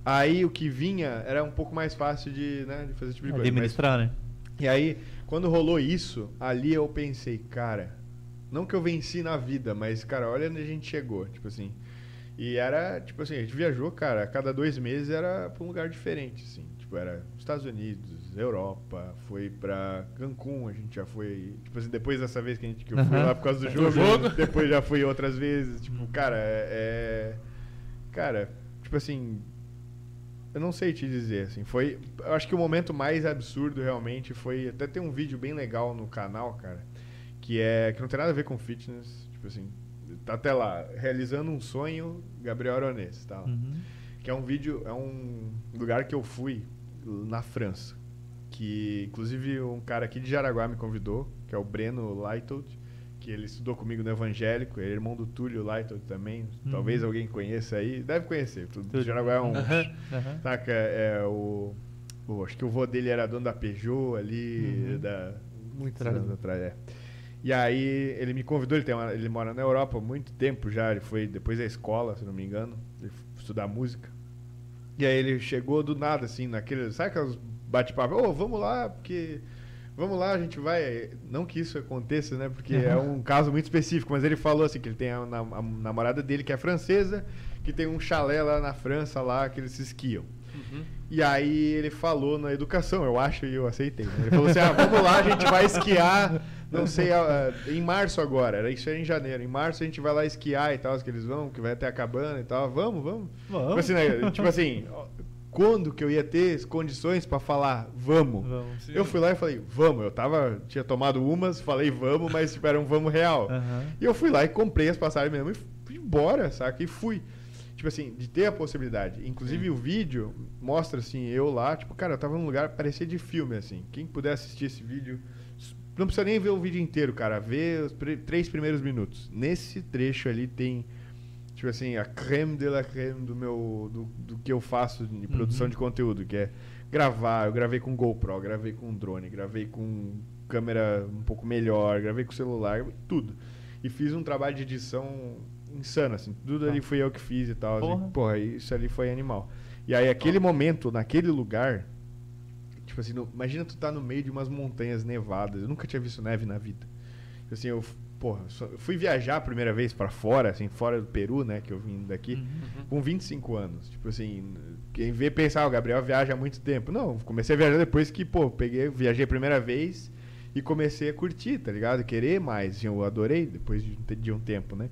Speaker 4: aí o que vinha era um pouco mais fácil de, né, de fazer esse tipo de coisa. Mas-
Speaker 3: Administrar, né?
Speaker 4: e aí, quando rolou isso, ali eu pensei, cara, não que eu venci na vida, mas, cara, olha onde a gente chegou, tipo assim. E era, tipo assim, a gente viajou, cara, a cada dois meses era pra um lugar diferente, assim. Tipo, era Estados Unidos, Europa, foi pra Cancún, a gente já foi. Tipo assim, depois dessa vez que, a gente, que eu fui
Speaker 3: Aham.
Speaker 4: lá por causa do [LAUGHS] jogo,
Speaker 2: jogo.
Speaker 4: depois já fui outras vezes. Tipo, cara, é. Cara, tipo assim, eu não sei te dizer, assim, foi... Eu acho que o momento mais absurdo, realmente, foi... Até tem um vídeo bem legal no canal, cara, que é... Que não tem nada a ver com fitness, tipo assim... Tá até lá, realizando um sonho, Gabriel Aronês, tá lá.
Speaker 3: Uhum.
Speaker 4: Que é um vídeo, é um lugar que eu fui na França. Que, inclusive, um cara aqui de Jaraguá me convidou, que é o Breno Leitold, que ele estudou comigo no Evangélico, ele é irmão do Túlio Leitold também.
Speaker 3: Uhum.
Speaker 4: Talvez alguém conheça aí. Deve conhecer, o. Jaraguá é um...
Speaker 3: Aham.
Speaker 4: Saca, é o, o- Acho que o vô dele era dono da Peugeot ali,
Speaker 3: Uhum.
Speaker 4: da. Muitos
Speaker 3: Atrás.
Speaker 4: anos atrás, é. E aí ele me convidou, ele, tem uma- ele mora na Europa há muito tempo já, ele foi depois da escola, se não me engano, ele estudar música. E aí ele chegou do nada, assim, naquele. Sabe aqueles bate-papo? Ô, vamos lá, porque. Vamos lá, a gente vai. Não que isso aconteça, né? Porque é um caso muito específico, mas ele falou assim que ele tem a, nam- a namorada dele que é francesa, que tem um chalé lá na França lá que eles se esquiam.
Speaker 2: Uhum.
Speaker 4: E aí ele falou na educação, eu acho, e eu aceitei. né? Ele falou assim: ah, vamos lá, a gente vai esquiar, não sei, ah, em março agora, era isso aí em janeiro. Em março a gente vai lá esquiar e tal, que eles vão, que vai até a cabana e tal. Vamos, vamos.
Speaker 3: Vamos.
Speaker 4: Tipo assim, né, tipo assim, quando que eu ia ter condições pra falar vamos?
Speaker 3: Vamos.
Speaker 4: Eu fui lá e falei, vamos. Eu tava, tinha tomado umas, falei vamos, mas tipo, era um vamos real.
Speaker 3: Aham.
Speaker 4: E eu fui lá e comprei as passagens mesmo e fui embora, saca? E fui. Tipo assim, de ter a possibilidade. Inclusive o vídeo mostra assim, eu lá, tipo, cara, eu tava num lugar parecia de filme, assim. Quem puder assistir esse vídeo, não precisa nem ver o vídeo inteiro, cara. Vê os três primeiros minutos. Nesse trecho ali tem, tipo assim, a creme de la creme do meu. do, do que eu faço de produção
Speaker 3: Uhum.
Speaker 4: de conteúdo, que é gravar. Eu gravei com GoPro, gravei com drone, gravei com câmera um pouco melhor, gravei com celular, tudo. E fiz um trabalho de edição insano, assim. Tudo
Speaker 3: Tá.
Speaker 4: ali foi eu que fiz e tal.
Speaker 3: Porra.
Speaker 4: Assim, porra, isso ali foi animal. E aí, aquele momento, naquele lugar, tipo assim, no- imagina tu tá no meio de umas montanhas nevadas. Eu nunca tinha visto neve na vida. Tipo Assim, eu, porra, eu fui viajar a primeira vez pra fora, assim, fora do Peru, né, que eu vim daqui,
Speaker 3: Uhum.
Speaker 4: com 25 anos. Tipo assim, quem vê pensar, ah, o Gabriel viaja há muito tempo. Não, comecei a viajar depois que, pô, peguei, viajei a primeira vez e comecei a curtir, tá ligado? Querer mais. Eu adorei depois de, um tempo, né?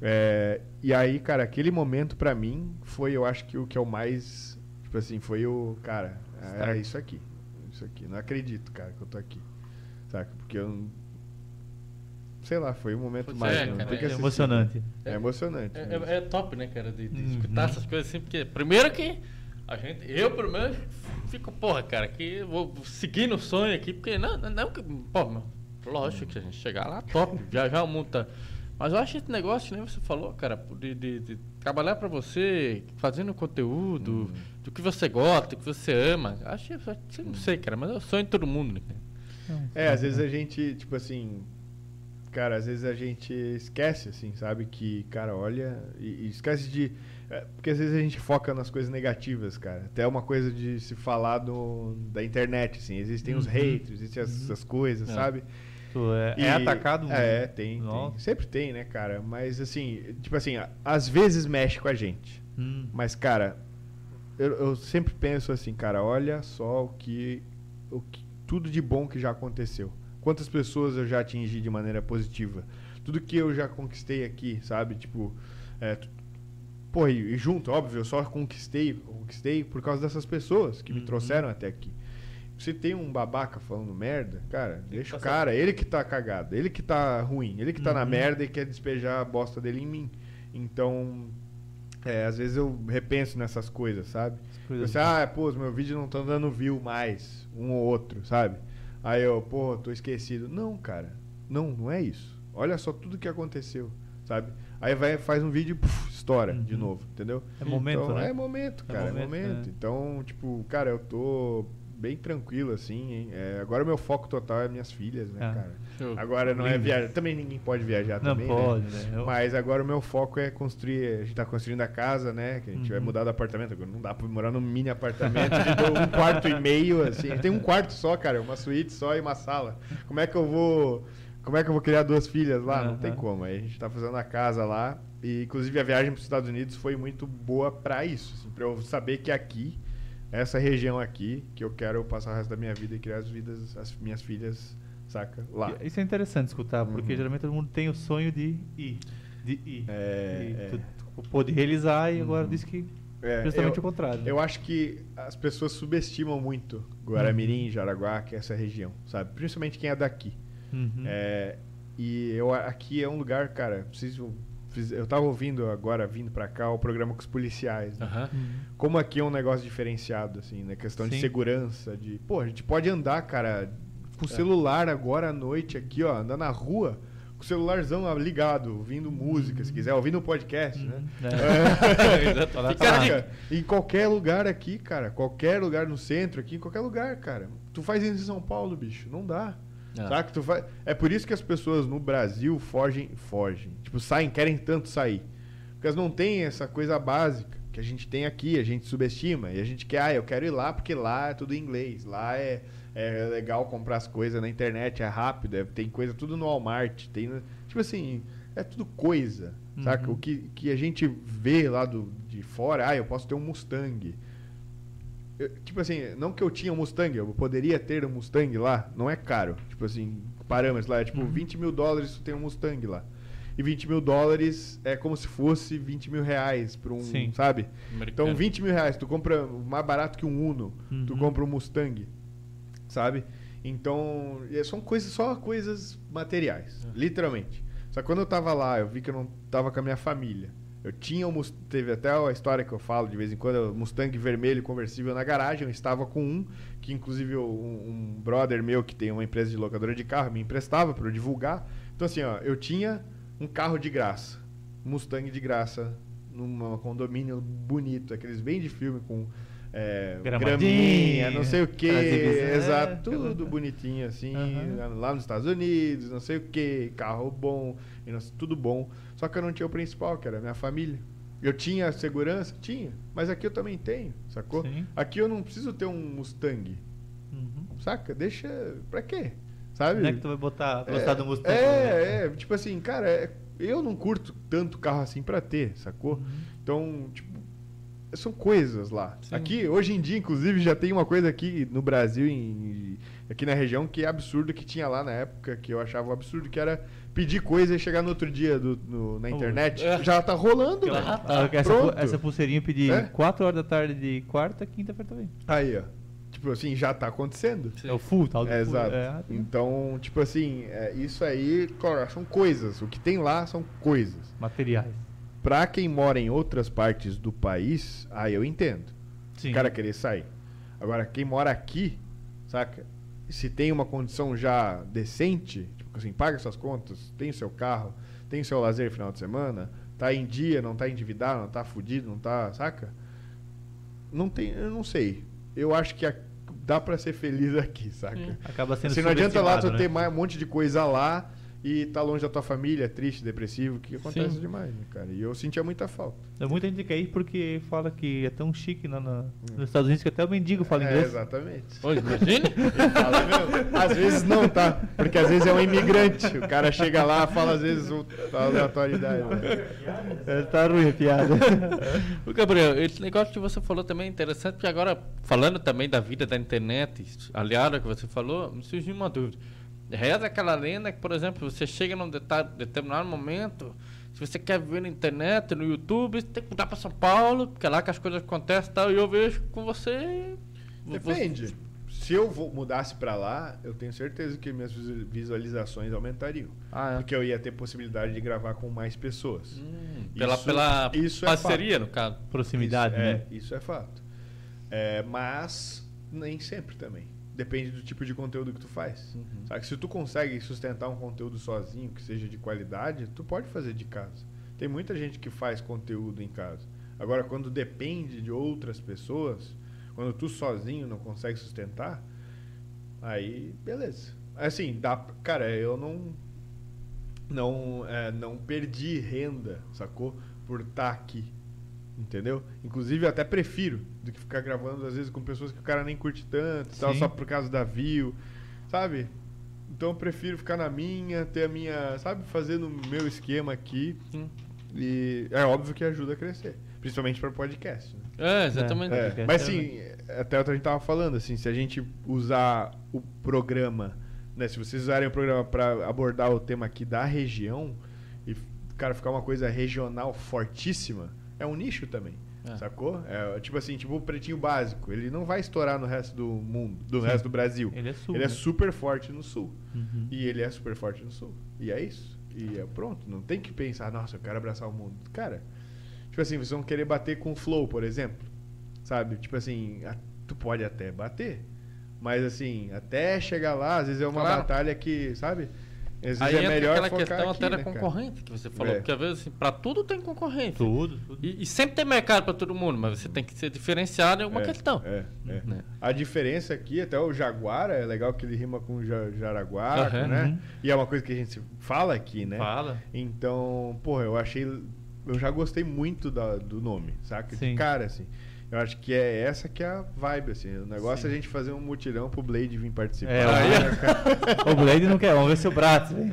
Speaker 4: É, e aí, cara, aquele momento pra mim foi, eu acho que o que é o mais. Tipo assim, foi o. Cara, era isso aqui. Isso aqui. Não acredito, cara, que eu tô aqui. Saca? Porque eu. Sei lá, foi o momento
Speaker 2: Pois
Speaker 4: mais.
Speaker 2: é, cara,
Speaker 3: É
Speaker 4: assistir.
Speaker 3: emocionante.
Speaker 4: É emocionante.
Speaker 2: É,
Speaker 4: mesmo.
Speaker 2: é- é top, né, cara, de, de
Speaker 3: Uhum.
Speaker 2: escutar essas coisas assim, porque primeiro que a gente, eu pelo menos, fico, porra, cara, que eu vou seguir no sonho aqui, porque não, não, não que, pô, meu, lógico que a gente chegar lá, top, [LAUGHS] viajar o mundo tá. Mas eu acho esse negócio, nem você falou, cara, de, de- de trabalhar pra você, fazendo conteúdo,
Speaker 4: Uhum.
Speaker 2: do que você gosta, do que você ama. Acho que, não sei, cara, mas é o sonho de todo mundo, né? cara?
Speaker 4: É, às vezes a gente, tipo assim. Cara, às vezes a gente esquece, assim, sabe? Que, cara, olha. E, e esquece de. é, porque às vezes a gente foca nas coisas negativas, cara. Até uma coisa de se falar do, da internet, assim. Existem os
Speaker 3: Uhum.
Speaker 4: haters, existem as- essas coisas,
Speaker 2: É.
Speaker 4: sabe?
Speaker 3: Tu é,
Speaker 4: E-
Speaker 3: é atacado
Speaker 4: É, tem, tem. Sempre tem, né, cara? Mas assim, tipo assim, às vezes mexe com a gente.
Speaker 3: Hum.
Speaker 4: Mas, cara, eu, eu sempre penso assim, cara, olha só o que, o que. Tudo de bom que já aconteceu. Quantas pessoas eu já atingi de maneira positiva. Tudo que eu já conquistei aqui, sabe? Tipo. É, pô, e, e junto, óbvio, eu só conquistei, conquistei por causa dessas pessoas que me
Speaker 3: Uhum.
Speaker 4: trouxeram até aqui. Se tem um babaca falando merda, cara, deixa o cara, ele que tá cagado, ele que tá ruim, ele que tá na
Speaker 3: Uhum.
Speaker 4: merda e quer despejar a bosta dele em mim. Então, é, às vezes eu repenso nessas coisas, sabe?
Speaker 3: Coisas
Speaker 4: Você, ah, pô, os meus vídeos não estão dando view mais, um ou outro, sabe? Aí eu, pô, tô esquecido. Não, cara, não, não é isso. Olha só tudo que aconteceu, sabe? Aí vai, faz um vídeo e estoura de
Speaker 3: Uhum.
Speaker 4: novo, entendeu?
Speaker 3: É momento,
Speaker 4: então,
Speaker 3: né?
Speaker 4: É momento,
Speaker 3: É
Speaker 4: cara, é
Speaker 3: momento,
Speaker 4: momento.
Speaker 3: é.
Speaker 4: Então, tipo, cara, eu tô bem tranquilo, assim, hein? É, agora o meu foco total é minhas filhas, né,
Speaker 3: Ah.
Speaker 4: cara?
Speaker 2: Show.
Speaker 4: Agora não é viajar. Também ninguém pode viajar
Speaker 3: Não
Speaker 4: também,
Speaker 3: pode,
Speaker 4: né?
Speaker 3: né? Eu-
Speaker 4: Mas agora o meu foco é construir. A gente tá construindo a casa, né? Que a gente vai
Speaker 3: Uhum.
Speaker 4: mudar do apartamento. Agora não dá pra morar num mini apartamento de um quarto e meio, assim. Tem um quarto só, cara, uma suíte só e uma sala. Como é que eu vou. Como é que eu vou criar duas filhas lá? Não tem como. Aí a gente tá fazendo a casa lá. E inclusive a viagem para os Estados Unidos foi muito boa pra isso. Assim, pra eu saber que aqui, essa região aqui, que eu quero passar o resto da minha vida e criar as vidas, as minhas filhas, saca? Lá.
Speaker 3: Isso é interessante escutar, porque
Speaker 4: Uhum.
Speaker 3: geralmente todo mundo tem o sonho de ir. De ir.
Speaker 4: É,
Speaker 3: e
Speaker 4: é.
Speaker 3: tu, tu pôde realizar e agora
Speaker 4: Uhum.
Speaker 3: diz que
Speaker 4: É,
Speaker 3: justamente
Speaker 4: eu-
Speaker 3: o contrário. né?
Speaker 4: Eu acho que as pessoas subestimam muito Guaramirim, Jaraguá, que é essa região, sabe? Principalmente quem é daqui.
Speaker 3: Uhum.
Speaker 4: É, e eu aqui é um lugar, cara, preciso eu tava ouvindo agora vindo pra cá o programa com os policiais. né?
Speaker 3: Uhum.
Speaker 4: Como aqui é um negócio diferenciado assim, na questão de
Speaker 3: Sim.
Speaker 4: segurança, de, pô, a gente pode andar, cara, com o celular agora à noite aqui, ó, andar na rua com o celularzão ligado, ouvindo música, se quiser, ouvindo um podcast, né?
Speaker 3: Uhum. É. [LAUGHS] [LAUGHS]
Speaker 4: Saca? Em qualquer lugar aqui, cara. Qualquer lugar no centro aqui, em qualquer lugar, cara. Tu faz isso em São Paulo, bicho. Não dá.
Speaker 2: Não.
Speaker 4: Saca? Tu faz... É por isso que as pessoas no Brasil fogem, fogem. Tipo, saem, querem tanto sair. Porque elas não têm essa coisa básica que a gente tem aqui, a gente subestima. E a gente quer, ah, eu quero ir lá porque lá é tudo em inglês. Lá é, é legal comprar as coisas na internet, é rápido, é- tem coisa tudo no Walmart. Tem, tipo assim, é tudo coisa. Saca?
Speaker 3: Uhum.
Speaker 4: O que, que a gente vê lá do, de fora, ah, eu posso ter um Mustang. Eu- tipo assim, não que eu tinha um Mustang, eu poderia ter um Mustang lá, não é caro. Tipo assim, parâmetros lá, é tipo 20 mil dólares tu tem um Mustang lá. E 20 mil dólares é como se fosse 20 mil reais pra um,
Speaker 3: Sim.
Speaker 4: sabe?
Speaker 2: Americano.
Speaker 4: Então 20 mil reais, tu compra mais barato que um Uno, tu
Speaker 3: Uhum.
Speaker 4: compra um Mustang, sabe? Então, é- são coisas, só coisas materiais, literalmente. Só que quando eu tava lá, eu vi que eu não tava com a minha família. Eu tinha um Mustang, teve até a história que eu falo de vez em quando, Mustang vermelho conversível na garagem, eu estava com um, que inclusive um, um brother meu que tem uma empresa de locadora de carro me emprestava para eu divulgar. Então assim, ó, eu tinha um carro de graça, Mustang de graça, num condomínio bonito, aqueles bem de filme com é,
Speaker 3: Gramadinha,
Speaker 4: graminha, não sei o que, exato,
Speaker 3: é,
Speaker 4: tudo bonitinho assim,
Speaker 3: Aham.
Speaker 4: lá nos Estados Unidos, não sei o que, carro bom, tudo bom. Só que eu não tinha o principal, que era a minha família. Eu tinha segurança? Tinha. Mas aqui eu também tenho, sacou?
Speaker 3: Sim.
Speaker 4: Aqui eu não preciso ter um Mustang,
Speaker 3: Uhum.
Speaker 4: saca? Deixa. Pra quê? Sabe?
Speaker 3: Onde é que tu vai botar a velocidade do Mustang? né?
Speaker 4: É, é, tipo assim, cara, é- eu não curto tanto carro assim pra ter, sacou?
Speaker 3: Uhum.
Speaker 4: Então, tipo, são coisas lá.
Speaker 2: Sim.
Speaker 4: Aqui, hoje em dia, inclusive, já tem uma coisa aqui no Brasil, em- aqui na região, que é absurdo, que tinha lá na época, que eu achava um absurdo, que era pedir coisa e chegar no outro dia do- no- na internet.
Speaker 2: É.
Speaker 4: Já tá rolando, velho.
Speaker 3: ah, essa, pu-
Speaker 4: Pronto.
Speaker 3: essa pulseirinha eu pedi
Speaker 4: É?
Speaker 3: 4 horas da tarde de quarta, quinta-feira também.
Speaker 4: Aí, ó. Tipo assim, já tá acontecendo.
Speaker 2: Sim.
Speaker 3: É o full, tal do
Speaker 4: É, exato.
Speaker 3: É,
Speaker 4: Então, tipo assim, é, isso aí, claro, são coisas. O que tem lá são coisas.
Speaker 3: materiais.
Speaker 4: Pra quem mora em outras partes do país, aí eu entendo.
Speaker 3: Sim.
Speaker 4: O cara querer sair. Agora, quem mora aqui, saca? Se tem uma condição já decente, tipo assim, paga suas contas, tem seu carro, tem seu lazer final de semana, tá em dia, não tá endividado, não tá fudido, não tá, saca? Não tem, eu não sei. Eu acho que a- dá pra ser feliz aqui, saca?
Speaker 3: Acaba sendo
Speaker 4: Assim, não adianta lá tu
Speaker 3: subestimado,
Speaker 4: ter
Speaker 3: né?
Speaker 4: mais um monte de coisa lá e tá longe da tua família, triste, depressivo, que acontece
Speaker 2: Sim.
Speaker 4: demais, né, cara? E eu sentia muita falta.
Speaker 3: Tem muita gente que quer ir porque fala que é tão chique lá na- nos Estados Unidos que até o mendigo fala
Speaker 4: É,
Speaker 3: inglês.
Speaker 4: exatamente.
Speaker 2: Pois, imagine. [LAUGHS]
Speaker 4: Às vezes não, tá? Porque às vezes é um imigrante. O cara chega lá, fala às vezes o- a aleatoriedade. né?
Speaker 3: É, tá ruim a piada. [LAUGHS]
Speaker 2: Ô, Gabriel, esse negócio que você falou também é interessante, porque agora, falando também da vida da internet, aliado ao que você falou, me surgiu uma dúvida. Reza aquela lenda que, por exemplo, você chega num determinado momento, se você quer ver na internet, no YouTube, você tem que mudar para São Paulo, porque é lá que as coisas acontecem e tal, e eu vejo com você...
Speaker 4: Depende. Se eu mudasse pra lá, eu tenho certeza que minhas visu- visualizações aumentariam.
Speaker 2: Ah, é.
Speaker 4: Porque eu ia ter possibilidade de gravar com mais pessoas.
Speaker 2: Hum, pela
Speaker 4: Isso-
Speaker 2: pela
Speaker 4: isso é
Speaker 2: parceria, no caso.
Speaker 3: Proximidade,
Speaker 4: isso,
Speaker 3: né?
Speaker 4: É, isso é fato. É, mas nem sempre também. Depende do tipo de conteúdo que tu faz.
Speaker 2: Uhum.
Speaker 4: Sabe? Se tu consegue sustentar um conteúdo sozinho, que seja de qualidade, tu pode fazer de casa. Tem muita gente que faz conteúdo em casa. Agora, quando depende de outras pessoas, quando tu sozinho não consegue sustentar, aí beleza. Assim, dá, cara, eu não não é, não perdi renda, sacou? Por estar aqui. Entendeu? Inclusive, eu até prefiro do que ficar gravando, às vezes, com pessoas que o cara nem curte tanto, e tal, só por causa da view, sabe? Então, eu prefiro ficar na minha, ter a minha, sabe? Fazer no meu esquema aqui.
Speaker 2: Sim.
Speaker 4: E é óbvio que ajuda a crescer. Principalmente para podcast, né?
Speaker 2: É, exatamente.
Speaker 3: É.
Speaker 4: É, mas
Speaker 3: é,
Speaker 4: sim, até o que a gente tava falando, assim, se a gente usar o programa, né? Se vocês usarem o programa para abordar o tema aqui da região e, cara, ficar uma coisa regional fortíssima, é um nicho também.
Speaker 2: É.
Speaker 4: Sacou? É, tipo assim, tipo o pretinho básico. Ele não vai estourar no resto do mundo, do resto do Brasil.
Speaker 3: Ele é sul.
Speaker 4: Ele é
Speaker 3: né?
Speaker 4: super forte no sul.
Speaker 3: Uhum.
Speaker 4: E ele é super forte no sul. E é isso. E é pronto. Não tem que pensar, nossa, eu quero abraçar o mundo. Cara, tipo assim, vocês vão querer bater com o flow, por exemplo. Sabe? Tipo assim, a- tu pode até bater. Mas assim, até chegar lá, às vezes é uma
Speaker 2: Claro.
Speaker 4: batalha que, sabe? Às
Speaker 2: Aí
Speaker 4: é
Speaker 2: entra
Speaker 4: melhor
Speaker 2: aquela questão
Speaker 4: aqui,
Speaker 2: até da
Speaker 4: né, cara?
Speaker 2: concorrência que você falou,
Speaker 4: É.
Speaker 2: porque às vezes assim, para tudo tem concorrência.
Speaker 3: Tudo, tudo.
Speaker 2: E, e sempre tem mercado para todo mundo, mas você tem que ser diferenciado em alguma
Speaker 4: É,
Speaker 2: questão.
Speaker 4: É, é.
Speaker 2: Né?
Speaker 4: A diferença aqui, até o Jaguara, é legal que ele rima com ja- Jaraguá,
Speaker 2: Aham.
Speaker 4: né?
Speaker 3: Uhum.
Speaker 4: E é uma coisa que a gente fala aqui, né?
Speaker 3: Fala.
Speaker 4: Então, porra, eu achei. Eu já gostei muito da- do nome, saca? De
Speaker 3: Sim.
Speaker 4: cara, assim. Eu acho que é essa que é a vibe, assim. O negócio
Speaker 3: Sim.
Speaker 4: é a gente fazer um mutirão pro Blade vir participar.
Speaker 3: É, [LAUGHS]
Speaker 4: né, cara? [LAUGHS]
Speaker 3: O Blade não quer, vamos ver se o Bratz. vem.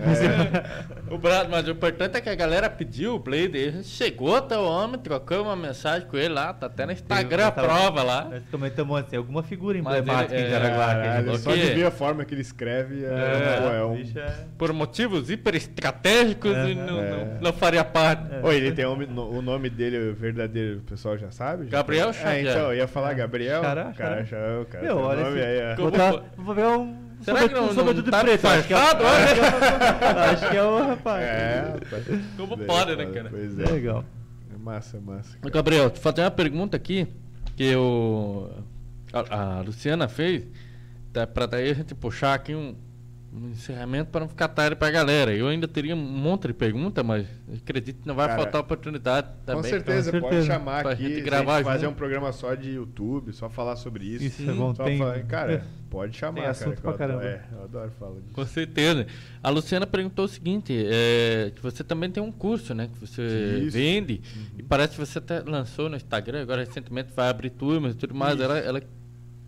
Speaker 2: O Brad, mas o importante é que a galera pediu o Blade, gente chegou até o homem, trocou uma mensagem com ele lá, tá até no Instagram a
Speaker 3: Tava-
Speaker 2: prova lá.
Speaker 3: Nós comentamos tem alguma figura emblemática
Speaker 2: ele-
Speaker 3: em
Speaker 2: é,
Speaker 3: Jaraguá.
Speaker 2: falou
Speaker 4: só
Speaker 2: que-
Speaker 4: de ver a forma que ele escreve é,
Speaker 2: É,
Speaker 4: pô, é um.
Speaker 3: é-
Speaker 2: Por motivos hiper estratégicos e
Speaker 3: Aham.
Speaker 2: não,
Speaker 4: É.
Speaker 2: não, não faria parte.
Speaker 4: Ô, ele tem um- no- o nome dele, o verdadeiro, o pessoal já sabe? Já
Speaker 2: Gabriel
Speaker 4: tem-
Speaker 2: Xavier.
Speaker 4: É, então, eu ia falar Gabriel.
Speaker 3: Xará,
Speaker 4: cara,
Speaker 3: xará.
Speaker 4: já, o cara
Speaker 3: Meu, olha
Speaker 4: nome
Speaker 3: esse-
Speaker 4: aí, é.
Speaker 2: Como
Speaker 3: Vou,
Speaker 2: foi?
Speaker 3: vou ver um.
Speaker 2: Será
Speaker 3: sobre-
Speaker 2: que não-
Speaker 3: sobre
Speaker 2: não
Speaker 3: tudo
Speaker 2: tá
Speaker 3: preto? Acho que, é, acho, que é, acho que é o rapaz.
Speaker 4: É, rapaz.
Speaker 2: Como pode, né, cara?
Speaker 4: Pois é.
Speaker 3: Legal.
Speaker 4: É Massa, massa.
Speaker 2: Ô, Gabriel, te fazer uma pergunta aqui que eu, a, a Luciana fez, tá, pra daí a gente puxar aqui um, um encerramento para não ficar tarde pra galera. Eu ainda teria um monte de pergunta, mas acredito que não vai
Speaker 4: Cara,
Speaker 2: faltar oportunidade também.
Speaker 4: Com certeza,
Speaker 3: com
Speaker 4: pode
Speaker 3: certeza.
Speaker 4: chamar
Speaker 2: Pra
Speaker 4: aqui,
Speaker 2: gente
Speaker 4: a
Speaker 2: gravar
Speaker 4: gente fazer um programa só de YouTube, só falar sobre isso.
Speaker 3: Isso é bom, tem-
Speaker 4: falar- cara, pode chamar,
Speaker 3: tem assunto
Speaker 4: cara.
Speaker 3: pra
Speaker 4: eu adoro-
Speaker 3: caramba.
Speaker 4: É, eu adoro falar disso.
Speaker 2: Com certeza. A Luciana perguntou o seguinte, é, que você também tem um curso, né? Que você
Speaker 4: Isso.
Speaker 2: vende.
Speaker 4: Uhum.
Speaker 2: E parece que você até lançou no Instagram, agora recentemente vai abrir turmas e tudo mais.
Speaker 4: Isso.
Speaker 2: Ela, ela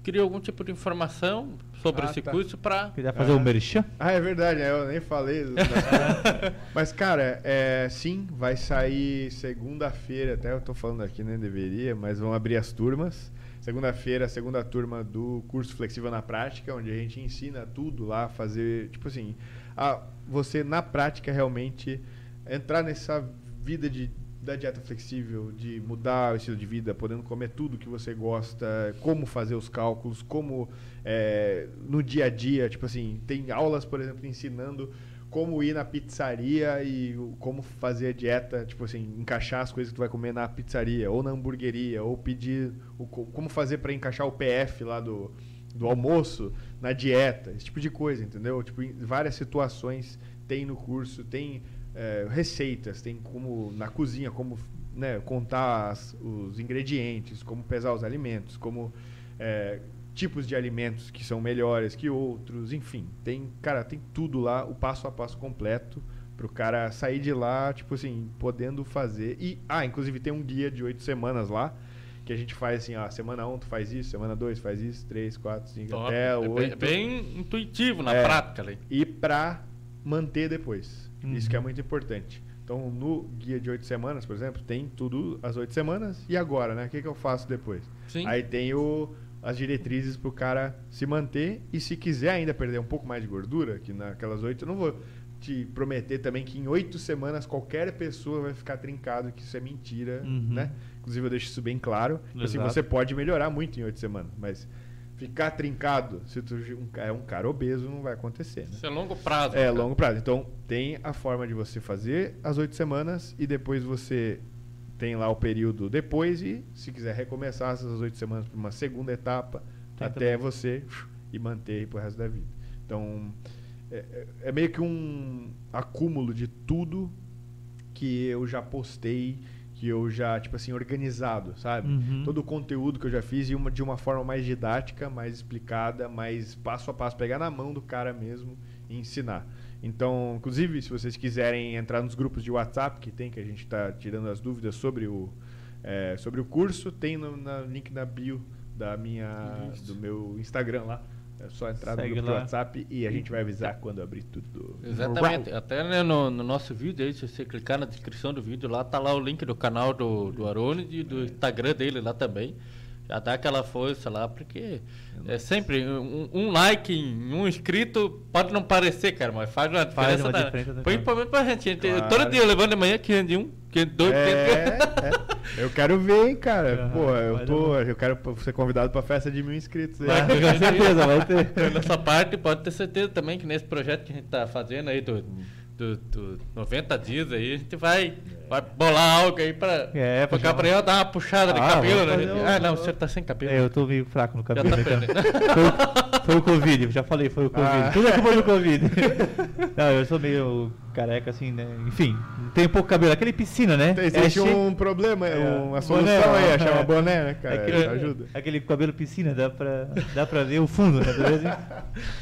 Speaker 2: criou algum tipo de informação sobre
Speaker 4: Ah,
Speaker 2: esse
Speaker 4: tá.
Speaker 2: curso para
Speaker 3: Queria fazer o
Speaker 4: Ah.
Speaker 3: merchan?
Speaker 4: Ah, é verdade, né? eu nem falei. [LAUGHS] Mas, cara, é, sim, vai sair segunda-feira, até eu tô falando aqui, nem deveria, mas vão abrir as turmas. Segunda-feira, a segunda turma do curso Flexível na Prática, onde a gente ensina tudo lá, fazer, tipo assim, a, você na prática realmente entrar nessa vida de, da dieta flexível, de mudar o estilo de vida, podendo comer tudo que você gosta, como fazer os cálculos, como é, no dia a dia, tipo assim, tem aulas, por exemplo, ensinando como ir na pizzaria e como fazer a dieta, tipo assim, encaixar as coisas que tu vai comer na pizzaria ou na hamburgueria, ou pedir o, co- como fazer para encaixar o PF lá do, do almoço na dieta, esse tipo de coisa, entendeu? Tipo, várias situações tem no curso, tem é, receitas, tem como na cozinha, como né, contar as- os ingredientes, como pesar os alimentos, como é, tipos de alimentos que são melhores que outros, enfim, tem, cara, tem tudo lá, o passo a passo completo pro cara sair de lá, tipo assim, podendo fazer. E ah, inclusive tem um guia de oito semanas lá que a gente faz assim, ó, semana 1 um, tu faz isso, semana 2 faz isso, 3, 4, 5,
Speaker 2: Top.
Speaker 4: até
Speaker 2: É bem,
Speaker 4: 8.
Speaker 2: bem intuitivo na
Speaker 4: É.
Speaker 2: prática ali.
Speaker 4: E pra manter depois. Isso
Speaker 3: Uhum.
Speaker 4: que é muito importante. Então, no guia de oito semanas, por exemplo, tem tudo as oito semanas. E agora, né? O que, que eu faço depois?
Speaker 2: Sim.
Speaker 4: Aí tem o, as diretrizes pro cara se manter. E se quiser ainda perder um pouco mais de gordura, que naquelas oito, eu não vou te prometer também que em oito semanas qualquer pessoa vai ficar trincado, que isso é mentira,
Speaker 3: Uhum.
Speaker 4: né? Inclusive eu deixo isso bem claro. Assim, você pode melhorar muito em oito semanas, mas ficar trincado, se tu é um cara obeso, não vai acontecer, né?
Speaker 2: Isso é longo prazo.
Speaker 4: É,
Speaker 2: cara.
Speaker 4: longo prazo. Então, tem a forma de você fazer as oito semanas e depois você tem lá o período depois e, se quiser recomeçar essas oito semanas para uma segunda etapa,
Speaker 3: Tem
Speaker 4: até
Speaker 3: também.
Speaker 4: você e manter aí pro resto da vida. Então, é, é- é meio que um acúmulo de tudo que eu já postei, que eu já, tipo assim, organizado, sabe?
Speaker 3: Uhum.
Speaker 4: Todo o conteúdo que eu já fiz e uma, de uma forma mais didática, mais explicada, mais passo a passo, pegar na mão do cara mesmo e ensinar. Então, inclusive, se vocês quiserem entrar nos grupos de WhatsApp que tem, que a gente está tirando as dúvidas sobre o, é, sobre o curso, tem no na- link na bio da minha, do meu Instagram lá. É só entrar
Speaker 3: Segue
Speaker 4: no grupo
Speaker 3: lá.
Speaker 4: WhatsApp e a gente vai avisar quando abrir tudo.
Speaker 2: Exatamente. Até né, no, no nosso vídeo aí, se você clicar na descrição do vídeo lá, tá lá o link do canal do, do Arone e do Instagram dele lá também. Já dá aquela força lá, porque é sempre um, um like um inscrito pode não parecer, cara, mas faz uma diferença.
Speaker 3: Faz uma
Speaker 2: da-
Speaker 3: diferença
Speaker 2: Principalmente pra gente. gente
Speaker 4: Claro.
Speaker 2: Todo dia eu levando de manhã 501, 502,
Speaker 4: É, é. Eu quero ver, hein, cara.
Speaker 3: Aham,
Speaker 4: Pô, eu tô. Eu quero ser convidado pra festa de mil inscritos aí.
Speaker 3: Vai, [LAUGHS] com certeza, vai ter.
Speaker 2: Nessa parte, pode ter certeza também que nesse projeto que a gente tá fazendo aí do, do, do 90 dias aí, a gente vai, vai bolar algo aí pra,
Speaker 3: É, pra
Speaker 2: Gabriel dar uma puxada de
Speaker 3: Ah,
Speaker 2: cabelo,
Speaker 3: vamos
Speaker 2: né? Ah, não, você tá sem cabelo.
Speaker 3: É, eu tô meio fraco no
Speaker 2: Já
Speaker 3: cabelo.
Speaker 2: tá
Speaker 3: então. Foi, o- foi o Covid, já falei, foi o Covid.
Speaker 4: Ah.
Speaker 3: Tudo é culpa do Covid. [LAUGHS] Não, eu sou meio careca assim, né? Enfim, tem pouco cabelo. Aquele piscina, né?
Speaker 4: Existe
Speaker 3: cheio-
Speaker 4: um problema,
Speaker 3: É,
Speaker 4: uma
Speaker 3: boné,
Speaker 4: solução aí,
Speaker 3: ó.
Speaker 4: achar uma boné, né, cara?
Speaker 3: Aquele,
Speaker 4: Ajuda.
Speaker 3: aquele cabelo piscina, dá pra, dá pra ver o fundo, né? Beleza?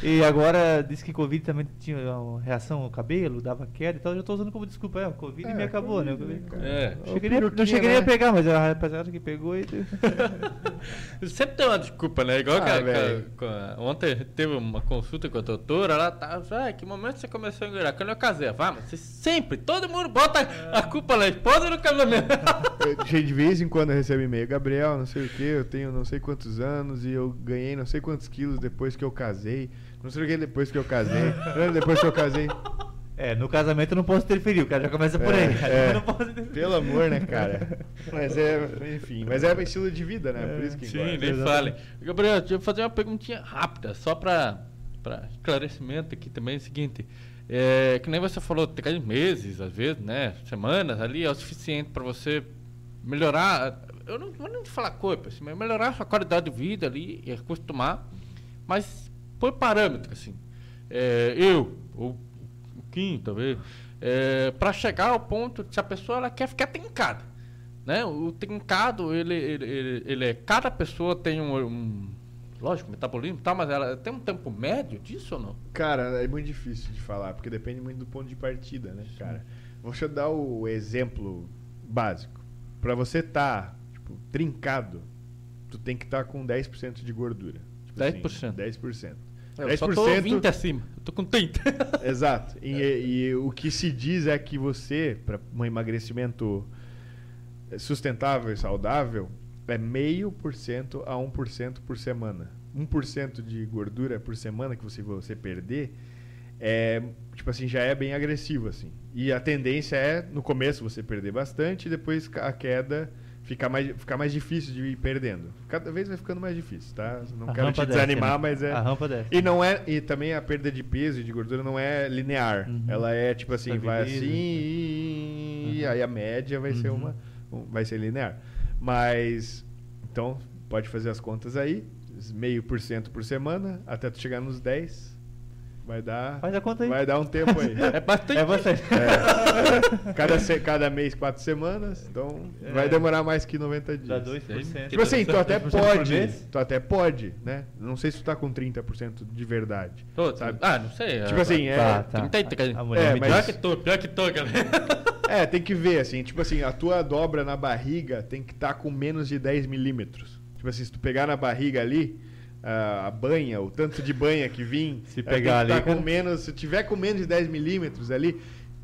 Speaker 3: E agora diz que Covid também tinha uma reação ao cabelo, dava queda e tal. Eu já tô usando como desculpa, é, o Covid
Speaker 4: É,
Speaker 3: me acabou, né?
Speaker 4: Covid,
Speaker 3: Covid-
Speaker 4: cara.
Speaker 2: É.
Speaker 3: Não cheguei, nem- não cheguei nem a
Speaker 4: né?
Speaker 3: pegar, mas a rapaziada que pegou e. [LAUGHS]
Speaker 2: Sempre tem uma desculpa, né? Igual
Speaker 4: Ah,
Speaker 2: que a-
Speaker 4: velho.
Speaker 2: que a- que a- ontem teve uma consulta com a doutora, ela tava, ah, que momento você começou a engordar? Quando eu casei, ah, mas você sempre, todo mundo bota a culpa na esposa no casamento.
Speaker 4: Eu- gente, De vez em quando eu recebo e-mail, Gabriel, não sei o que, eu tenho não sei quantos anos e eu ganhei não sei quantos quilos depois que eu casei. Não sei o que depois que eu casei. depois que eu casei.
Speaker 3: É, no casamento eu não posso interferir, o cara já começa por
Speaker 4: É, [LAUGHS]
Speaker 3: aí. cara.
Speaker 4: é.
Speaker 3: Eu não posso interferir.
Speaker 4: Pelo amor, né, cara? Mas é, enfim, mas é estilo de vida, né? Por isso que
Speaker 2: Sim,
Speaker 4: engorda.
Speaker 2: nem
Speaker 3: exatamente.
Speaker 2: fale. Gabriel, deixa eu fazer uma perguntinha rápida, só para esclarecimento aqui também. É o seguinte: é, que nem você falou, tem meses, às vezes, né? Semanas ali é o suficiente para você melhorar. Eu não vou nem falar coisa, assim, mas melhorar a sua qualidade de vida ali e acostumar, mas por parâmetro, assim. É, eu, ou o Kim, talvez, para chegar ao ponto de se a pessoa ela quer ficar trincada. Né? O trincado, ele, ele, ele, ele é. Cada pessoa tem um, um lógico, metabolismo e tal, mas ela tem um tempo médio disso ou não?
Speaker 4: Cara, é muito difícil de falar, porque depende muito do ponto de partida, né, cara? Vou te dar o exemplo básico. Pra você estar, tipo, trincado, tu tem que estar com 10% de gordura. Tipo
Speaker 2: 10%.
Speaker 4: 10%.
Speaker 2: Eu só tô 20 acima, eu tô com 30. [LAUGHS]
Speaker 4: Exato. E, e o que se diz é que você, para um emagrecimento sustentável e saudável, é meio por cento a 1% por semana. 1% de gordura por semana que você, você perder é, tipo assim, já é bem agressivo, assim. E a tendência é, no começo, você perder bastante e depois a queda ficar mais, ficar mais difícil de ir perdendo. Cada vez vai ficando mais difícil, tá? Não
Speaker 3: A
Speaker 4: quero te
Speaker 3: desce,
Speaker 4: desanimar,
Speaker 3: né?
Speaker 4: mas é...
Speaker 3: A rampa desce.
Speaker 4: E não é e também a perda de peso e de gordura não é linear.
Speaker 3: Uhum.
Speaker 4: Ela é tipo assim, vai assim e e
Speaker 3: Uhum.
Speaker 4: aí a média vai ser
Speaker 3: Uhum.
Speaker 4: uma um- vai ser linear. Mas então pode fazer as contas aí, meio por cento por semana até tu chegar nos 10. Vai dar.
Speaker 3: Faz a conta aí.
Speaker 4: Vai dar um tempo aí. [LAUGHS]
Speaker 2: É bastante.
Speaker 3: É você.
Speaker 4: cada, se- cada mês, quatro semanas. Então
Speaker 3: É.
Speaker 4: vai demorar mais que 90 dias.
Speaker 3: Dá 2%.
Speaker 4: Tipo assim, tu até
Speaker 3: 2% por
Speaker 4: pode. Tu até pode, né? Não sei se tu tá com 30% de verdade.
Speaker 2: Tô,
Speaker 4: sabe?
Speaker 2: Ah, não sei.
Speaker 4: Tipo assim, é.
Speaker 3: Tá, tá.
Speaker 2: 30,
Speaker 3: A mulher
Speaker 4: É, mas-
Speaker 2: Pior que tô, pior que tô, galera. [LAUGHS]
Speaker 4: É, tem que ver, assim, tipo assim, a tua dobra na barriga tem que estar com menos de 10 milímetros. Tipo assim, se tu pegar na barriga ali, a, banha, o tanto de banha que vim,
Speaker 3: Se
Speaker 4: ela
Speaker 3: pegar ali,
Speaker 4: tá com menos, se tiver com menos de 10 milímetros ali,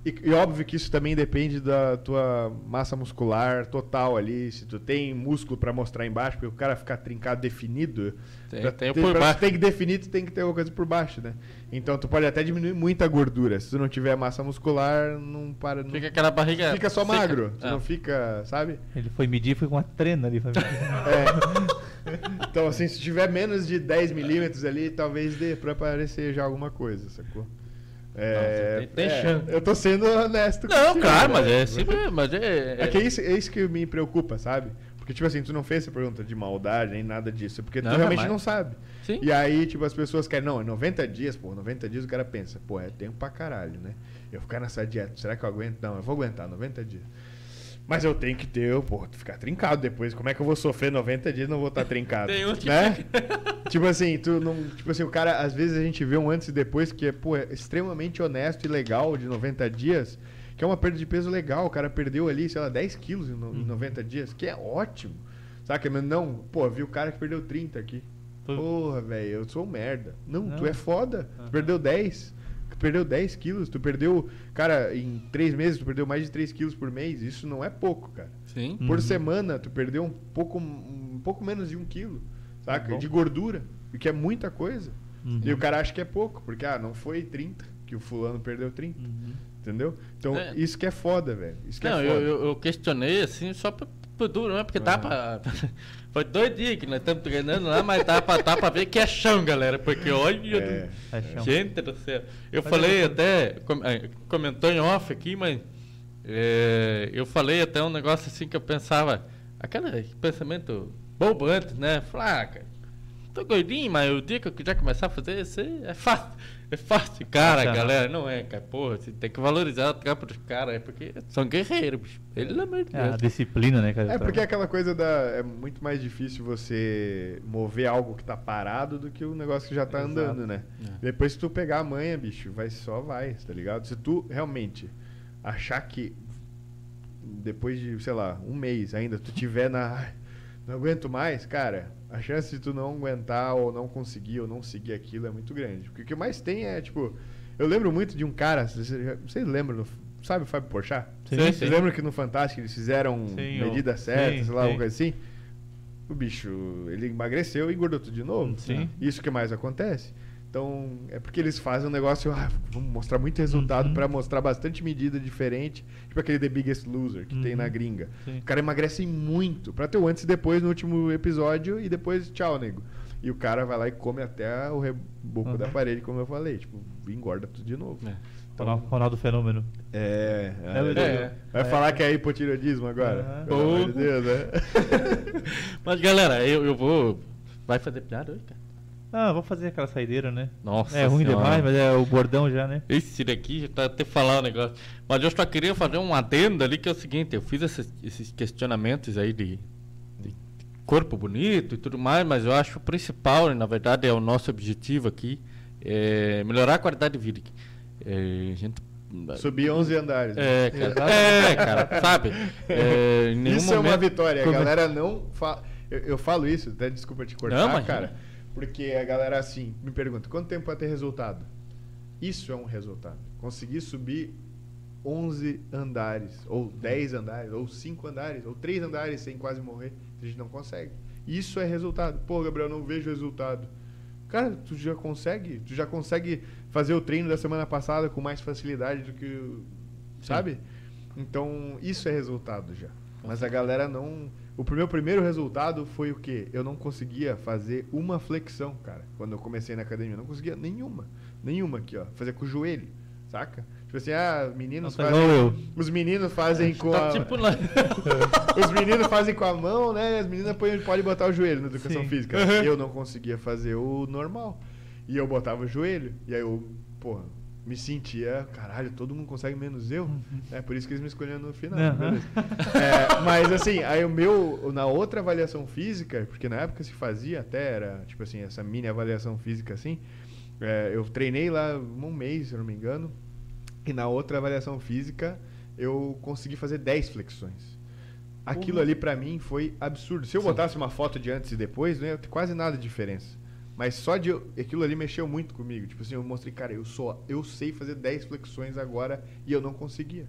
Speaker 4: e, e óbvio que isso também depende da tua massa muscular total ali, se tu tem músculo pra mostrar embaixo, porque o cara ficar trincado definido,
Speaker 2: Tem-
Speaker 4: pra
Speaker 2: tem
Speaker 4: ter-
Speaker 2: por
Speaker 4: pra tu
Speaker 2: baixo.
Speaker 4: tem que definir, tu tem que ter alguma coisa por baixo, né? Então tu pode até diminuir muita gordura, se tu não tiver massa muscular, não para... Não,
Speaker 2: Fica aquela barriga.
Speaker 4: Fica só
Speaker 2: seca.
Speaker 4: magro, tu
Speaker 2: Ah.
Speaker 4: não fica, sabe?
Speaker 3: Ele foi medir foi com uma trena ali. Foi [LAUGHS] medir.
Speaker 4: É. [LAUGHS] Então, assim, se tiver menos de 10 milímetros ali, talvez dê pra aparecer já alguma coisa, sacou? É,
Speaker 2: tem- tem
Speaker 4: é,
Speaker 2: chance.
Speaker 4: Eu tô sendo honesto
Speaker 2: Não,
Speaker 4: contigo,
Speaker 2: claro,
Speaker 4: né?
Speaker 2: mas é sempre. Mas é.
Speaker 4: É que é isso, é isso que me preocupa, sabe? Porque, tipo assim, tu não fez essa pergunta de maldade nem nada disso, porque
Speaker 2: Não,
Speaker 4: tu realmente
Speaker 2: jamais.
Speaker 4: não sabe.
Speaker 2: Sim.
Speaker 4: E aí, tipo, as pessoas querem, não, é 90 dias, pô, 90 dias o cara pensa, pô, é tempo pra caralho, né? Eu ficar nessa dieta, será que eu aguento? Não, eu vou aguentar 90 dias. Mas eu tenho que ter, pô, ficar trincado depois. Como é que eu vou sofrer 90 dias e não vou estar trincado?
Speaker 2: Tem uns que
Speaker 4: né? [LAUGHS] tipo assim, tu não. Tipo assim, o cara, às vezes a gente vê um antes e depois que é, pô, é extremamente honesto e legal de 90 dias, que é uma perda de peso legal. O cara perdeu ali, sei lá, 10 quilos em, no- em 90 dias, que é ótimo. Saca? Mas não, pô, vi o cara que perdeu 30 aqui. Porra, velho, eu sou um merda. Não,
Speaker 3: Não.
Speaker 4: tu é foda. Tu perdeu 10. Tu perdeu 10 quilos. Tu perdeu, cara, em 3 meses, tu perdeu mais de 3 quilos por mês. Isso não é pouco, cara.
Speaker 2: Sim.
Speaker 4: Por
Speaker 3: Uhum.
Speaker 4: semana, tu perdeu um pouco, um pouco menos de um quilo, saca?
Speaker 3: Bom.
Speaker 4: De gordura. O que é muita coisa.
Speaker 3: Uhum.
Speaker 4: E o cara acha que é pouco, porque, ah, não foi 30, que o fulano perdeu 30.
Speaker 3: Uhum.
Speaker 4: Entendeu? Então,
Speaker 2: É.
Speaker 4: isso que é foda, velho. Isso que
Speaker 2: Não,
Speaker 4: é
Speaker 2: eu,
Speaker 4: foda.
Speaker 2: eu, eu questionei assim, só por, por duro, né? Porque dá pra. Foi dois dias que nós estamos treinando lá, mas dá pra, dá pra ver que é chão, galera. Porque olha.
Speaker 4: É.
Speaker 3: É.
Speaker 2: Gente do céu. Eu
Speaker 3: Mas
Speaker 2: falei
Speaker 3: eu-
Speaker 2: até. eh, comentou em off aqui, mas. eh, eu falei até um negócio assim que eu pensava. Aquele pensamento bobo antes, né? Ah, cara, tô gordinho, mas o dia que eu quiser começar a fazer isso é fácil. É fácil, cara,
Speaker 3: tá.
Speaker 2: galera. Não é, cara. Porra, você tem que valorizar o trampo dos caras, é porque são guerreiros, bicho. Pelo amor de
Speaker 3: É, a
Speaker 2: Deus.
Speaker 3: disciplina, né, cara?
Speaker 4: É porque é aquela coisa da. É muito mais difícil você mover algo que tá parado do que o negócio que já tá
Speaker 3: Exato.
Speaker 4: andando, né?
Speaker 2: É.
Speaker 4: Depois se tu pegar a manha, bicho, vai só vai, tá ligado? Se tu realmente achar que depois de, sei lá, um mês ainda, tu tiver na. "Ai, [LAUGHS] Não aguento mais, cara, a chance de tu não aguentar ou não conseguir ou não seguir aquilo é muito grande. Porque o que mais tem é, tipo. Eu lembro muito de um cara, vocês lembram, sabe o Fábio Porchat?
Speaker 3: Sim,
Speaker 2: Sim,
Speaker 4: Vocês lembram que no Fantástico eles fizeram
Speaker 3: Sim,
Speaker 4: medida
Speaker 3: o-
Speaker 4: certa,
Speaker 3: sim,
Speaker 4: sei lá,
Speaker 3: sim.
Speaker 4: uma coisa assim? O bicho, ele emagreceu e engordou tudo de novo.
Speaker 3: Sim.
Speaker 4: Isso que mais acontece. Então, é porque eles fazem um negócio, ah, vamos mostrar muito resultado
Speaker 3: Uhum.
Speaker 4: pra mostrar bastante medida diferente, tipo aquele The Biggest Loser que tem
Speaker 3: Uhum.
Speaker 4: na gringa.
Speaker 3: Sim.
Speaker 4: O cara emagrece muito, pra ter o antes e depois no último episódio e depois tchau, nego. E o cara vai lá e come até o reboco
Speaker 3: Uhum.
Speaker 4: da parede, como eu falei, tipo, engorda tudo de novo.
Speaker 2: É.
Speaker 3: Ronaldo, Ronaldo Fenômeno.
Speaker 4: É,
Speaker 3: É,
Speaker 4: é,
Speaker 2: é.
Speaker 4: vai falar que é hipotireoidismo agora? Pelo amor de. Deus, né? [LAUGHS]
Speaker 2: Mas galera, eu, eu vou. Vai fazer piada hoje, cara?
Speaker 3: Ah, vou fazer aquela saideira, né?
Speaker 2: Nossa.
Speaker 3: é ruim
Speaker 2: Senhora.
Speaker 3: demais, mas é o bordão já, né?
Speaker 2: Esse daqui já tá até falar o negócio. Mas eu só queria fazer um adendo ali que é o seguinte, eu fiz esses, esses questionamentos aí de, de corpo bonito e tudo mais, mas eu acho o principal, na verdade, é o nosso objetivo aqui, é melhorar a qualidade de vida. É, a gente,
Speaker 4: Subir 11 andares. né?
Speaker 2: é, cara, é, cara, sabe? É, em nenhum
Speaker 4: Isso é uma
Speaker 2: momento-
Speaker 4: vitória. A galera não fala. Eu, eu falo isso, até desculpa te cortar,
Speaker 2: Não,
Speaker 4: cara. Porque a galera assim me pergunta: quanto tempo vai ter resultado? Isso é um resultado. Conseguir subir 11 andares, ou 10 andares, ou 5 andares, ou 3 andares sem quase morrer, a gente não consegue. Isso é resultado. Pô, Gabriel, não vejo resultado. Cara, tu já consegue, tu já consegue fazer o treino da semana passada com mais facilidade do que, sabe? Então, isso é resultado já. Mas a galera não, o meu primeiro resultado foi o quê? Eu não conseguia fazer uma flexão, cara, quando eu comecei na academia, eu não conseguia nenhuma, nenhuma aqui, ó, fazer com o joelho, saca? Tipo assim, ah, meninos
Speaker 3: Não, tá
Speaker 4: fazem,
Speaker 3: eu.
Speaker 4: os meninos fazem com
Speaker 2: Tá
Speaker 4: a,
Speaker 2: tipo lá. [LAUGHS]
Speaker 4: os meninos fazem com a mão, né? As meninas põem- podem botar o joelho na educação
Speaker 3: Sim.
Speaker 4: física. Eu não conseguia fazer o normal. E eu botava o joelho. E aí eu, porra, me sentia, caralho, todo mundo consegue menos eu. É por isso que eles me escolheram no final. Beleza. É, mas assim, aí o meu, na outra avaliação física, porque na época se fazia até, era tipo assim, essa mini avaliação física assim. é, eu treinei lá um mês, se eu não me engano. E na outra avaliação física, eu consegui fazer 10 flexões. Aquilo ali pra mim foi absurdo. Se eu botasse uma foto de antes e depois, não ia ter quase nada de diferença. Mas só de aquilo ali mexeu muito comigo. Tipo assim, eu mostrei, cara, eu sou, eu sei fazer 10 flexões agora e eu não conseguia.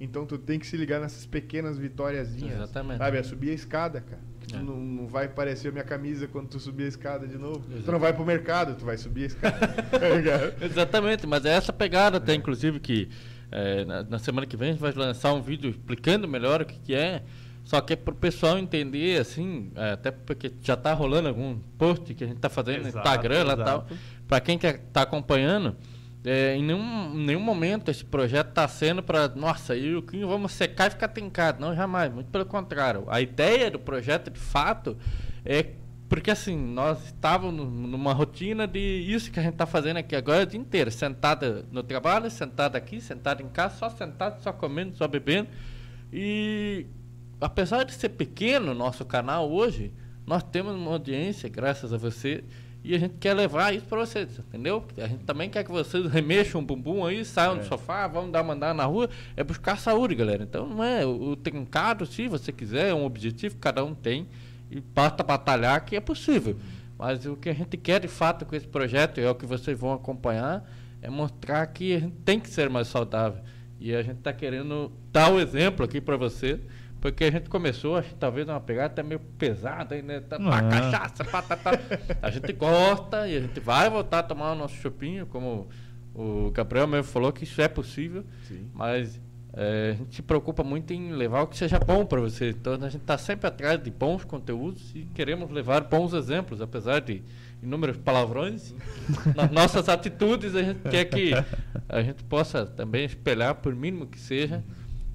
Speaker 4: Então tu tem que se ligar nessas pequenas vitóriazinhas.
Speaker 2: Exatamente.
Speaker 4: Sabe, é subir a escada, cara. Que tu
Speaker 2: É.
Speaker 4: não, não vai parecer a minha camisa quando tu subir a escada de novo. Tu não vai pro mercado, tu vai subir a escada. [LAUGHS] Tá?
Speaker 2: Exatamente, mas é essa pegada até, inclusive, que é, na, na semana que vem a gente vai lançar um vídeo explicando melhor o que, que é. Só que é pro pessoal entender, assim, é, até porque já tá rolando algum post que a gente tá fazendo no
Speaker 3: Exato,
Speaker 2: Instagram lá tal. Pra quem quer tá acompanhando, é, em nenhum, nenhum momento esse projeto tá sendo para nossa, eu e o Quinho vamos secar e ficar trincado. Não, jamais. Muito pelo contrário. A ideia do projeto, de fato, é porque assim, nós estávamos numa rotina de isso que a gente está fazendo aqui agora o dia inteiro, sentada no trabalho, sentada aqui, sentada em casa, só sentado, só comendo, só bebendo. E apesar de ser pequeno o nosso canal hoje, nós temos uma audiência, graças a você, e a gente quer levar isso para vocês, entendeu? A gente também quer que vocês [LAUGHS] remexam o bumbum aí, saiam do sofá, vamos dar uma andada na rua, é buscar saúde, galera. Então não é o, o trincado, se você quiser, é um objetivo que cada um tem, e basta batalhar que é possível. Mas o que a gente quer de fato com esse projeto, e é o que vocês vão acompanhar, é mostrar que a gente tem que ser mais saudável. E a gente está querendo dar o exemplo aqui para você, porque a gente começou, acho que talvez uma pegada até meio pesada, né? Tá,
Speaker 3: Ah.
Speaker 2: cachaça, pá, tá, tá. A gente gosta e a gente vai voltar a tomar o nosso chopinho, como o Gabriel mesmo falou que isso é possível,
Speaker 4: Sim.
Speaker 2: mas é, a gente se preocupa muito em levar o que seja bom para você. Então a gente está sempre atrás de bons conteúdos e queremos levar bons exemplos, apesar de inúmeros palavrões. nas nossas atitudes a gente quer que a gente possa também espelhar, por mínimo que seja,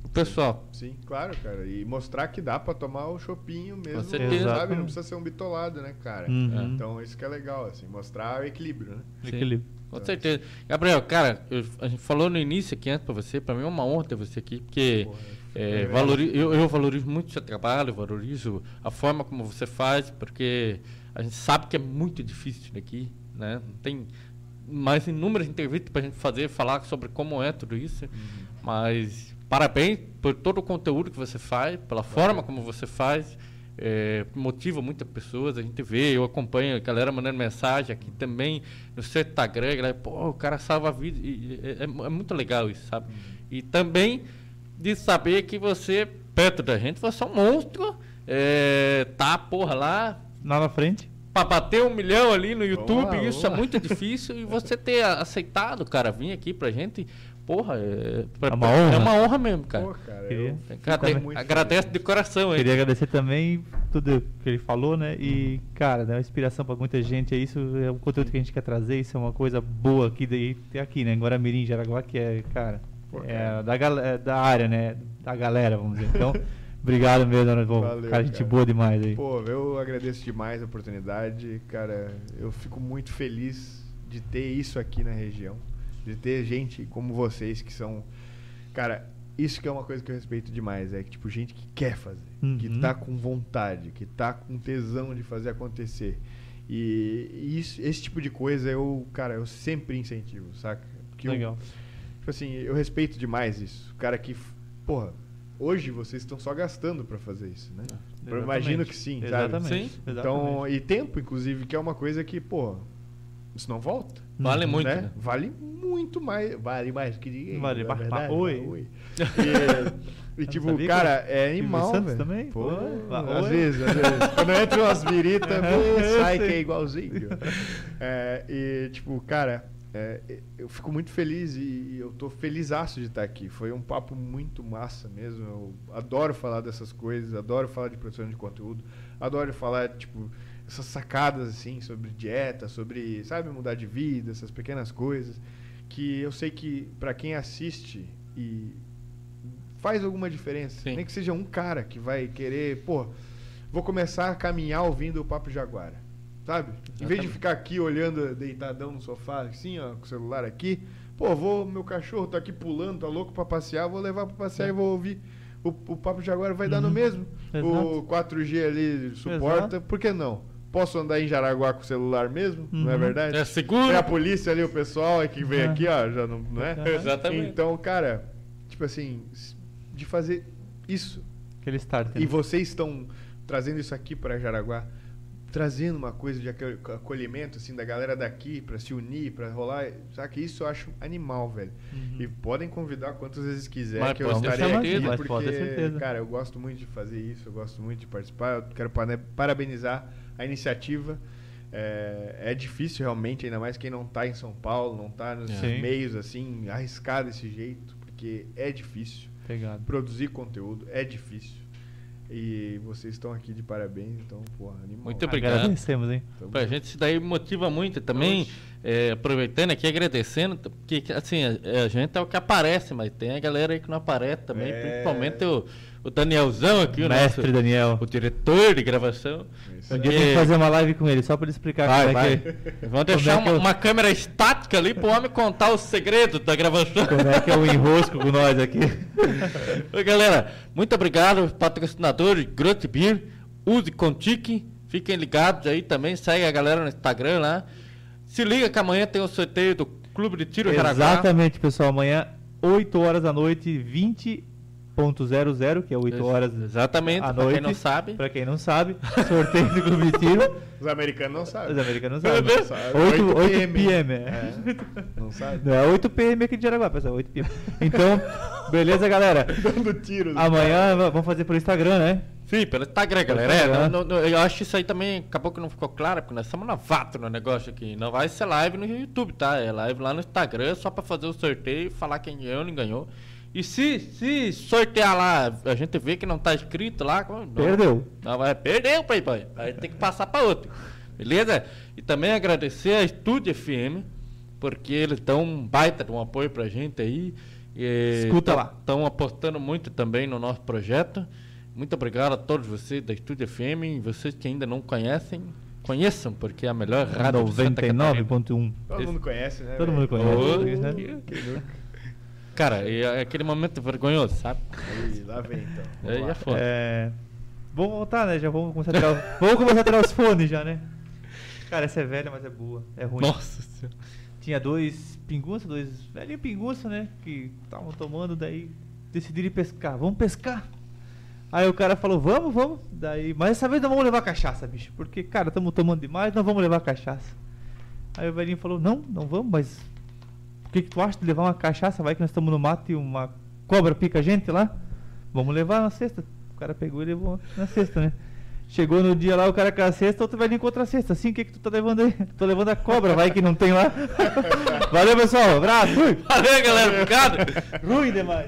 Speaker 2: o pessoal.
Speaker 4: Sim, claro, cara. E mostrar que dá pra tomar o chopinho mesmo,
Speaker 2: certeza.
Speaker 4: sabe?
Speaker 3: Exatamente.
Speaker 4: Não precisa ser um bitolado, né, cara?
Speaker 3: Uhum.
Speaker 4: Então isso que é legal, assim, mostrar o equilíbrio, né?
Speaker 2: Sim.
Speaker 3: Equilíbrio.
Speaker 2: Com certeza. Gabriel, cara, eu- a gente falou no início aqui antes pra você, pra mim é uma honra ter você aqui, porque
Speaker 4: Porra,
Speaker 2: é,
Speaker 4: é
Speaker 2: valori- eu, eu valorizo muito o seu trabalho, valorizo a forma como você faz, porque a gente sabe que é muito difícil isso daqui, né? Não tem mais inúmeras entrevistas pra gente fazer, falar sobre como é tudo isso, mas parabéns por todo o conteúdo que você faz, pela forma como você faz, é, motiva muitas pessoas, a gente vê, eu acompanho a galera mandando mensagem aqui também no seu Instagram, galera, pô, o cara salva a vida, e, é, é é muito legal isso, sabe? E também de saber que você, perto da gente, você é um monstro, é, tá, porra, lá,
Speaker 3: Lá na frente.
Speaker 2: pra bater um milhão ali no YouTube,
Speaker 4: lá,
Speaker 2: isso
Speaker 4: vamos
Speaker 2: é muito difícil. E você [LAUGHS] ter aceitado, cara, vir aqui pra gente, porra, é,
Speaker 3: É uma honra.
Speaker 2: É uma honra mesmo, cara.
Speaker 4: Pô, cara,
Speaker 3: Queria-
Speaker 4: eu
Speaker 2: Agrade-
Speaker 4: fico muito
Speaker 2: agradece
Speaker 4: feliz.
Speaker 2: de coração, hein?
Speaker 3: Queria agradecer também tudo que ele falou, né? E, cara, dá uma inspiração pra muita gente. É isso, é o conteúdo que a gente quer trazer. Isso é uma coisa boa aqui, daí, tem aqui, né? Em Guaramirim, Jaraguá, que é, cara,
Speaker 4: Pô,
Speaker 3: é
Speaker 4: cara.
Speaker 3: da, é da área, né? Da galera, vamos dizer. Então, [LAUGHS] obrigado mesmo, né? Pô,
Speaker 4: Valeu,
Speaker 3: cara, gente
Speaker 4: cara.
Speaker 3: boa demais aí.
Speaker 4: Pô, eu agradeço demais a oportunidade, cara. Eu fico muito feliz de ter isso aqui na região, de ter gente como vocês que são, cara, isso que é uma coisa que eu respeito demais, é que tipo gente que quer fazer, que
Speaker 3: Uhum.
Speaker 4: tá com vontade, que tá com tesão de fazer acontecer. E isso, esse tipo de coisa eu, cara, eu sempre incentivo, saca? Porque eu-
Speaker 3: Legal.
Speaker 4: Tipo assim, eu respeito demais isso. O cara que, porra, hoje vocês estão só gastando pra fazer isso, né? Eu imagino que sim, sabe?
Speaker 3: Exatamente.
Speaker 2: Sim.
Speaker 4: Então, e tempo, inclusive, que é uma coisa que, pô, isso não volta.
Speaker 2: Vale
Speaker 3: Uhum.
Speaker 2: muito,
Speaker 4: né?
Speaker 2: né?
Speaker 4: Vale muito mais. Vale mais que ninguém.
Speaker 3: Vale mais-
Speaker 4: verdade,
Speaker 3: oi.
Speaker 4: oi. [LAUGHS] E, e, tipo, cara, é animal.
Speaker 3: Santos
Speaker 4: velho.
Speaker 3: também?
Speaker 4: Pô, às vezes, às vezes. [LAUGHS] Quando entra umas viritas,
Speaker 3: Eu
Speaker 4: sai que é igualzinho. É, e, tipo, cara, é, eu fico muito feliz e eu tô felizaço de estar aqui. Foi um papo muito massa mesmo. Eu adoro falar dessas coisas, adoro falar de produção de conteúdo, adoro falar, tipo, essas sacadas, assim, sobre dieta, sobre, sabe, mudar de vida, essas pequenas coisas. Que eu sei que pra quem assiste e faz alguma diferença.
Speaker 2: Sim.
Speaker 4: Nem que seja um cara que vai querer, pô, vou começar a caminhar ouvindo o Papo Jaguara. Sabe? Em vez de ficar aqui olhando deitadão no sofá, assim, ó, com o celular aqui, pô, vou, meu cachorro tá aqui pulando, tá louco pra passear, vou levar pra passear e vou ouvir. O, o Papo Jaguar vai dar no mesmo. O 4G ali suporta,
Speaker 3: Exato.
Speaker 4: por que não? Posso andar em Jaraguá com o celular mesmo? Não é
Speaker 3: Uhum.
Speaker 4: verdade?
Speaker 2: É seguro.
Speaker 4: É a polícia ali, o pessoal é que vem
Speaker 3: Uhum.
Speaker 4: aqui, ó, já não, não é?
Speaker 3: Uhum.
Speaker 2: Exatamente.
Speaker 4: Então, cara, tipo assim, de fazer isso.
Speaker 3: Aquele start. né?
Speaker 4: E vocês estão trazendo isso aqui para Jaraguá, trazendo uma coisa de aco- acolhimento, assim, da galera daqui para se unir, para rolar. Sabe? Isso eu acho animal, velho.
Speaker 3: Uhum.
Speaker 4: E podem convidar quantas vezes quiser,
Speaker 2: Mas
Speaker 4: que eu estarei aqui,
Speaker 2: certeza.
Speaker 3: Mas
Speaker 4: porque,
Speaker 3: pode ter certeza.
Speaker 4: cara, eu gosto muito de fazer isso, eu gosto muito de participar. Eu quero parabenizar a iniciativa. É, é difícil realmente, ainda mais quem não tá em São Paulo, não tá nos
Speaker 3: Sim.
Speaker 4: meios assim, arriscar desse jeito, porque é difícil.
Speaker 3: Pegado.
Speaker 4: Produzir conteúdo é difícil. E vocês estão aqui de parabéns, então, porra, animal.
Speaker 2: Muito obrigado.
Speaker 3: Agradecemos, hein?
Speaker 4: Tamo
Speaker 2: Pra
Speaker 4: junto.
Speaker 2: gente isso daí motiva muito também, é, aproveitando aqui, agradecendo, porque assim, a, a gente é o que aparece, mas tem a galera aí que não aparece também,
Speaker 4: É.
Speaker 2: principalmente o, o Danielzão aqui, o
Speaker 3: Mestre
Speaker 2: nosso,
Speaker 3: Daniel.
Speaker 2: o diretor de gravação.
Speaker 4: Isso
Speaker 3: Um dia tem que fazer uma live com ele, só pra ele explicar
Speaker 2: Vai,
Speaker 3: como,
Speaker 2: vai.
Speaker 3: É que,
Speaker 2: Vamos deixar
Speaker 3: é que
Speaker 2: uma,
Speaker 3: eu-
Speaker 2: uma câmera estática ali pro homem contar os segredos da gravação.
Speaker 3: como é que é o enrosco com nós aqui. [LAUGHS]
Speaker 2: Oi, galera, muito obrigado, patrocinadores, Grot Beer, use Contique, fiquem ligados aí também, segue a galera no Instagram lá. Se liga que amanhã tem o sorteio do Clube de Tiro Jaraguá.
Speaker 3: Exatamente, pessoal. Amanhã, 8 horas da noite, 20.00, que é 8
Speaker 2: Ex-
Speaker 3: horas
Speaker 2: Exatamente,
Speaker 3: à
Speaker 2: pra
Speaker 3: noite.
Speaker 2: quem não sabe.
Speaker 3: Pra quem não sabe, sorteio do Clube de Tiro.
Speaker 4: Os americanos não sabem.
Speaker 3: Os americanos não sabem.
Speaker 2: Deus.
Speaker 4: Sabe?
Speaker 3: 8, 8
Speaker 4: PM.
Speaker 3: PM. é.
Speaker 4: É, não sabe?
Speaker 3: Não, é 8 PM aqui de Jaraguá, pessoal. 8 PM. Então, beleza, galera. [LAUGHS]
Speaker 4: Dando tiro.
Speaker 3: Amanhã v- vamos fazer pelo Instagram, né?
Speaker 2: Sim, pelo Instagram, galera. É, não- não- não- eu acho que isso aí também acabou que não ficou claro, porque nós estamos na vato no negócio aqui. Não vai ser live no YouTube, tá? É live lá no Instagram, só pra fazer o sorteio, falar quem ganhou, não ganhou. E se, se sortear lá, a gente vê que não tá escrito lá, não-
Speaker 3: Perdeu.
Speaker 2: Não, vai perder o Playboy. Aí tem que passar pra outro. Beleza? E também agradecer a Estúdio FM, porque eles dão um baita de um apoio pra gente aí. E
Speaker 3: Escuta lá.
Speaker 2: Estão apostando muito também no nosso projeto. Muito obrigado a todos vocês da Estúdio FM e vocês que ainda não conhecem, conheçam, porque é a melhor rádio Santa Catarina.
Speaker 3: 99.1.
Speaker 4: Todo mundo conhece, né?
Speaker 3: Todo mundo conhece.
Speaker 2: Ô,
Speaker 3: né?
Speaker 2: Cara, e é aquele momento vergonhoso, sabe?
Speaker 4: Aí, lá vem então. Vamos
Speaker 2: Aí
Speaker 4: lá.
Speaker 2: é foda.
Speaker 3: É, Vamos voltar, né? Já vamos começar a tirar, o- vamos começar a tirar os fones já, né? Cara, essa é velha, mas é boa. É ruim.
Speaker 2: Nossa senhora.
Speaker 3: Tinha dois pinguços, dois velhinhos pinguços, né? Que estavam tomando, daí decidiram ir pescar. Vamos pescar. Aí o cara falou, vamos, vamos. Daí, mas dessa vez não vamos levar cachaça, bicho. Porque, cara, estamos tomando demais, não vamos levar cachaça. Aí o velhinho falou, não, não vamos, mas o que, que tu acha de levar uma cachaça? Vai que nós estamos no mato e uma cobra pica a gente lá? Vamos levar na cesta. O cara pegou e levou na cesta, né? Chegou no dia lá, o cara com a cesta, outro velhinho com outra cesta. Assim, o que, que tu tá levando aí? Tô levando a cobra, vai que não tem lá. [LAUGHS] Valeu, pessoal. Abraço. Fui.
Speaker 2: Valeu, galera. Obrigado.
Speaker 3: Ruim demais.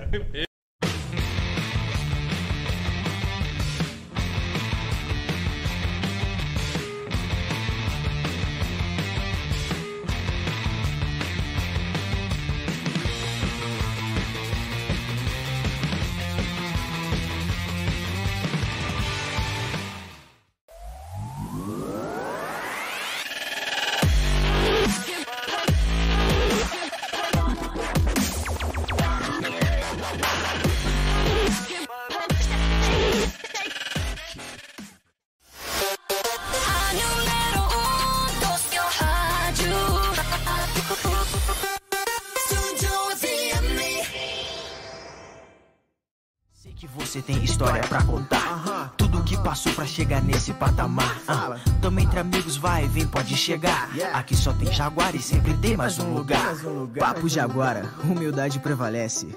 Speaker 1: Nesse patamar. Ah, Tamo entre amigos, vai, vem, pode chegar. Aqui só tem Jaguar e sempre tem mais um lugar.
Speaker 5: Papo Jaguara, humildade prevalece.